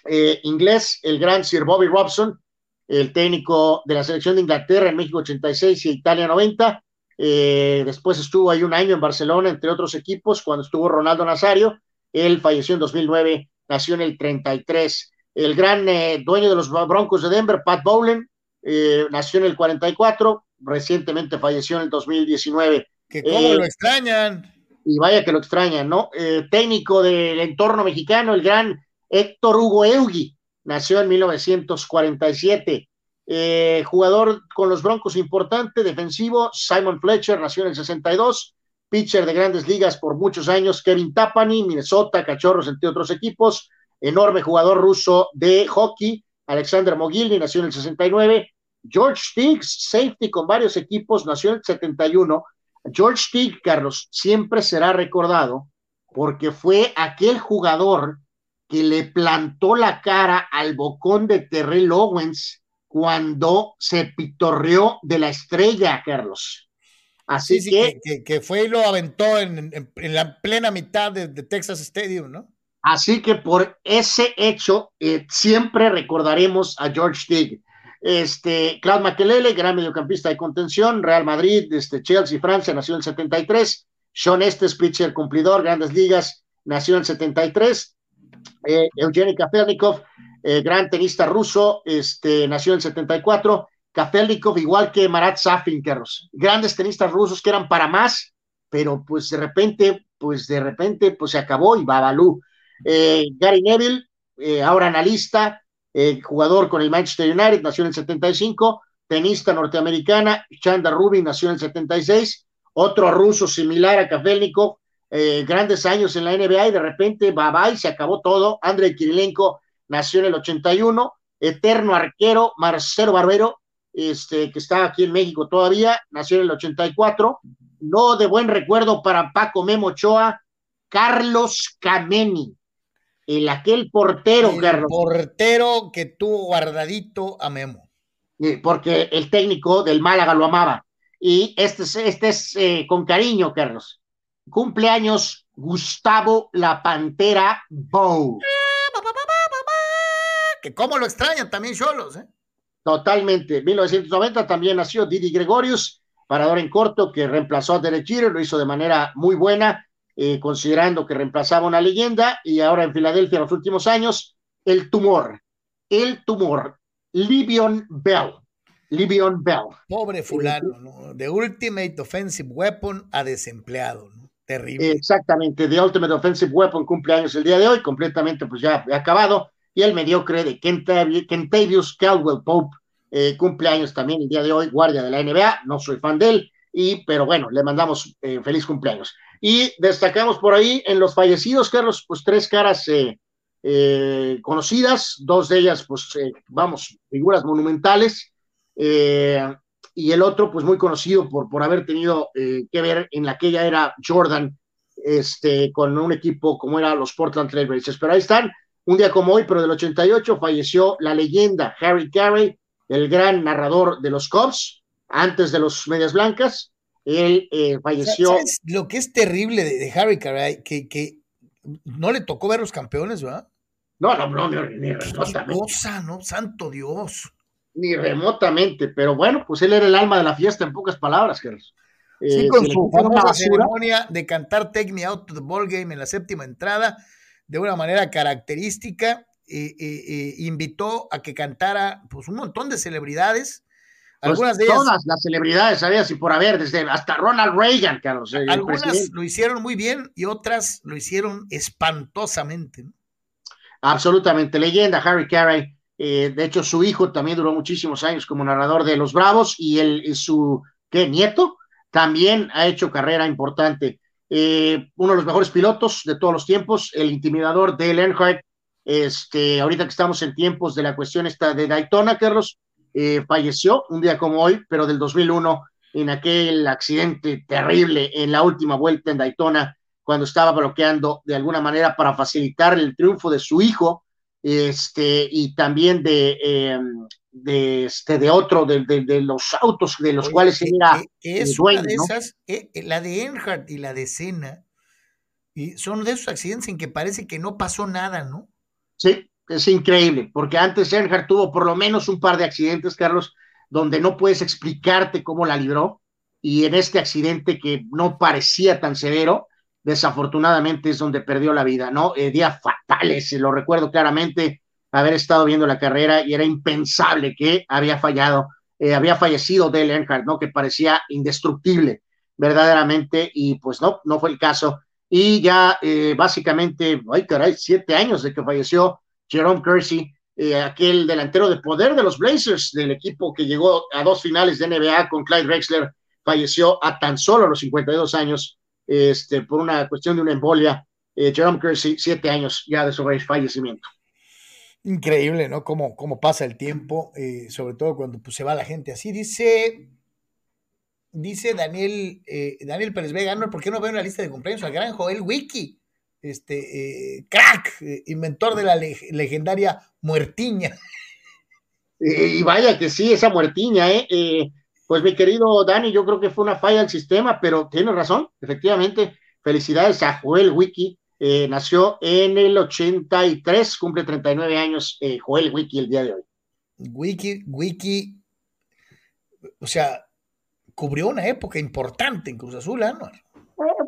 eh, inglés, el gran Sir Bobby Robson, el técnico de la selección de Inglaterra en México 86 y Italia 90. Eh, después estuvo ahí un año en Barcelona, entre otros equipos, cuando estuvo Ronaldo Nazario. Él falleció en 2009, nació en el 33. El gran eh, dueño de los Broncos de Denver, Pat Bowlen, nació en el 44, recientemente falleció en el 2019. Que cómo lo extrañan. Y vaya que lo extrañan, ¿no? técnico del entorno mexicano, el gran Héctor Hugo Eugui, nació en 1947. Eh, jugador con los Broncos importante, defensivo, Simon Fletcher, nació en el 62, pitcher de grandes ligas por muchos años, Kevin Tapani, Minnesota, Cachorros, entre otros equipos, enorme jugador ruso de hockey, Alexander Mogilny, nació en el 69, George Stiggs, safety con varios equipos, nació en el 71. George Stiggs, Carlos, siempre será recordado porque fue aquel jugador que le plantó la cara al bocón de Terrell Owens cuando se pitorreó de la estrella, Carlos. Así que, que, fue y lo aventó en, la plena mitad de, Texas Stadium, ¿no? Así que por ese hecho eh, siempre recordaremos a George Stig. Este, Claude Makelele, gran mediocampista de contención, Real Madrid, este, Chelsea, Francia, nació en el 73. Sean Estes, pitcher cumplidor, grandes ligas, nació en el 73 eh, Evgeny Kafelnikov, eh, gran tenista ruso, este, nació en el 74. Kafelnikov, igual que Marat Safin, grandes tenistas rusos que eran para más, pero pues de repente, pues de repente, pues se acabó y Babalu. Eh, Gary Neville, eh, ahora analista, jugador con el Manchester United, nació en el 75. Tenista norteamericana, Chanda Rubin, nació en el 76. Otro ruso similar a Kafelnikov, eh, grandes años en la NBA y de repente, bye bye, se acabó todo. Andrei Kirilenko nació en el 81, eterno arquero, Marcelo Barbero, este, que está aquí en México todavía, nació en el 84. No de buen recuerdo para Paco Memo Ochoa, Carlos Cameni, el aquel portero, el portero que tuvo guardadito a Memo. porque el técnico del Málaga lo amaba. Y este, este es eh, con cariño, Carlos cumpleaños Gustavo la Pantera Bow. Que cómo lo extrañan también Cholos, ¿eh? Totalmente. En 1990 también nació Didi Gregorius, parador en corto, que reemplazó a Derek Jeter, lo hizo de manera muy buena, eh, considerando que reemplazaba una leyenda, y ahora en Filadelfia en los últimos años, el tumor, el tumor, Livion Bell. Livion Bell. Pobre fulano, ¿no? De Ultimate Offensive Weapon a desempleado, ¿no? Terrible. Exactamente, The Ultimate Offensive Weapon cumpleaños el día de hoy, completamente pues ya acabado. Y el mediocre de Kentavious Caldwell Pope, eh, cumpleaños también el día de hoy, guardia de la NBA, no soy fan de él, y, pero bueno, le mandamos eh, feliz cumpleaños. Y destacamos por ahí en los fallecidos, Carlos, pues tres caras eh, conocidas, dos de ellas, pues vamos, figuras monumentales y el otro, pues muy conocido por, por haber tenido eh, que ver en la que ella era Jordan, este, con un equipo como era los Portland Trail Blazers. Pero ahí están, un día como hoy, pero del 88, falleció la leyenda Harry Carey, el gran narrador de los Cubs, antes de los Medias Blancas. Él eh, falleció. lo que es terrible de, Harry Carey? Que, que no le tocó ver los campeones, ¿verdad? No, no, no, ni, cosa, ¿no? Santo Dios ni remotamente, pero bueno, pues él era el alma de la fiesta en pocas palabras, Carlos. Sí, eh, con su famosa ceremonia de cantar Take Me Out to the Ball Game en la séptima entrada, de una manera característica, invitó a que cantara pues un montón de celebridades. Pues algunas de ellas, todas las celebridades, sabías, y por haber, desde hasta Ronald Reagan, Carlos. Algunas lo hicieron muy bien y otras lo hicieron espantosamente. Absolutamente, leyenda, Harry Carey eh, de hecho, su hijo también duró muchísimos años como narrador de Los Bravos y, él, su ¿qué, nieto también ha hecho carrera importante. Eh, uno de los mejores pilotos de todos los tiempos, el intimidador Dale Earnhardt, este, ahorita que estamos en tiempos de la cuestión esta de Daytona, Carlos, eh, falleció un día como hoy, pero del 2001, en aquel accidente terrible en la última vuelta en Daytona, cuando estaba bloqueando de alguna manera para facilitar el triunfo de su hijo, este, y también de, em, de, este, de otro, de, de, los autos de los cuales era es dueño, de esas, eh, eh, la de Earnhardt y la de Senna, y son de esos accidentes en que parece que no pasó nada, ¿no? Sí, es increíble, porque antes Earnhardt tuvo por lo menos un par de accidentes, Carlos, donde no puedes explicarte cómo la libró, y en este accidente que no parecía tan severo, desafortunadamente es donde perdió la vida, ¿no? Eh, días fatales, lo recuerdo claramente, haber estado viendo la carrera y era impensable que había fallado, eh, había fallecido Dale Earnhardt, ¿no? Que parecía indestructible, verdaderamente, y pues no, no fue el caso. Y ya eh, básicamente, ay caray, siete años de que falleció Jerome Kersey, eh, aquel delantero de poder de los Blazers, del equipo que llegó a dos finales de NBA con Clyde Drexler, falleció a tan solo los 52 años, este, por una cuestión de una embolia. Jerome Kersey, siete años ya de su fallecimiento. Increíble, ¿no? Cómo, cómo pasa el tiempo, eh, sobre todo cuando pues, se va la gente así. Dice, dice Daniel, eh, Daniel Pérez Vega, ¿por qué no veo en la lista de cumpleaños al gran Joel Wiki? Este, eh, crack, inventor de la legendaria muertiña. y vaya que sí, esa muertiña, ¿eh? Pues mi querido Dani, yo creo que fue una falla del sistema, pero tiene razón, efectivamente. Felicidades a Joel Wiki, eh, nació en el 83, cumple 39 años eh, Joel Wiki el día de hoy. Wiki, Wiki, o sea, cubrió una época importante en Cruz Azul, ¿no? Eh,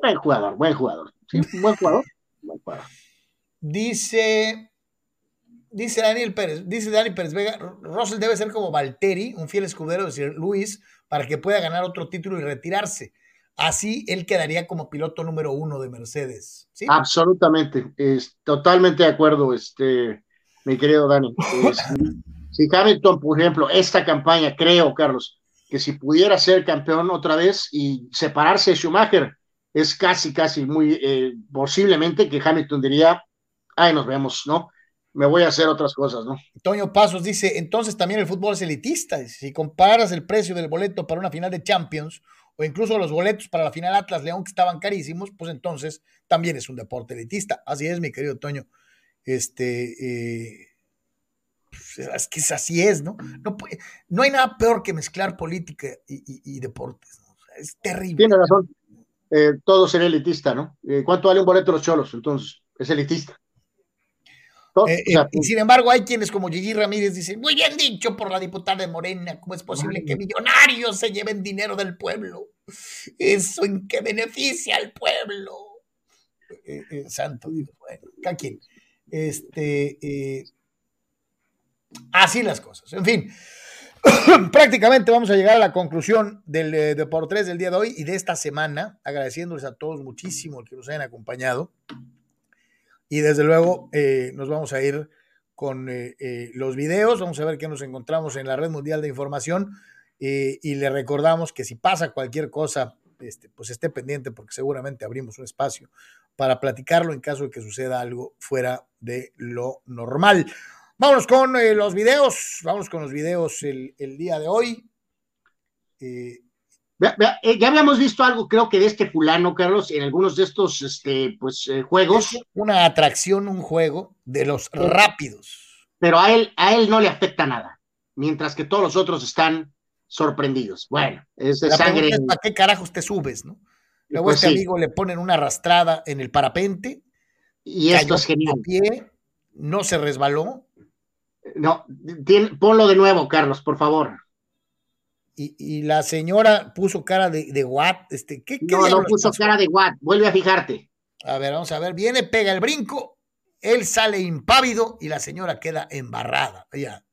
buen jugador, buen jugador. Sí, buen jugador, buen jugador. Dice, dice Daniel Pérez, dice Daniel Pérez Vega, Russell debe ser como Valteri, un fiel escudero de Sir Luis, para que pueda ganar otro título y retirarse. Así él quedaría como piloto número uno de Mercedes. ¿sí? Absolutamente, es, totalmente de acuerdo, este, mi querido Dani. si Hamilton, por ejemplo, esta campaña, creo, Carlos, que si pudiera ser campeón otra vez y separarse de Schumacher, es casi, casi muy eh, posiblemente que Hamilton diría, ay, nos vemos, ¿no? Me voy a hacer otras cosas, ¿no? Toño Pasos dice, entonces también el fútbol es elitista. Si comparas el precio del boleto para una final de Champions o incluso los boletos para la final Atlas León que estaban carísimos, pues entonces también es un deporte elitista. Así es, mi querido Toño. Este, eh, pues, es que así es, ¿no? No, no, hay nada peor que mezclar política y, deportes. es terrible. Tiene razón. Eh, todo sería elitista, ¿no? Eh, ¿Cuánto vale un boleto los cholos? Entonces, es elitista. Eh, eh, y sin embargo, hay quienes como Gigi Ramírez dicen, muy bien dicho por la diputada de Morena, ¿cómo es posible que millonarios se lleven dinero del pueblo? ¿Eso en qué beneficia al pueblo? Eh, santo Dios, bueno, cada quien. Este, así las cosas. En fin, prácticamente vamos a llegar a la conclusión del Deportes del día de hoy y de esta semana, agradeciéndoles a todos muchísimo el que nos hayan acompañado. Y desde luego eh, nos vamos a ir con eh, eh, los videos, vamos a ver qué nos encontramos en la Red Mundial de Información y le recordamos que si pasa cualquier cosa, este, pues esté pendiente porque seguramente abrimos un espacio para platicarlo en caso de que suceda algo fuera de lo normal. Vámonos con los videos, vamos con los videos el, el día de hoy. Eh, ya habíamos visto algo, creo que de este fulano, Carlos, en algunos de estos este, pues, eh, juegos. una atracción, un juego de los rápidos. Pero a él, a él no le afecta nada, mientras que todos los otros están sorprendidos. Bueno, es de sangre. ¿Para qué carajos te subes, no? Luego pues este amigo le ponen una arrastrada en el parapente. Y esto es genial. Pie, no se resbaló. No, ponlo de nuevo, Carlos, por favor y, la señora puso cara de, de what, este, ¿qué, no, no puso cara de what, vuelve a fijarte. A ver, vamos a ver, viene, pega el brinco, él sale impávido y la señora queda embarrada. Ya,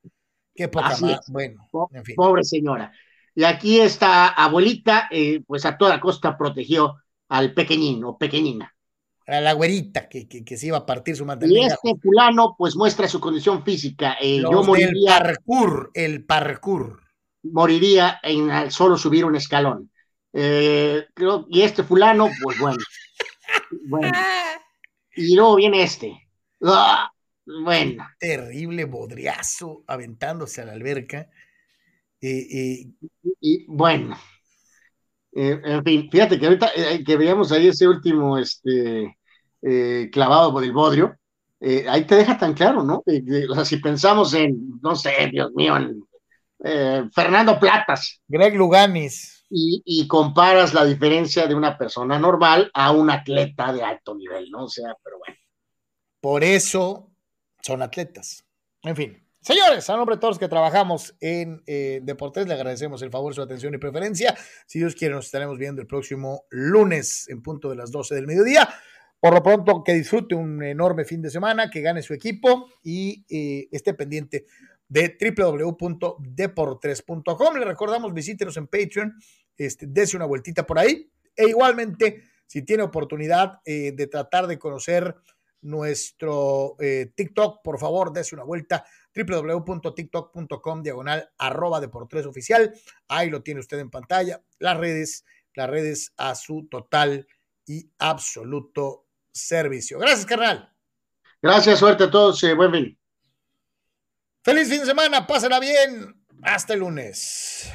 qué poca más, bueno, en fin. Pobre señora. Y aquí esta abuelita, eh, pues a toda costa protegió al pequeñín o pequeñina. A la güerita que, que, se iba a partir su manteleta. Y este fulano, pues muestra su condición física. Eh, yo moriría. El parkour, el parkour moriría en solo subir un escalón. Eh, y este fulano, pues bueno. bueno. Y luego viene este. ¡Ah! Bueno. Terrible bodriazo aventándose a la alberca. Eh, eh, y, bueno, en fin, fíjate que ahorita que veíamos ahí ese último este, clavado por el bodrio, ahí te deja tan claro, ¿no? o sea, si pensamos en, no sé, Dios mío, en Fernando Platas. Greg Luganis. Y, y, comparas la diferencia de una persona normal a un atleta de alto nivel, ¿no? O sea, pero bueno. Por eso son atletas. En fin, Señores, a nombre de todos los que trabajamos en eh, Deportes, le agradecemos el favor, su atención y preferencia. Si Dios quiere, nos estaremos viendo el próximo lunes en punto de las 12 del mediodía. Por lo pronto, que disfrute un enorme fin de semana, que gane su equipo y eh, esté pendiente de www.deportres.com. Le recordamos, visítenos en Patreon, este, dese una vueltita por ahí. E igualmente, si tiene oportunidad eh, de tratar de conocer nuestro TikTok, por favor, dese una vuelta www.tiktok.com diagonal arroba deportes oficial. Ahí lo tiene usted en pantalla. Las redes, las redes a su total y absoluto servicio. Gracias, carnal. Gracias, suerte a todos. Eh, buen fin. Feliz fin de semana, pásenla bien. Hasta el lunes.